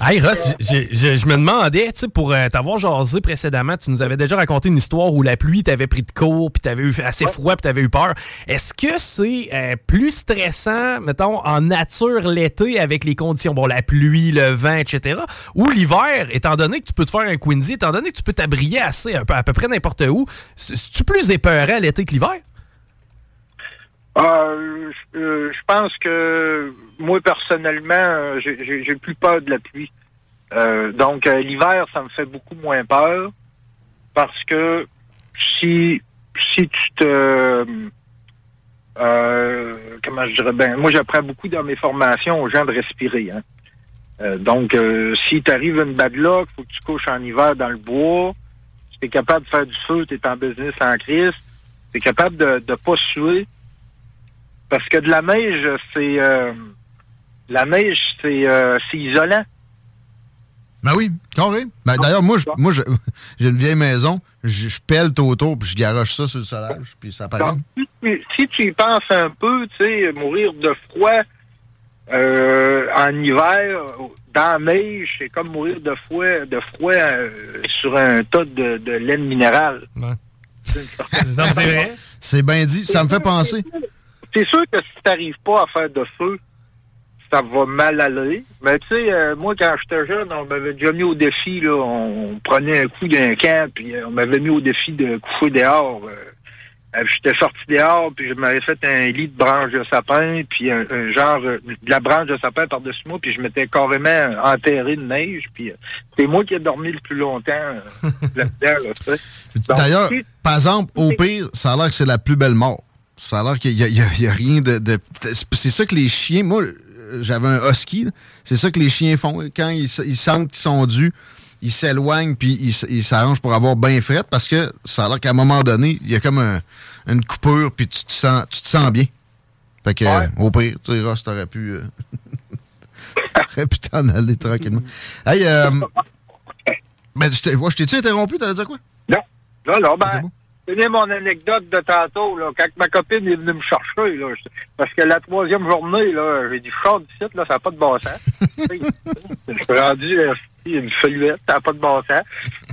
Hey Ross, je me demandais, tu pour euh, t'avoir jasé précédemment, tu nous avais déjà raconté une histoire où la pluie t'avait pris de court, puis t'avais eu assez froid, puis t'avais eu peur. Est-ce que c'est euh, plus stressant, mettons, en nature l'été avec les conditions, bon, la pluie, le vent, etc., ou l'hiver, étant donné que tu peux te faire un Quincy, étant donné que tu peux t'abrier assez, un peu, à peu près n'importe où, c'est- c'est-tu plus épeurant l'été que l'hiver? Euh, je euh, je pense que moi personnellement, euh, j'ai- plus peur de la pluie. Euh, donc euh, l'hiver, ça me fait beaucoup moins peur parce que si si tu te euh, comment je dirais? Ben moi j'apprends beaucoup dans mes formations aux gens de respirer. Hein. Euh, donc euh, si t'arrives une bad luck, faut que tu couches en hiver dans le bois. Si t'es capable de faire du feu, t'es en business en crise. T'es capable de de pas suer. Parce que de la neige, c'est euh, la neige, c'est euh, c'est isolant. Ben oui, carré. Ben, D'ailleurs, moi, je- moi je- j'ai une vieille maison, je, je pèle tout autour, puis je garoche ça sur le solage, puis ça paraît. Donc, si, tu- si tu y penses un peu, tu sais, mourir de froid euh, en hiver, dans la neige, c'est comme mourir de froid, de froid euh, sur un tas de, de laine minérale. c'est vrai. C'est bien dit, ça me fait penser. C'est sûr que si t'arrives pas à faire de feu, ça va mal aller. Mais tu sais, euh, moi, quand j'étais jeune, on m'avait déjà mis au défi, là, on prenait un coup d'un camp, puis euh, on m'avait mis au défi de coucher dehors. euh. J'étais sorti dehors, puis je m'avais fait un lit de branche de sapin, puis un, un genre de la branche de sapin par-dessus moi, puis je m'étais carrément enterré de neige, puis c'est moi qui ai dormi le plus longtemps là-dedans, là, D'ailleurs, par exemple, au pire, ça a l'air que c'est la plus belle mort. Ça a l'air qu'il n'y a, il y a rien de. de- c'est ça que les chiens. Moi, j'avais un husky. C'est ça que les chiens font. Quand ils, sentent qu'ils sont dus, ils s'éloignent puis ils, s'arrangent pour avoir bien fret parce que ça a l'air qu'à un moment donné, il y a comme un- une coupure puis tu te sens, tu te sens bien. Fait que, au pire, tu sais, Ross, t'aurais pu. euh, t'aurais pu t'en aller tranquillement. Hey, euh, ben, je t'ai-tu interrompu? T'allais dire quoi? Non. Là, là, ben, tenez mon anecdote de tantôt, là, quand ma copine est venue me chercher, là, je- parce que la troisième journée, là, j'ai dit, je sors du site, là, ça n'a pas de bon sens. je suis rendu, euh, une feuillette, ça n'a pas de bon sens.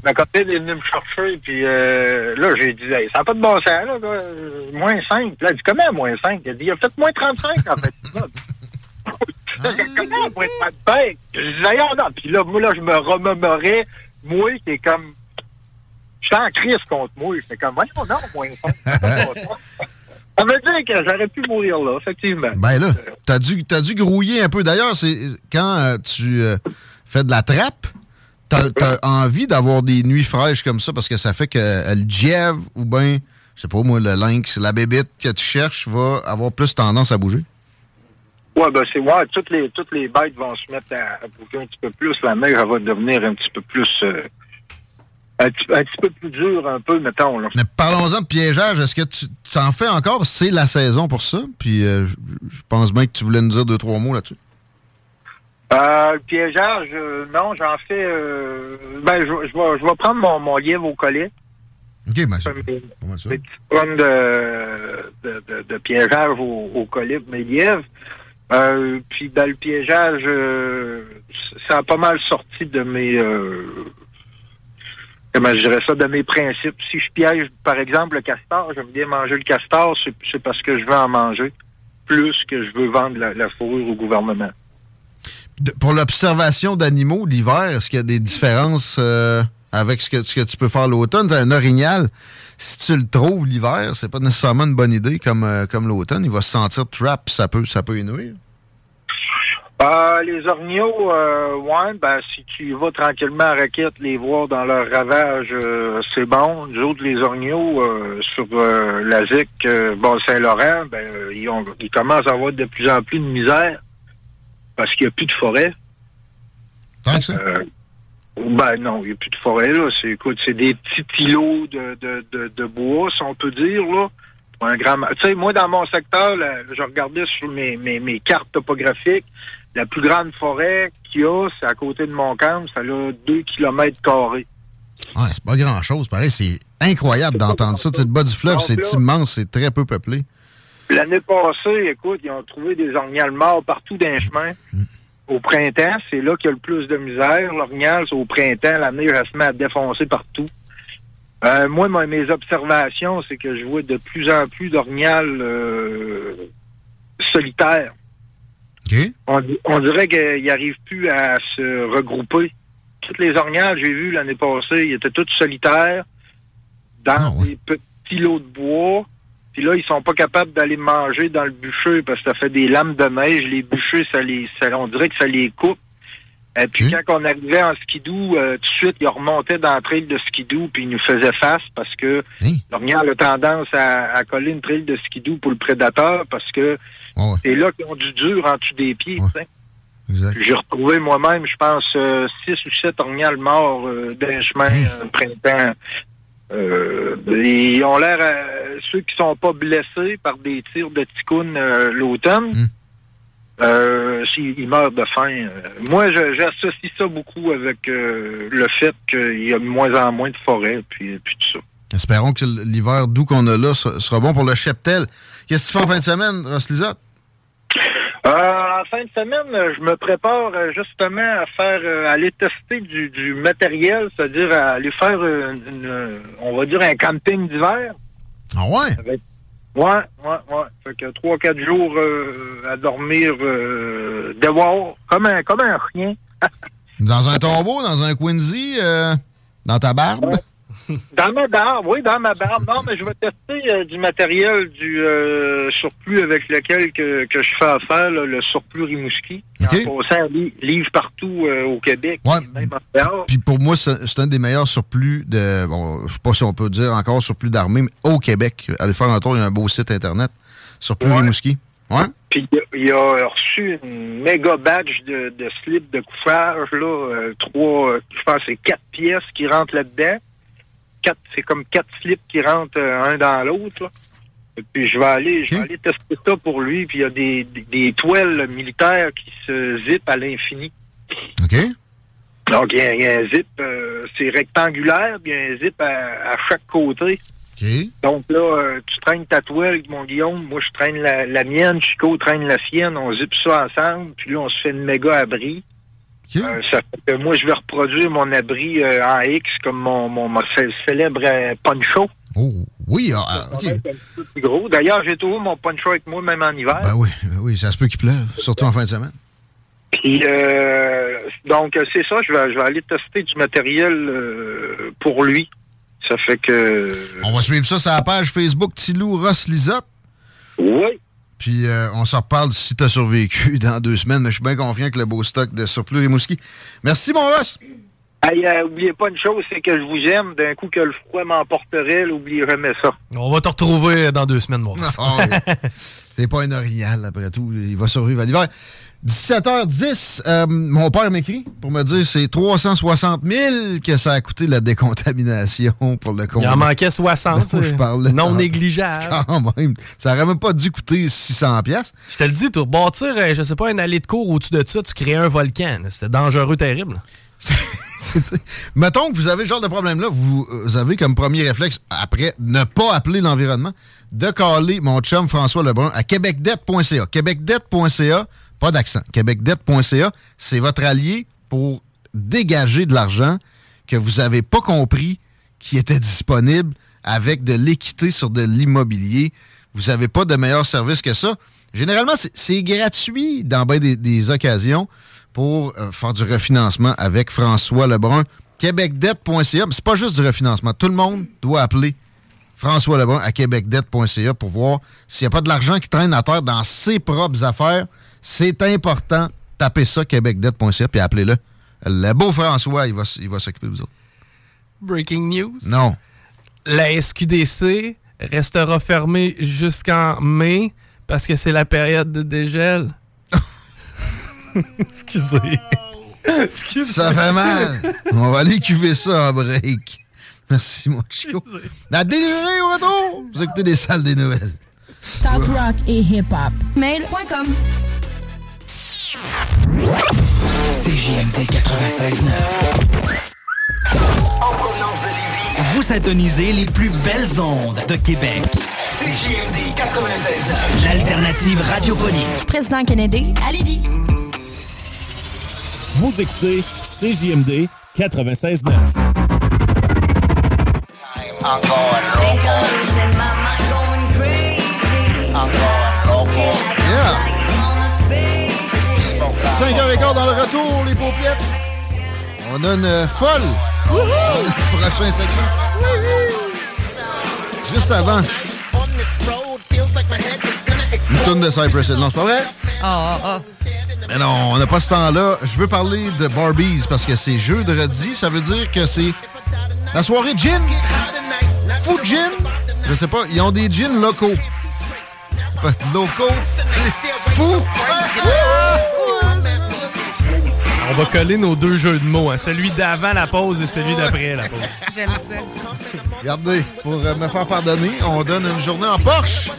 Ma copine est venue me chercher, puis euh, là, j'ai dit, Hey, ça n'a pas de bon sens, là, là, euh, moins 5. Là, elle dit, comment moins 5? Elle dit, il a fait moins 35, en fait. Comment moins 35? Je dis, Voyons, non. Puis là, moi, là, je me remémorais, moi, qui est comme, J'étais en crise contre moi. J'étais comme, voyons, non, moins 5. Ça veut dire que j'aurais pu mourir là, effectivement. Ben là, t'as dû, t'as dû grouiller un peu. D'ailleurs, c'est quand euh, tu euh, fais de la trappe, T'as as envie d'avoir des nuits fraîches comme ça parce que ça fait que euh, le Jev ou bien, je sais pas moi, le lynx, la bébite que tu cherches va avoir plus tendance à bouger? Ouais, ben c'est ouais, toutes les toutes les bêtes vont se mettre à, à bouger un petit peu plus. La mer elle va devenir un petit peu plus euh, un, petit, un petit peu plus dur, un peu, mettons. Là. Mais parlons-en de piégeage. Est-ce que tu t'en fais encore? C'est la saison pour ça. Puis euh, je pense bien que tu voulais nous dire deux, trois mots là-dessus. Euh, le piégeage, euh, non, j'en fais. euh, ben, je, vais, prendre mon, mon lièvre au collet. OK, ben, c'est Des petites de, de, de, de piégeage au, au collet pour mes lièvres. Euh, puis, dans le piégeage, euh, ça a pas mal sorti de mes. Euh, je dirais ça, de mes principes. Si je piège, par exemple, le castor, j'aime bien manger le castor, c'est parce que je veux en manger, plus que je veux vendre la, fourrure au gouvernement. Pour l'observation d'animaux l'hiver, est-ce qu'il y a des différences euh, avec ce que, tu peux faire l'automne? Un orignal, si tu le trouves l'hiver, c'est pas nécessairement une bonne idée comme, euh, comme l'automne. Il va se sentir trap, ça peut, ça peut y. Euh, les orgnaux, euh, ouais, ben, si tu vas tranquillement à raquette, les voir dans leur ravage, euh, c'est bon. Nous autres, les orgnaux, euh, sur euh, la ZIC, euh, Bas-Saint-Laurent, ben, ils, ont, ils commencent à avoir de plus en plus de misère parce qu'il n'y a plus de forêt. Tant que ça? Ben non, il n'y a plus de forêt, là. C'est, écoute, c'est des petits îlots de, de, de, de bois, si on peut dire, là. Un grand... Tu sais, moi, dans mon secteur, là, je regardais sur mes, mes, mes cartes topographiques, la plus grande forêt qu'il y a, c'est à côté de mon camp, ça a 2 km carrés. Ouais, c'est pas grand-chose. Pareil, c'est incroyable d'entendre ça. Sais, le bas du fleuve, c'est immense, c'est très peu peuplé. L'année passée, écoute, ils ont trouvé des orgnales morts partout dans les chemins. Au printemps, c'est là qu'il y a le plus de misère. L'orignal, c'est au printemps, la neige, elle se met à défoncer partout. Euh, moi, mes observations, c'est que je vois de plus en plus d'orignales euh, solitaires. On, di- on dirait qu'ils n'arrivent plus à se regrouper. Toutes les orgnales, j'ai vu l'année passée, ils étaient toutes solitaires dans des petits lots de bois. Puis là, ils sont pas capables d'aller manger dans le bûcher parce que ça fait des lames de neige. Les bûchers, ça les, ça- on dirait que ça les coupe. Et puis quand on arrivait en skidoo, euh, tout de suite, ils remontaient dans la trail de skidoo puis ils nous faisaient face parce que l'orignal a tendance à, à coller une trail de skidoo pour le prédateur parce que c'est là qu'ils ont du dur en dessous des pieds. J'ai retrouvé moi-même, je pense, euh, six ou sept orignales morts euh, d'un chemin euh, printemps. Euh, ils ont l'air, euh, ceux qui sont pas blessés par des tirs de ticoun euh, l'automne, euh, s'ils ils meurent de faim. Euh, moi, j'associe ça beaucoup avec euh, le fait qu'il y a de moins en moins de forêts, puis, puis tout ça. Espérons que l'hiver doux qu'on a là se- sera bon pour le cheptel. Qu'est-ce que tu fais en fin de semaine, Ross Lisotte? Euh, en fin de semaine, je me prépare euh, justement à faire, euh, à aller tester du, du matériel, c'est-à-dire à aller faire, une, on va dire, un camping d'hiver. Ah ouais? Avec- Ouais, ouais, ouais. Fait que trois, quatre jours euh, à dormir euh, dehors, comme un, comme un chien. Dans un tombeau, dans un Quincy, dans ta barbe? Dans ma barbe, oui, dans ma barbe. Non, mais je vais tester euh, du matériel, du euh, surplus avec lequel que, que je fais affaire, là, le surplus Rimouski. Passant, li- livre partout euh, au Québec, même en. Puis pour moi, c'est un des meilleurs surplus de. Bon, je sais pas si on peut dire encore surplus d'armée, mais au Québec. Allez faire un tour, il y a un beau site internet. Surplus Rimouski. Ouais. Puis il a- reçu une méga badge de, de slip de couffage, là, euh, trois, je pense c'est quatre pièces qui rentrent là-dedans. Quatre, c'est comme quatre slips qui rentrent euh, un dans l'autre. Puis je vais aller, je vais aller tester ça pour lui. Puis il y a des, des, des toiles militaires qui se zippent à l'infini. OK. Donc il y a, il y a un zip, euh, c'est rectangulaire, puis il y a un zip à, à chaque côté. Donc là, euh, tu traînes ta toile, mon Guillaume, moi je traîne la, la mienne, Chico traîne la sienne, on zippe ça ensemble, puis là on se fait une méga abri. Euh, ça fait que moi je vais reproduire mon abri euh, en X comme mon, mon, mon cé- célèbre euh, poncho. Oui, ah, ah, OK. Plus gros. D'ailleurs, j'ai toujours mon poncho avec moi, même en hiver. Ben oui, ben oui, ça se peut qu'il pleuve, surtout en fin de semaine. Puis donc c'est ça, je vais, je vais aller tester du matériel pour lui. Ça fait que On va suivre ça sur la page Facebook Tilou Ross Lisotte. Oui. Puis euh, on s'en reparle si t'as survécu dans deux semaines, mais je suis bien confiant que le beau stock de surplus Rimouski. Merci, mon Ross. Hey, euh, oubliez pas une chose, c'est que je vous aime. D'un coup que le froid m'emporterait, n'oubliez jamais ça. On va te retrouver dans deux semaines, Maurice. Ah, C'est pas un orignal, après tout. Il va survivre à l'hiver. 17h10, euh, mon père m'écrit pour me dire c'est 360 000 que ça a coûté la décontamination pour le compte. Il en manquait 60. dont je parlais. non négligeable. Quand même. Ça aurait même pas dû coûter 600 pièces. Je te le dis, pour bâtir, euh, je sais pas, une allée de cours au-dessus de ça, tu crées un volcan. C'était dangereux, terrible. Mettons que vous avez ce genre de problème-là, vous, vous avez comme premier réflexe, après ne pas appeler l'environnement, de caler mon chum François Lebrun à québecdebt.ca. Québecdebt.ca, pas d'accent. Québecdebt.ca, c'est votre allié pour dégager de l'argent que vous n'avez pas compris qui était disponible avec de l'équité sur de l'immobilier. Vous n'avez pas de meilleur service que ça. Généralement, c'est- gratuit dans bien des, occasions pour euh, faire du refinancement avec François Lebrun. Québecdebt.ca, mais c'est pas juste du refinancement. Tout le monde doit appeler François Lebrun à québecdebt.ca pour voir s'il n'y a pas de l'argent qui traîne à terre dans ses propres affaires. C'est important. Tapez ça, québecdebt.ca, puis appelez-le. Le beau François, il va, il va s'occuper de vous autres. Breaking news. Non. La SQDC restera fermée jusqu'en mai parce que c'est la période de dégel. Excusez. Excusez. Ça fait mal. On va aller cuver ça en break. Merci, mon chico. La délurée au retour. Vous écoutez des salles des nouvelles. Talk rock et hip-hop. Mail.com. CJMD 96.9. Vous syntonisez les plus belles ondes de Québec. CJMD 96.9. L'alternative radiophonique. Président Kennedy, à Lévis. Vous écoutez CJMD 96.9. Yeah. 5 h quart dans le retour, les paupiètes. On a une folle. Prochain segment. Juste avant. Une tonne de Cypress Hill. Non, c'est pas vrai? Ah, ah, ah. Mais non, on n'a pas ce temps-là. Je veux parler de Barbies parce que c'est jeudi. Ça veut dire que c'est la soirée gin. Fou gin. Je sais pas, ils ont des gins locaux. Locaux. Fou. On va coller nos deux jeux de mots, hein, celui d'avant la pause et celui d'après la pause. J'aime ça. Regardez, pour euh, me faire pardonner, on donne une journée en Porsche.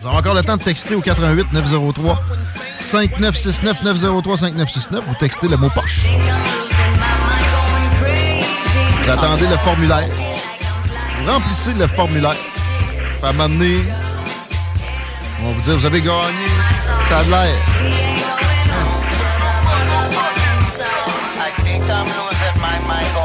Vous avez encore le temps de texter au 88 903 5969 903 5969. Vous textez le mot Porsche. Vous attendez le formulaire. Vous remplissez le formulaire. Puis à un moment donné, on va vous dire, vous avez gagné. Ça a de l'air. Come on.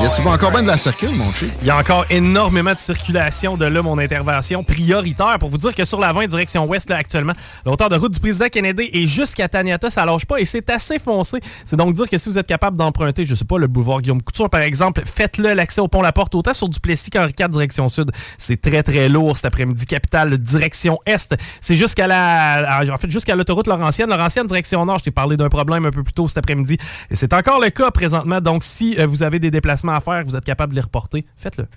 Y a-tu encore bien de la circule, mon chien? Il y a encore énormément de circulation de là, mon intervention prioritaire pour vous dire que sur la 20 direction ouest, là, actuellement, la hauteur de route du président Kennedy est jusqu'à Taniata, ça lâche pas et c'est assez foncé. C'est donc dire que si vous êtes capable d'emprunter, je sais pas, le boulevard Guillaume Couture, par exemple, faites-le l'accès au pont La Porte, autant sur Duplessis qu'Henri IV direction sud. C'est très, très lourd cet après-midi. Capitale direction est. C'est jusqu'à la, en fait, jusqu'à l'autoroute Laurentienne. Laurentienne direction nord, je t'ai parlé d'un problème un peu plus tôt cet après-midi. Et c'est encore le cas présentement. Donc, si euh, vous avez des déplacements à faire, vous êtes capable de les reporter, faites-le.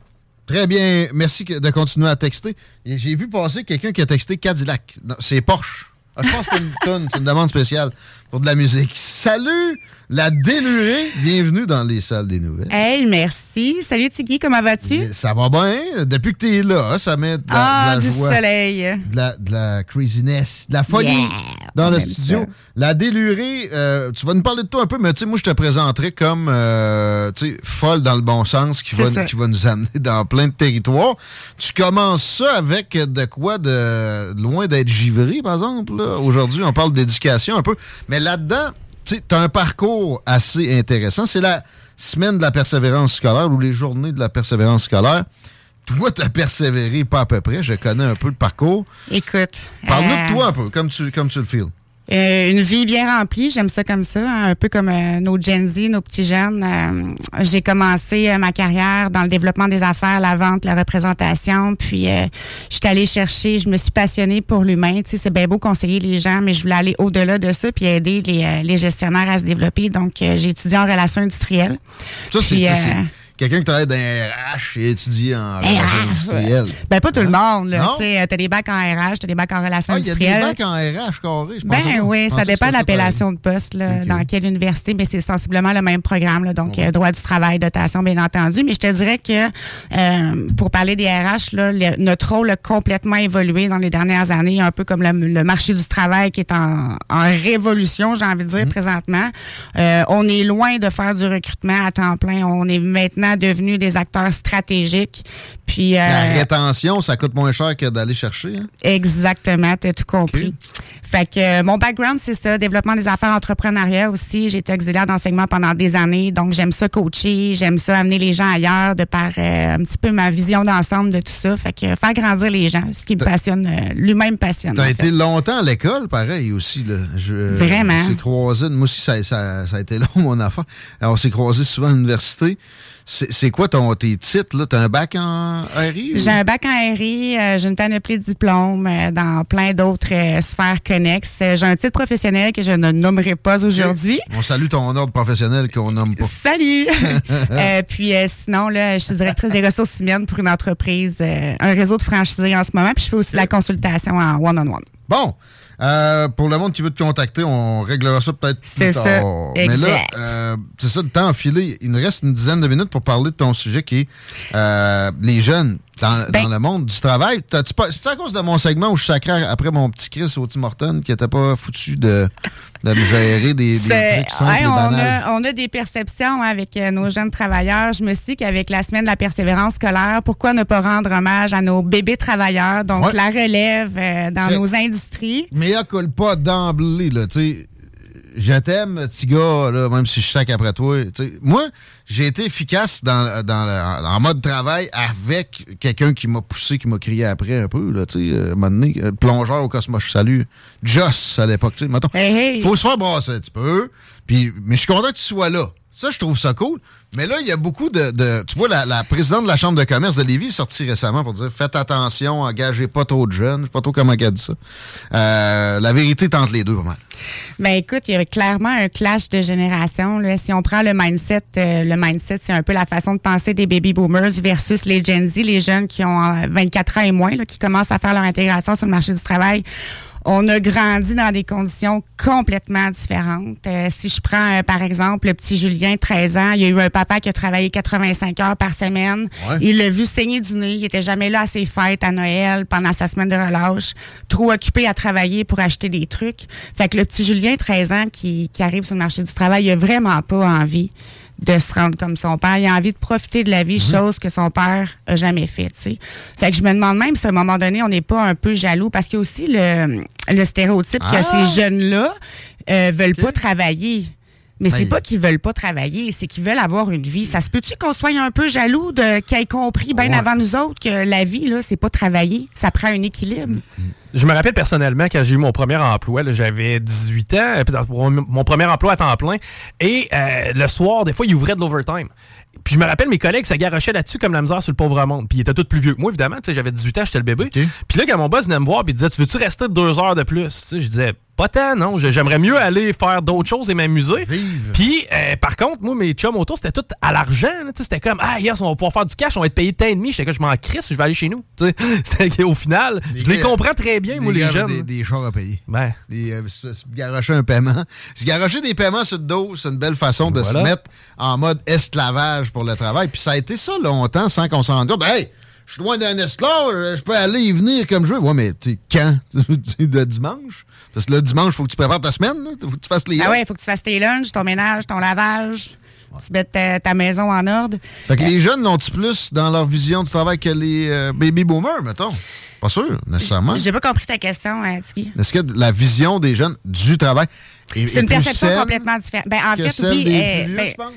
Très bien. Merci de continuer à texter. J'ai vu passer quelqu'un qui a texté Cadillac. C'est Porsche. Ah, je pense que c'est une tonne, c'est une demande spéciale pour de la musique. Salut, la délurée. Bienvenue dans les salles des nouvelles. Hey, merci. Salut Tiggy, comment vas-tu? Ça va bien. Depuis que tu es là, ça met de la, Ah, de la du joie, soleil. de la, de la craziness, de la folie Yeah, dans le studio. ça. La délurée, euh, tu vas nous parler de toi un peu, mais tu sais, moi, je te présenterai comme, euh, tu sais, folle dans le bon sens, qui va, qui va nous amener dans plein de territoires. Tu commences ça avec de quoi de loin d'être givré, par exemple. Aujourd'hui, on parle d'éducation un peu. Mais là-dedans, tu as un parcours assez intéressant. C'est la semaine de la persévérance scolaire ou les journées de la persévérance scolaire. Toi, tu as persévéré pas à peu près. Je connais un peu le parcours. Écoute. Parle-nous euh, de toi un peu, comme tu, comme tu le feels. Euh, une vie bien remplie, j'aime ça comme ça, hein, un peu comme euh, nos Gen Z, nos petits jeunes. Euh, j'ai commencé euh, ma carrière dans le développement des affaires, la vente, la représentation, puis euh, je suis allée chercher, je me suis passionnée pour l'humain. Tu sais, c'est bien beau conseiller les gens, mais je voulais aller au-delà de ça puis aider les, euh, les gestionnaires à se développer. Donc, euh, j'ai étudié en relations industrielles. Ça, c'est Quelqu'un qui travaille dans RH et étudie en relations industrielles. Ben, pas tout le monde, là. Tu sais, t'as des bacs en RH, t'as des bacs en relations Ah, il y a des industrielles. bacs en RH carré, je pense. Ben oui, ça dépend de l'appellation de poste, là, dans quelle université, mais c'est sensiblement le même programme, là, donc euh, droit du travail, dotation, bien entendu. Mais je te dirais que euh, pour parler des RH, là, le- notre rôle a complètement évolué dans les dernières années, un peu comme le, le marché du travail qui est en, en révolution, j'ai envie de dire, présentement. Euh, on est loin de faire du recrutement à temps plein. On est maintenant devenu des acteurs stratégiques. Puis, euh, La rétention, ça coûte moins cher que d'aller chercher. hein? Exactement, tu as tout compris. Fait que euh, mon background, c'est ça, développement des affaires entrepreneuriat aussi. J'ai été auxiliaire d'enseignement pendant des années, donc j'aime ça coacher, j'aime ça amener les gens ailleurs de par euh, un petit peu ma vision d'ensemble de tout ça. Fait que faire grandir les gens, ce qui me passionne, euh, lui-même passionne. T'as été fait. longtemps à l'école, pareil aussi. Là. Je, Vraiment. On s'est croisés. Moi aussi, ça, ça- ça a été long, mon affaire. Alors, on s'est croisés souvent à l'université. C'est quoi ton, tes titres? là? T'as un bac en RI? J'ai un bac en RI, euh, j'ai une panoplie de diplômes euh, dans plein d'autres euh, sphères connexes. J'ai un titre professionnel que je ne nommerai pas aujourd'hui. On salue ton ordre professionnel qu'on nomme pas. Salut! Puis sinon, là, je suis directrice des ressources humaines pour une entreprise, un réseau de franchisés en ce moment, puis je fais aussi de la consultation en one-on-one. Bon. Euh, pour le monde qui veut te contacter, on réglera ça peut-être plus tard. ça. Mais là, euh, c'est ça, le temps enfilé. Il nous reste une dizaine de minutes pour parler de ton sujet qui est euh, les jeunes dans, Ben dans le monde du travail. C'est à cause de mon segment où je sacrais après mon petit Chris au Tim Horton qui était pas foutu de, de me gérer des, des trucs simples et on, a, on a des perceptions hein, avec euh, nos jeunes travailleurs. Je me suis dit qu'avec la semaine de la persévérance scolaire, pourquoi ne pas rendre hommage à nos bébés travailleurs, donc Ouais. la relève euh, dans nos industries? Mais il colle pas d'emblée, là, tu sais. Je t'aime, petit gars, là, même si je sac après toi. Moi, j'ai été efficace dans, dans le- en mode travail avec quelqu'un qui m'a poussé, qui m'a crié après un peu, là, tu sais, euh, à un moment donné, euh, plongeur au Cosmos, je salue. Joss, à l'époque, tu sais, mettons. Faut se faire brasser un petit peu. Puis, mais je suis content que tu sois là. Ça, je trouve ça cool. Mais là, il y a beaucoup de. de- tu vois, la, la présidente de la Chambre de commerce de Lévis est sortie récemment pour dire faites attention, engagez pas trop de jeunes. Je sais pas trop comment elle dit ça. Euh, la vérité est entre les deux, vraiment. Ben écoute, il y a clairement un clash de génération. Là. Si on prend le mindset, euh, le mindset, c'est un peu la façon de penser des baby boomers versus les Gen Z, les jeunes qui ont euh, 24 ans et moins, là, qui commencent à faire leur intégration sur le marché du travail. On a grandi dans des conditions complètement différentes. Euh, si je prends, euh, par exemple, le petit Julien, 13 ans, il y a eu un papa qui a travaillé 85 heures par semaine. Ouais. Il l'a vu saigner du nez. Il était jamais là à ses fêtes, à Noël, pendant sa semaine de relâche. Trop occupé à travailler pour acheter des trucs. Fait que le petit Julien, 13 ans, qui, qui arrive sur le marché du travail, il a vraiment pas envie de se rendre comme son père. Il a envie de profiter de la vie, chose que son père a jamais fait, tu sais. Fait que je me demande même si à un moment donné, on n'est pas un peu jaloux parce qu'il y a aussi le, le stéréotype Ah! que ces jeunes-là euh, veulent pas travailler. Mais c'est pas qu'ils veulent pas travailler, c'est qu'ils veulent avoir une vie. Ça se peut-tu qu'on soit un peu jaloux de qu'ils aient compris bien Ouais. avant nous autres que la vie, là, c'est pas travailler, ça prend un équilibre. Je me rappelle personnellement quand j'ai eu mon premier emploi, là, j'avais 18 ans, euh, mon premier emploi à temps plein, et euh, le soir, des fois, il ouvrait de l'overtime. Puis je me rappelle, mes collègues se garochaient là-dessus comme la misère sur le pauvre monde. Puis ils étaient tous plus vieux que moi, évidemment. Tu sais, J'avais 18 ans, j'étais le bébé. Puis là, quand mon boss venait me voir puis il disait Tu veux-tu rester deux heures de plus Tu sais, Je disais Pas tant, non? J'aimerais mieux aller faire d'autres choses et m'amuser. Puis euh, par contre, moi, mes chums autour, c'était tout à l'argent. C'était comme Ah, yes, on va pouvoir faire du cash, on va être payé tant et demi. J'étais que je m'en crisse, je vais aller chez nous. C'était qu'au final, je les comprends très bien, moi, les gars jeunes. Des, des chars à payer. Ben. Des, euh, se, se garocher un paiement. Se garocher des paiements sur le dos, c'est une belle façon de Voilà. se mettre en mode esclavage pour le travail. Puis ça a été ça longtemps sans qu'on s'en rende compte. Ben, hey, je suis loin d'un esclave, euh, je peux aller y venir comme je veux. Ouais, mais tu quand? de dimanche? Parce que le dimanche, il faut que tu prépares ta semaine. Il faut que tu fasses les. Ah ouais, il faut que tu fasses tes lunchs, ton ménage, ton lavage, tu mettes ta, ta maison en ordre. Fait que les jeunes l'ont-ils plus dans leur vision du travail que les euh, baby boomers, mettons? Pas sûr, nécessairement. J'ai pas compris ta question, hein, Tiki. Est-ce que la vision des jeunes du travail est, C'est est une perception complètement différente. Ben, en fait, oui. des euh, vieux, ben, tu penses?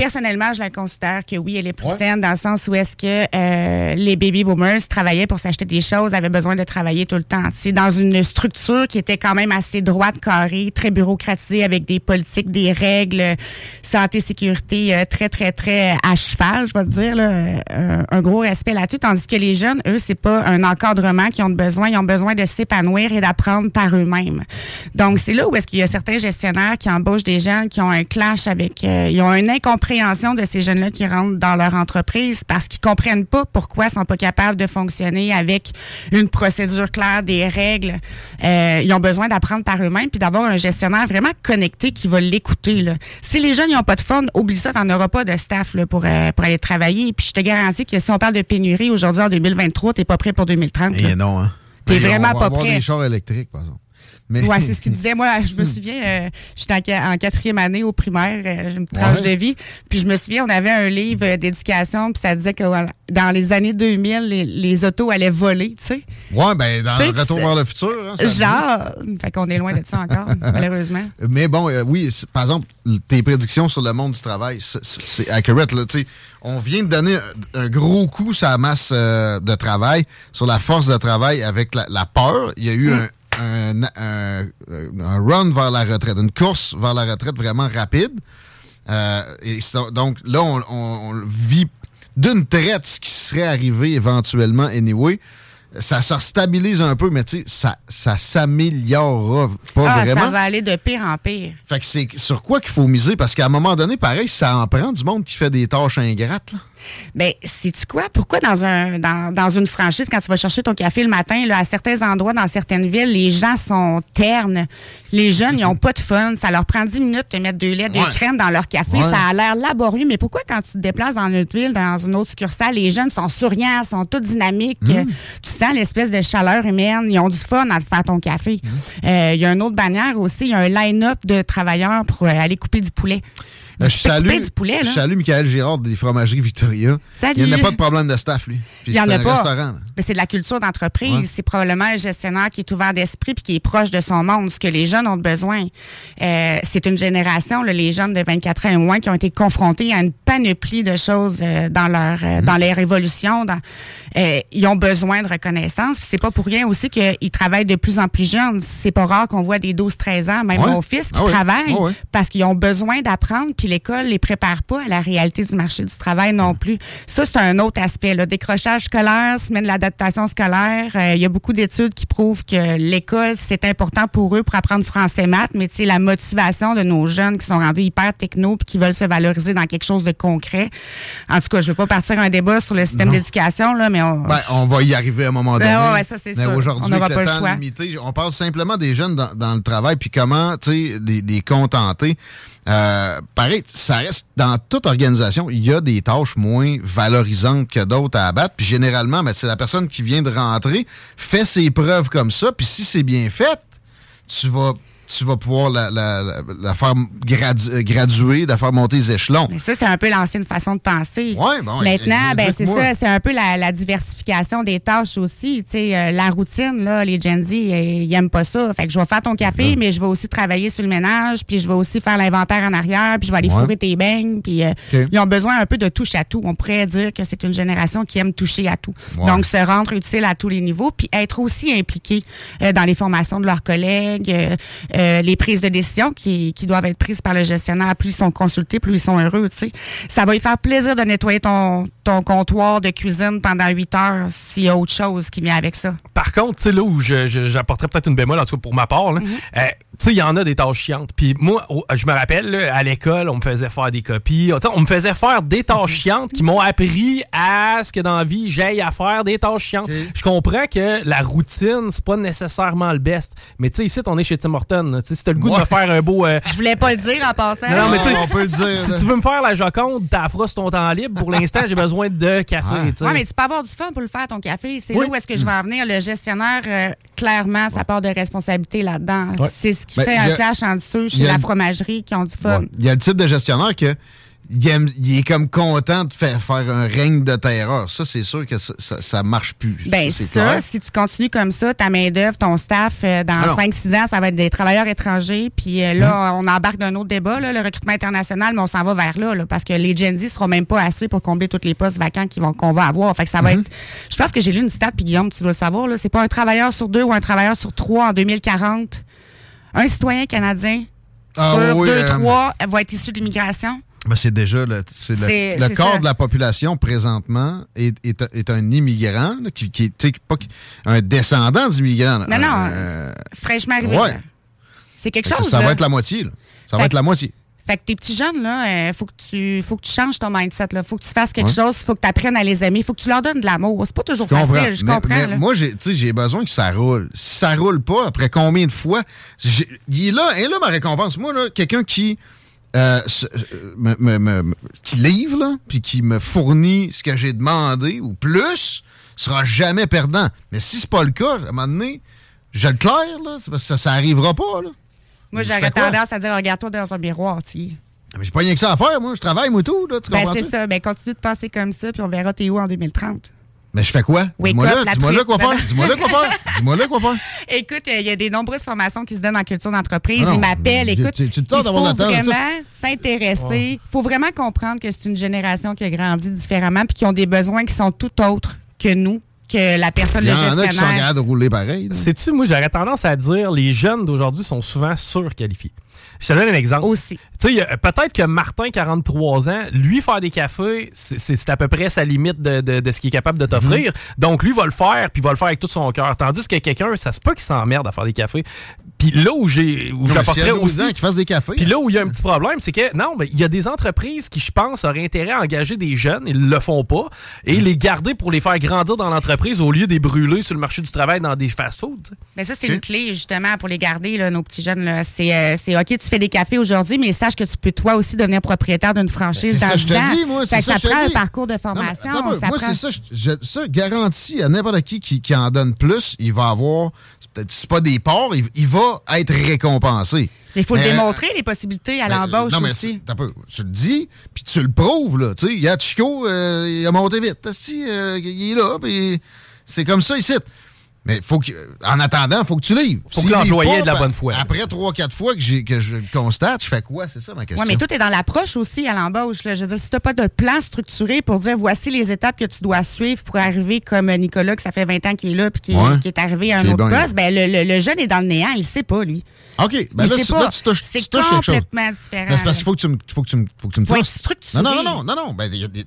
Personnellement, je la considère que oui, elle est plus saine dans le sens où est-ce que euh, les baby boomers travaillaient pour s'acheter des choses, avaient besoin de travailler tout le temps. C'est dans une structure qui était quand même assez droite, carrée, très bureaucratisée, avec des politiques, des règles, santé, sécurité, euh, très, très, très à cheval, je vais te dire, là, euh, un gros respect là-dessus. Tandis que les jeunes, eux, c'est pas un encadrement qu'ils ont besoin, ils ont besoin de s'épanouir et d'apprendre par eux-mêmes. Donc, c'est là où est-ce qu'il y a certains gestionnaires qui embauchent des jeunes qui ont un clash avec, euh, ils ont une incompréhension de ces jeunes-là qui rentrent dans leur entreprise parce qu'ils comprennent pas pourquoi ils sont pas capables de fonctionner avec une procédure claire, des règles. Euh, ils ont besoin d'apprendre par eux-mêmes puis d'avoir un gestionnaire vraiment connecté qui va l'écouter. Si les jeunes n'ont pas de fun, oublie ça, t'en auras pas de staff là, pour, euh, pour aller travailler. Puis je te garantis que si on parle de pénurie aujourd'hui en 2023, t'es pas prêt pour 2030. là. Et non, hein. T'es vraiment on va pas avoir prêt. des chars électriques, par exemple. Mais... Ouais, c'est ce qu'il disait. Moi, je me souviens, euh, j'étais en, qua- en quatrième année au primaire, euh, j'ai une tranche Ouais. de vie. Puis je me souviens, on avait un livre euh, d'éducation, puis ça disait que dans les années 2000, les, les autos allaient voler, tu sais. Ouais, ben, dans Tu sais, le Retour vers le futur. hein, Genre, fait qu'on est loin de ça encore, malheureusement. Mais bon, euh, oui, par exemple, tes prédictions sur le monde du travail, c'est- accurate. Là, tu sais. on vient de donner un, un gros coup sur la masse euh, de travail, sur la force de travail avec la, la peur. Il y a eu un, un, un- un run vers la retraite, une course vers la retraite vraiment rapide. Euh, et donc là, on, on- on vit d'une traite ce qui serait arrivé éventuellement anyway. Ça se stabilise un peu, mais tu sais, ça, ça s'améliorera pas ah, vraiment. ça va aller de pire en pire. Fait que c'est sur quoi qu'il faut miser? Parce qu'à un moment donné, pareil, ça en prend du monde qui fait des tâches ingrates. Là. Ben, sais-tu quoi? Pourquoi dans un dans, dans une franchise, quand tu vas chercher ton café le matin, là, à certains endroits, dans certaines villes, les gens sont ternes. Les jeunes, ils ont pas de fun. Ça leur prend 10 minutes de mettre deux laits, Ouais. crèmes dans leur café. Ouais. Ça a l'air laborieux. Mais pourquoi quand tu te déplaces dans une autre ville, dans une autre succursale, les jeunes sont souriants, sont tous dynamiques? Mm. euh, Tu sens l'espèce de chaleur humaine. Ils ont du fun à te faire ton café. Euh, Il y a une autre bannière aussi. Il y a un line-up de travailleurs pour euh, aller couper du poulet. Du je salue, du poulet, je là. salue Michael Girard des fromageries Victoria. Salut. Il n'y en a pas de problème de staff, lui. Puis Il y en a un pas. Mais c'est de la culture d'entreprise. Ouais. C'est probablement un gestionnaire qui est ouvert d'esprit puis qui est proche de son monde, ce que les jeunes ont besoin. Euh, c'est une génération, là, les jeunes de 24 ans et moins, qui ont été confrontés à une panoplie de choses euh, dans leur euh, dans leur évolution. Dans, ils ont besoin de reconnaissance. C'est pas pour rien aussi qu'ils travaillent de plus en plus jeunes. C'est pas rare qu'on voit des 12-13 ans, même Ouais. mon fils, qui Ah ouais. travaillent Ah parce qu'ils ont besoin d'apprendre, puis l'école les prépare pas à la réalité du marché du travail non plus. Ça, c'est un autre aspect. Là. Décrochage scolaire, semaine de l'adaptation scolaire. euh, Il y a beaucoup d'études qui prouvent que l'école, c'est important pour eux pour apprendre français maths, mais la motivation de nos jeunes qui sont rendus hyper techno puis qui veulent se valoriser dans quelque chose de concret. En tout cas, je veux pas partir un débat sur le système d'éducation, là, mais on... Ben, on va y arriver à un moment Ben donné. ouais, ouais, ça, c'est aujourd'hui, On n'aura pas le le choix. limité, on parle simplement des jeunes dans, dans le travail, puis comment, tu sais, les, les contenter. Euh, pareil, ça reste dans toute organisation, il y a des tâches moins valorisantes que d'autres à abattre. Puis généralement, ben, c'est la personne qui vient de rentrer, fait ses preuves comme ça, puis si c'est bien fait, tu vas, tu vas pouvoir la, la- la- la faire gradu- graduer, la faire monter les échelons. Mais ça, c'est un peu l'ancienne façon de penser. Ouais, bon, Maintenant, ben, c'est ça, c'est un peu la, diversification des tâches aussi. Tu sais, euh, la routine, là, les Gen Z, euh, ils aiment pas ça. Fait que je vais faire ton café, mais je vais aussi travailler sur le ménage, puis je vais aussi faire l'inventaire en arrière, puis je vais aller Ouais. fourrer tes beignes, puis euh, ils ont besoin un peu de touche à tout. On pourrait dire que c'est une génération qui aime toucher à tout. Ouais. Donc, se rendre utile à tous les niveaux, puis être aussi impliqué euh, dans les formations de leurs collègues, euh, euh, les prises de décision qui, qui doivent être prises par le gestionnaire. Plus ils sont consultés, plus ils sont heureux. Tu sais. Ça va lui faire plaisir de nettoyer ton, ton comptoir de cuisine pendant 8 heures s'il y a autre chose qui vient avec ça. Par contre, tu sais, là où j'apporterais peut-être une bémol, en tout cas pour ma part, là, euh, tu sais, il y en a des tâches chiantes. Puis moi, je me rappelle, là, à l'école, on me faisait faire des copies. On me faisait faire des tâches chiantes qui m'ont appris à ce que dans la vie, j'aille à faire des tâches chiantes. Je comprends que la routine, c'est pas nécessairement le best. Mais tu sais, ici, on est chez Tim Hortons. Si t'as le goût de Ouais. me faire un beau... euh, Je voulais pas le dire en passant. non, non, mais tu sais, on peut le dire, Si tu veux me faire la Joconde, sur ton temps libre. Pour l'instant, j'ai besoin de café. Oui, mais tu peux avoir du fun pour le faire, ton café. C'est Oui. là où est-ce que je vais en venir. Le gestionnaire, euh, clairement, ça part de responsabilité là-dedans. Ouais. C'est ce qui Ben, fait un clash en dessous chez a- la fromagerie qui ont du fun. Ouais. Il y a le type de gestionnaire que il, aime- il est comme content de faire, faire un règne de terreur. Ça, c'est sûr que ça, ça, ça marche plus. Ben, c'est ça, clair. si tu continues comme ça, ta main-d'œuvre, ton staff, euh, dans Ah non. 5-6 ans, ça va être des travailleurs étrangers. Puis euh, là, on embarque d'un autre débat, là, le recrutement international, mais on s'en va vers là, là, parce que les Gen Z seront même pas assez pour combler tous les postes vacants qu'on va avoir. Fait que ça va Mhm. être. Je pense que j'ai lu une stat, puis Guillaume, tu dois le savoir, c'est pas un travailleur sur deux ou un travailleur sur trois en 2040. Un citoyen canadien Ah sur oui, deux, euh, trois va être issu de l'immigration. Ben, c'est déjà le, c'est le, ça. de la population présentement est, est, est un immigrant là, qui, qui est pas un descendant d'immigrants. Non, non, Euh, fraîchement arrivé. ouais. C'est quelque fait que chose. ça là. va être la moitié. là. Ça va être la moitié. Fait que tes petits jeunes, là, euh, faut que tu faut que tu changes ton mindset. Là. Faut que tu fasses quelque Ouais. chose, faut que tu apprennes à les aimer, faut que tu leur donnes de l'amour. C'est pas toujours Je comprends. facile, je Mais- comprends. mais là. moi, j'ai, besoin que ça roule. Si ça roule pas, après combien de fois? Il est là, et là ma récompense. Moi, là, quelqu'un qui, euh, euh, me, me- me- me- qui livre, là, puis qui me fournit ce que j'ai demandé ou plus, sera jamais perdant. Mais si c'est pas le cas, à un moment donné, je le claire, là, c'est parce que ça, ça arrivera pas, là. Moi, j'aurais tendance à dire regarde-toi dans un miroir, tu sais. Mais j'ai pas rien que ça à faire, moi. Je travaille, moi, tout, là. Tu Ben, comprends c'est ça. Ben, continue de penser comme ça, puis on verra t'es où en 2030. Mais je fais quoi? Dis-moi là, dis-moi là quoi faire. Dis-moi là quoi faire. Dis-moi là quoi faire. Écoute, euh, il y a des nombreuses formations qui se donnent en culture d'entreprise. Ah Ils m'appellent. Écoute, tu- tu- tu il le faut le vraiment s'intéresser. Il faut vraiment comprendre que c'est une génération qui a grandi différemment puis qui ont des besoins qui sont tout autres que nous, que la personne, Il y le en a qui sont gestionnaire. capables de rouler pareil. Sais-tu, moi, j'aurais tendance à dire les jeunes d'aujourd'hui sont souvent surqualifiés. Je te donne un exemple. Aussi. Tu sais, peut-être que Martin, 43 ans, lui, faire des cafés, c'est- à peu près sa limite de, de- de ce qu'il est capable de t'offrir. Donc, lui va le faire, puis il va le faire avec tout son cœur. Tandis que quelqu'un, ça se peut qu'il s'emmerde à faire des cafés. Puis là où j'ai où j'apporterais s'il y a 12 aussi... ans qu'il fasse des cafés. Puis là où il y a un petit problème, c'est que non, mais il y a des entreprises qui, je pense, auraient intérêt à engager des jeunes, ils le font pas, et Mm. les garder pour les faire grandir dans l'entreprise au lieu de les brûler sur le marché du travail dans des fast-foods. Mais ça, c'est une clé, justement, pour les garder, là, nos petits jeunes. là. C'est, euh, c'est OK, tu fais des cafés aujourd'hui, mais sache que tu peux, toi aussi, devenir propriétaire d'une franchise Ben, dans ça, je 10 ans. te dis, moi. Ça, ça je te prend un dis. parcours de Non, mais formation. un peu. ça Moi, prend- c'est ça. je- je- ça, garanti à n'importe qui, qui qui en donne plus, il va avoir. peut-être- C'est pas des parts, il, il va être récompensé. Il faut le Mais- démontrer, les possibilités à Ben, l'embauche non, mais aussi. peu, tu le dis, puis tu le prouves, là. Tu sais, il y a Chico, euh, il a monté vite. Euh, il est là, puis c'est comme ça ici. Mais faut que, en attendant, il faut que tu livres. Faut que S'il livre l'employé ait de la ben, bonne foi. Après trois, quatre fois que, j'ai- que je le constate, je fais quoi? C'est ça ma question. Oui, mais tout est dans l'approche aussi à l'embauche. là. Je veux dire, si tu n'as pas de plan structuré pour dire voici les étapes que tu dois suivre pour arriver comme Nicolas, que ça fait 20 ans qu'il est là puis qui, Ouais. qui est arrivé à un autre bon. poste, ben, le, le- le jeune est dans le néant, il ne sait pas, lui. OK, ben Il là, sait tu, pas. là, tu touches, C'est tu touches quelque chose. complètement différent, Ben, c'est parce qu'il faut que tu me, faut que tu me, faut que tu me Faut structuré. Non, non, non, non, non, non. Ben, y a tu-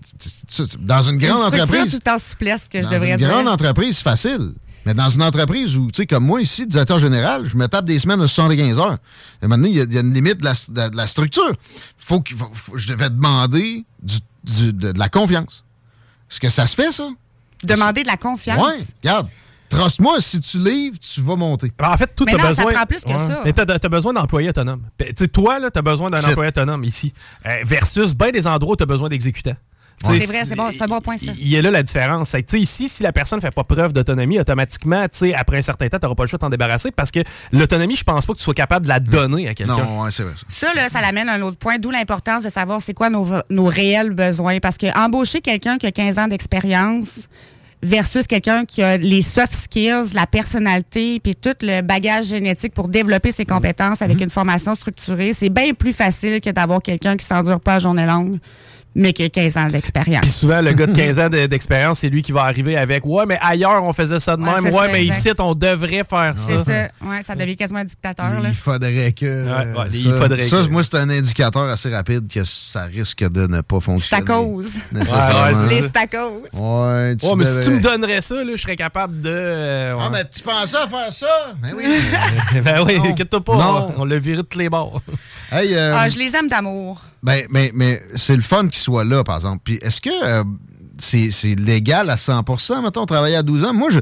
dans une grande Une structure entreprise. tout en souplesse que je dans devrais une dire. grande entreprise, c'est facile. Mais dans une entreprise où, tu sais, comme moi ici, directeur général, je me tape des semaines de 75 heures. Et maintenant, il y, a- il y a une limite de la, de- de la structure. Faut que, je devais demander du- du- de, de la confiance. Est-ce que ça se fait, ça? Demander de la confiance? Oui, regarde. Trust-moi, si tu livres, tu vas monter. Ben, en fait, tout Mais as non, ça besoin. prend plus que ça. Mais t'as, besoin d'employés autonomes. Ben, tu sais, toi, là, t'as besoin d'un employé autonome ici. Euh, versus bien des endroits où t'as besoin d'exécutants. C'est vrai, c'est bon, c'est un bon point, ça. Il y a là la différence. C'est que, tu sais, ici, si la personne ne fait pas preuve d'autonomie, automatiquement, tu sais, après un certain temps, tu n'auras pas le choix de t'en débarrasser parce que l'autonomie, je pense pas que tu sois capable de la donner à quelqu'un. Non, ouais, c'est vrai. Ça. Ça, là, ça l'amène à un autre point, d'où l'importance de savoir c'est quoi nos, nos réels besoins. Parce que embaucher quelqu'un qui a 15 ans d'expérience versus quelqu'un qui a les soft skills, la personnalité, puis tout le bagage génétique pour développer ses compétences avec une formation structurée, c'est bien plus facile que d'avoir quelqu'un qui s'endure pas à journée longue, mais qui a 15 ans d'expérience. Puis souvent, le gars de 15 ans de- d'expérience, c'est lui qui va arriver avec Ouais, mais ailleurs, on faisait ça de Ouais, même. Ouais, mais exact. ici, on devrait faire ça. C'est ça. Ouais, ça devient quasiment un dictateur. Là. Il faudrait que. Ouais, ouais, ça, il faudrait ça, que- moi, c'est un indicateur assez rapide que ça risque de ne pas C'est à fonctionner. cause. C'est- stacos. Ouais, tu Ouais, mais si tu me donnerais ça, là, je serais capable de. euh, Ah, ouais. mais tu pensais à faire ça? Ben oui. ben oui, inquiète-toi pas. Non. On, on l'a viré de tous les bords. Hey, euh, Ah, je les aime d'amour. Ben, mais, mais c'est le fun qu'il soit là, par exemple. Puis est-ce que euh, c'est c'est légal à 100% mettons, travailler à 12 ans? Moi, je.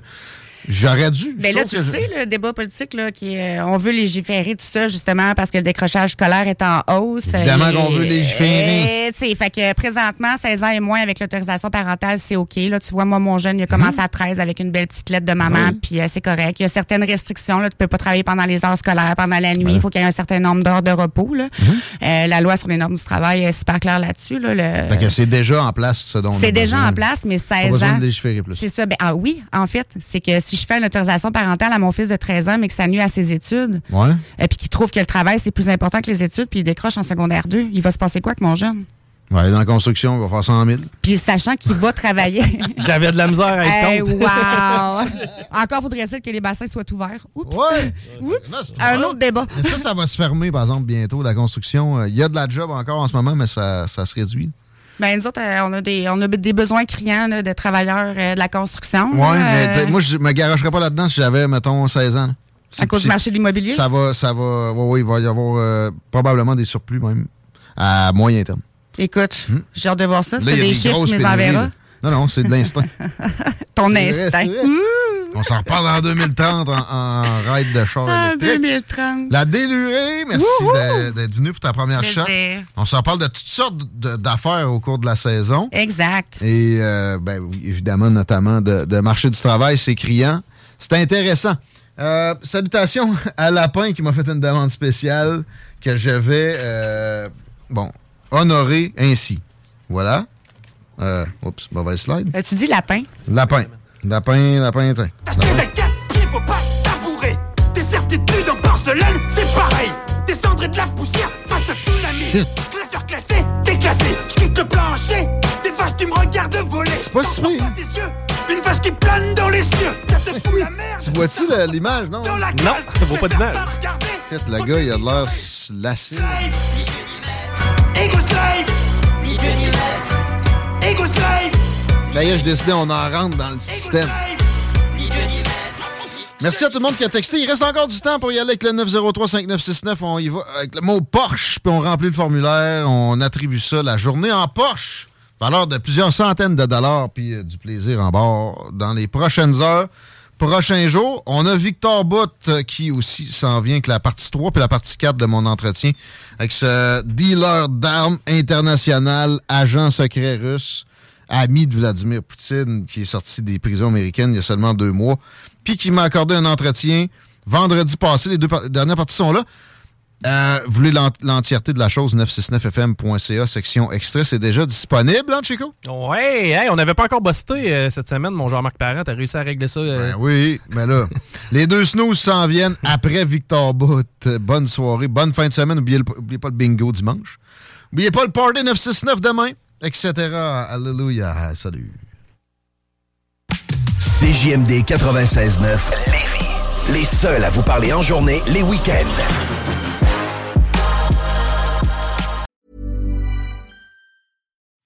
J'aurais dû. Ben Je là, tu que le je- sais, le débat politique, là, qui euh, on veut légiférer tout ça, justement, parce que le décrochage scolaire est en hausse. Évidemment qu'on veut légiférer. et, tu sais, fait que présentement, 16 ans et moins avec l'autorisation parentale, c'est OK. Là, tu vois, moi, mon jeune, il a commencé à 13 avec une belle petite lettre de maman, Oui. puis euh, c'est correct. Il y a certaines restrictions. Là, tu peux pas travailler pendant les heures scolaires, pendant la nuit. Il faut qu'il y ait un certain nombre d'heures de repos. Là. Euh, la loi sur les normes du travail est super claire là-dessus. Là, le- Fait que c'est déjà en place, ce dont c'est déjà besoin. en place, mais Pas 16 besoin ans. légiférer plus. C'est ça. Ben, ah oui, en fait, c'est que si je fais une autorisation parentale à mon fils de 13 ans, mais que ça nuit à ses études, Ouais. et puis qu'il trouve que le travail, c'est plus important que les études, puis il décroche en secondaire 2, il va se passer quoi avec mon jeune? Il va aller dans la construction, il va faire 100 000. Puis sachant qu'il va travailler. J'avais de la misère à être Hey, contre. wow! Encore faudrait-il que les bassins soient ouverts. Oups! Ouais! Oups! Un autre débat. Mais ça, ça va se fermer, par exemple, bientôt, la construction. Euh, Il y a de la job encore en ce moment, mais ça, ça se réduit. Ben, nous autres, euh, on, a des, on a des besoins criants là, de travailleurs euh, de la construction. Là, mais euh, moi, je me garocherais pas là-dedans si j'avais, mettons, 16 ans. là. À cause du marché de l'immobilier? Ça va, ça va. Ouais, il va y avoir euh, probablement des surplus, même, à moyen terme. Écoute, j'ai hâte de voir ça. C'est des chiffres, tu pénuries, enverras. Non, non, c'est de l'instinct. Ton instinct. vrai. On s'en reparle en 2030 en, en ride de char Ah, électrique. 2030. La délurée, merci d'être venu pour ta première shot. On s'en parle de toutes sortes d'affaires au cours de la saison. Exact. Et euh, ben, évidemment, notamment de, de marché du travail, c'est criant. C'est intéressant. Euh, salutations à Lapin qui m'a fait une demande spéciale que je vais euh, bon, honorer ainsi. Voilà. Euh, oups, mauvaise slide. As-tu dit lapin? Lapin. Lapin, lapin, tiens. Il faut pas tabourer. Tes certitudes en porcelaine, c'est pareil. Descendre de la poussière face à tsunami. Shit. Classeur classé, déclassé. Je quitte le plancher. Des vaches qui me regardent voler. C'est pas si. Une vache qui plane dans les cieux. Ça te fout la merde. Tu vois-tu l'image, non? Dans la Non, ça vaut pas d'image. Le gars, il a de l'air lassé. Ego slave. D'ailleurs, j'ai décidé, on en rentre dans le système. Merci à tout le monde qui a texté. Il reste encore du temps pour y aller avec le 903-5969. On y va avec le mot Porsche, puis on remplit le formulaire. On attribue ça la journée en Porsche. Valeur de plusieurs centaines de dollars, puis euh, du plaisir en bord dans les prochaines heures. Prochains jours, on a Victor Bott euh, qui aussi s'en vient avec la partie 3 puis la partie 4 de mon entretien avec ce dealer d'armes international, agent secret russe, ami de Vladimir Poutine, qui est sorti des prisons américaines il y a seulement deux mois, puis qui m'a accordé un entretien vendredi passé. Les deux dernières parties sont là. Euh, vous voulez l'ent- l'entièreté de la chose, 969fm.ca, section extrait, c'est déjà disponible, hein, Chico? Ouais, hey, on n'avait pas encore busté euh, cette semaine, mon Jean-Marc Parent. T'as réussi à régler ça. euh, Ben oui, mais là, les deux snooze s'en viennent après Victor Bout. Bonne soirée, bonne fin de semaine. Oubliez, le- oubliez pas le bingo dimanche. Oubliez pas le party 969 demain, etc. Alléluia. Salut. CJMD 96.9. Les seuls à vous parler en journée, les week-ends.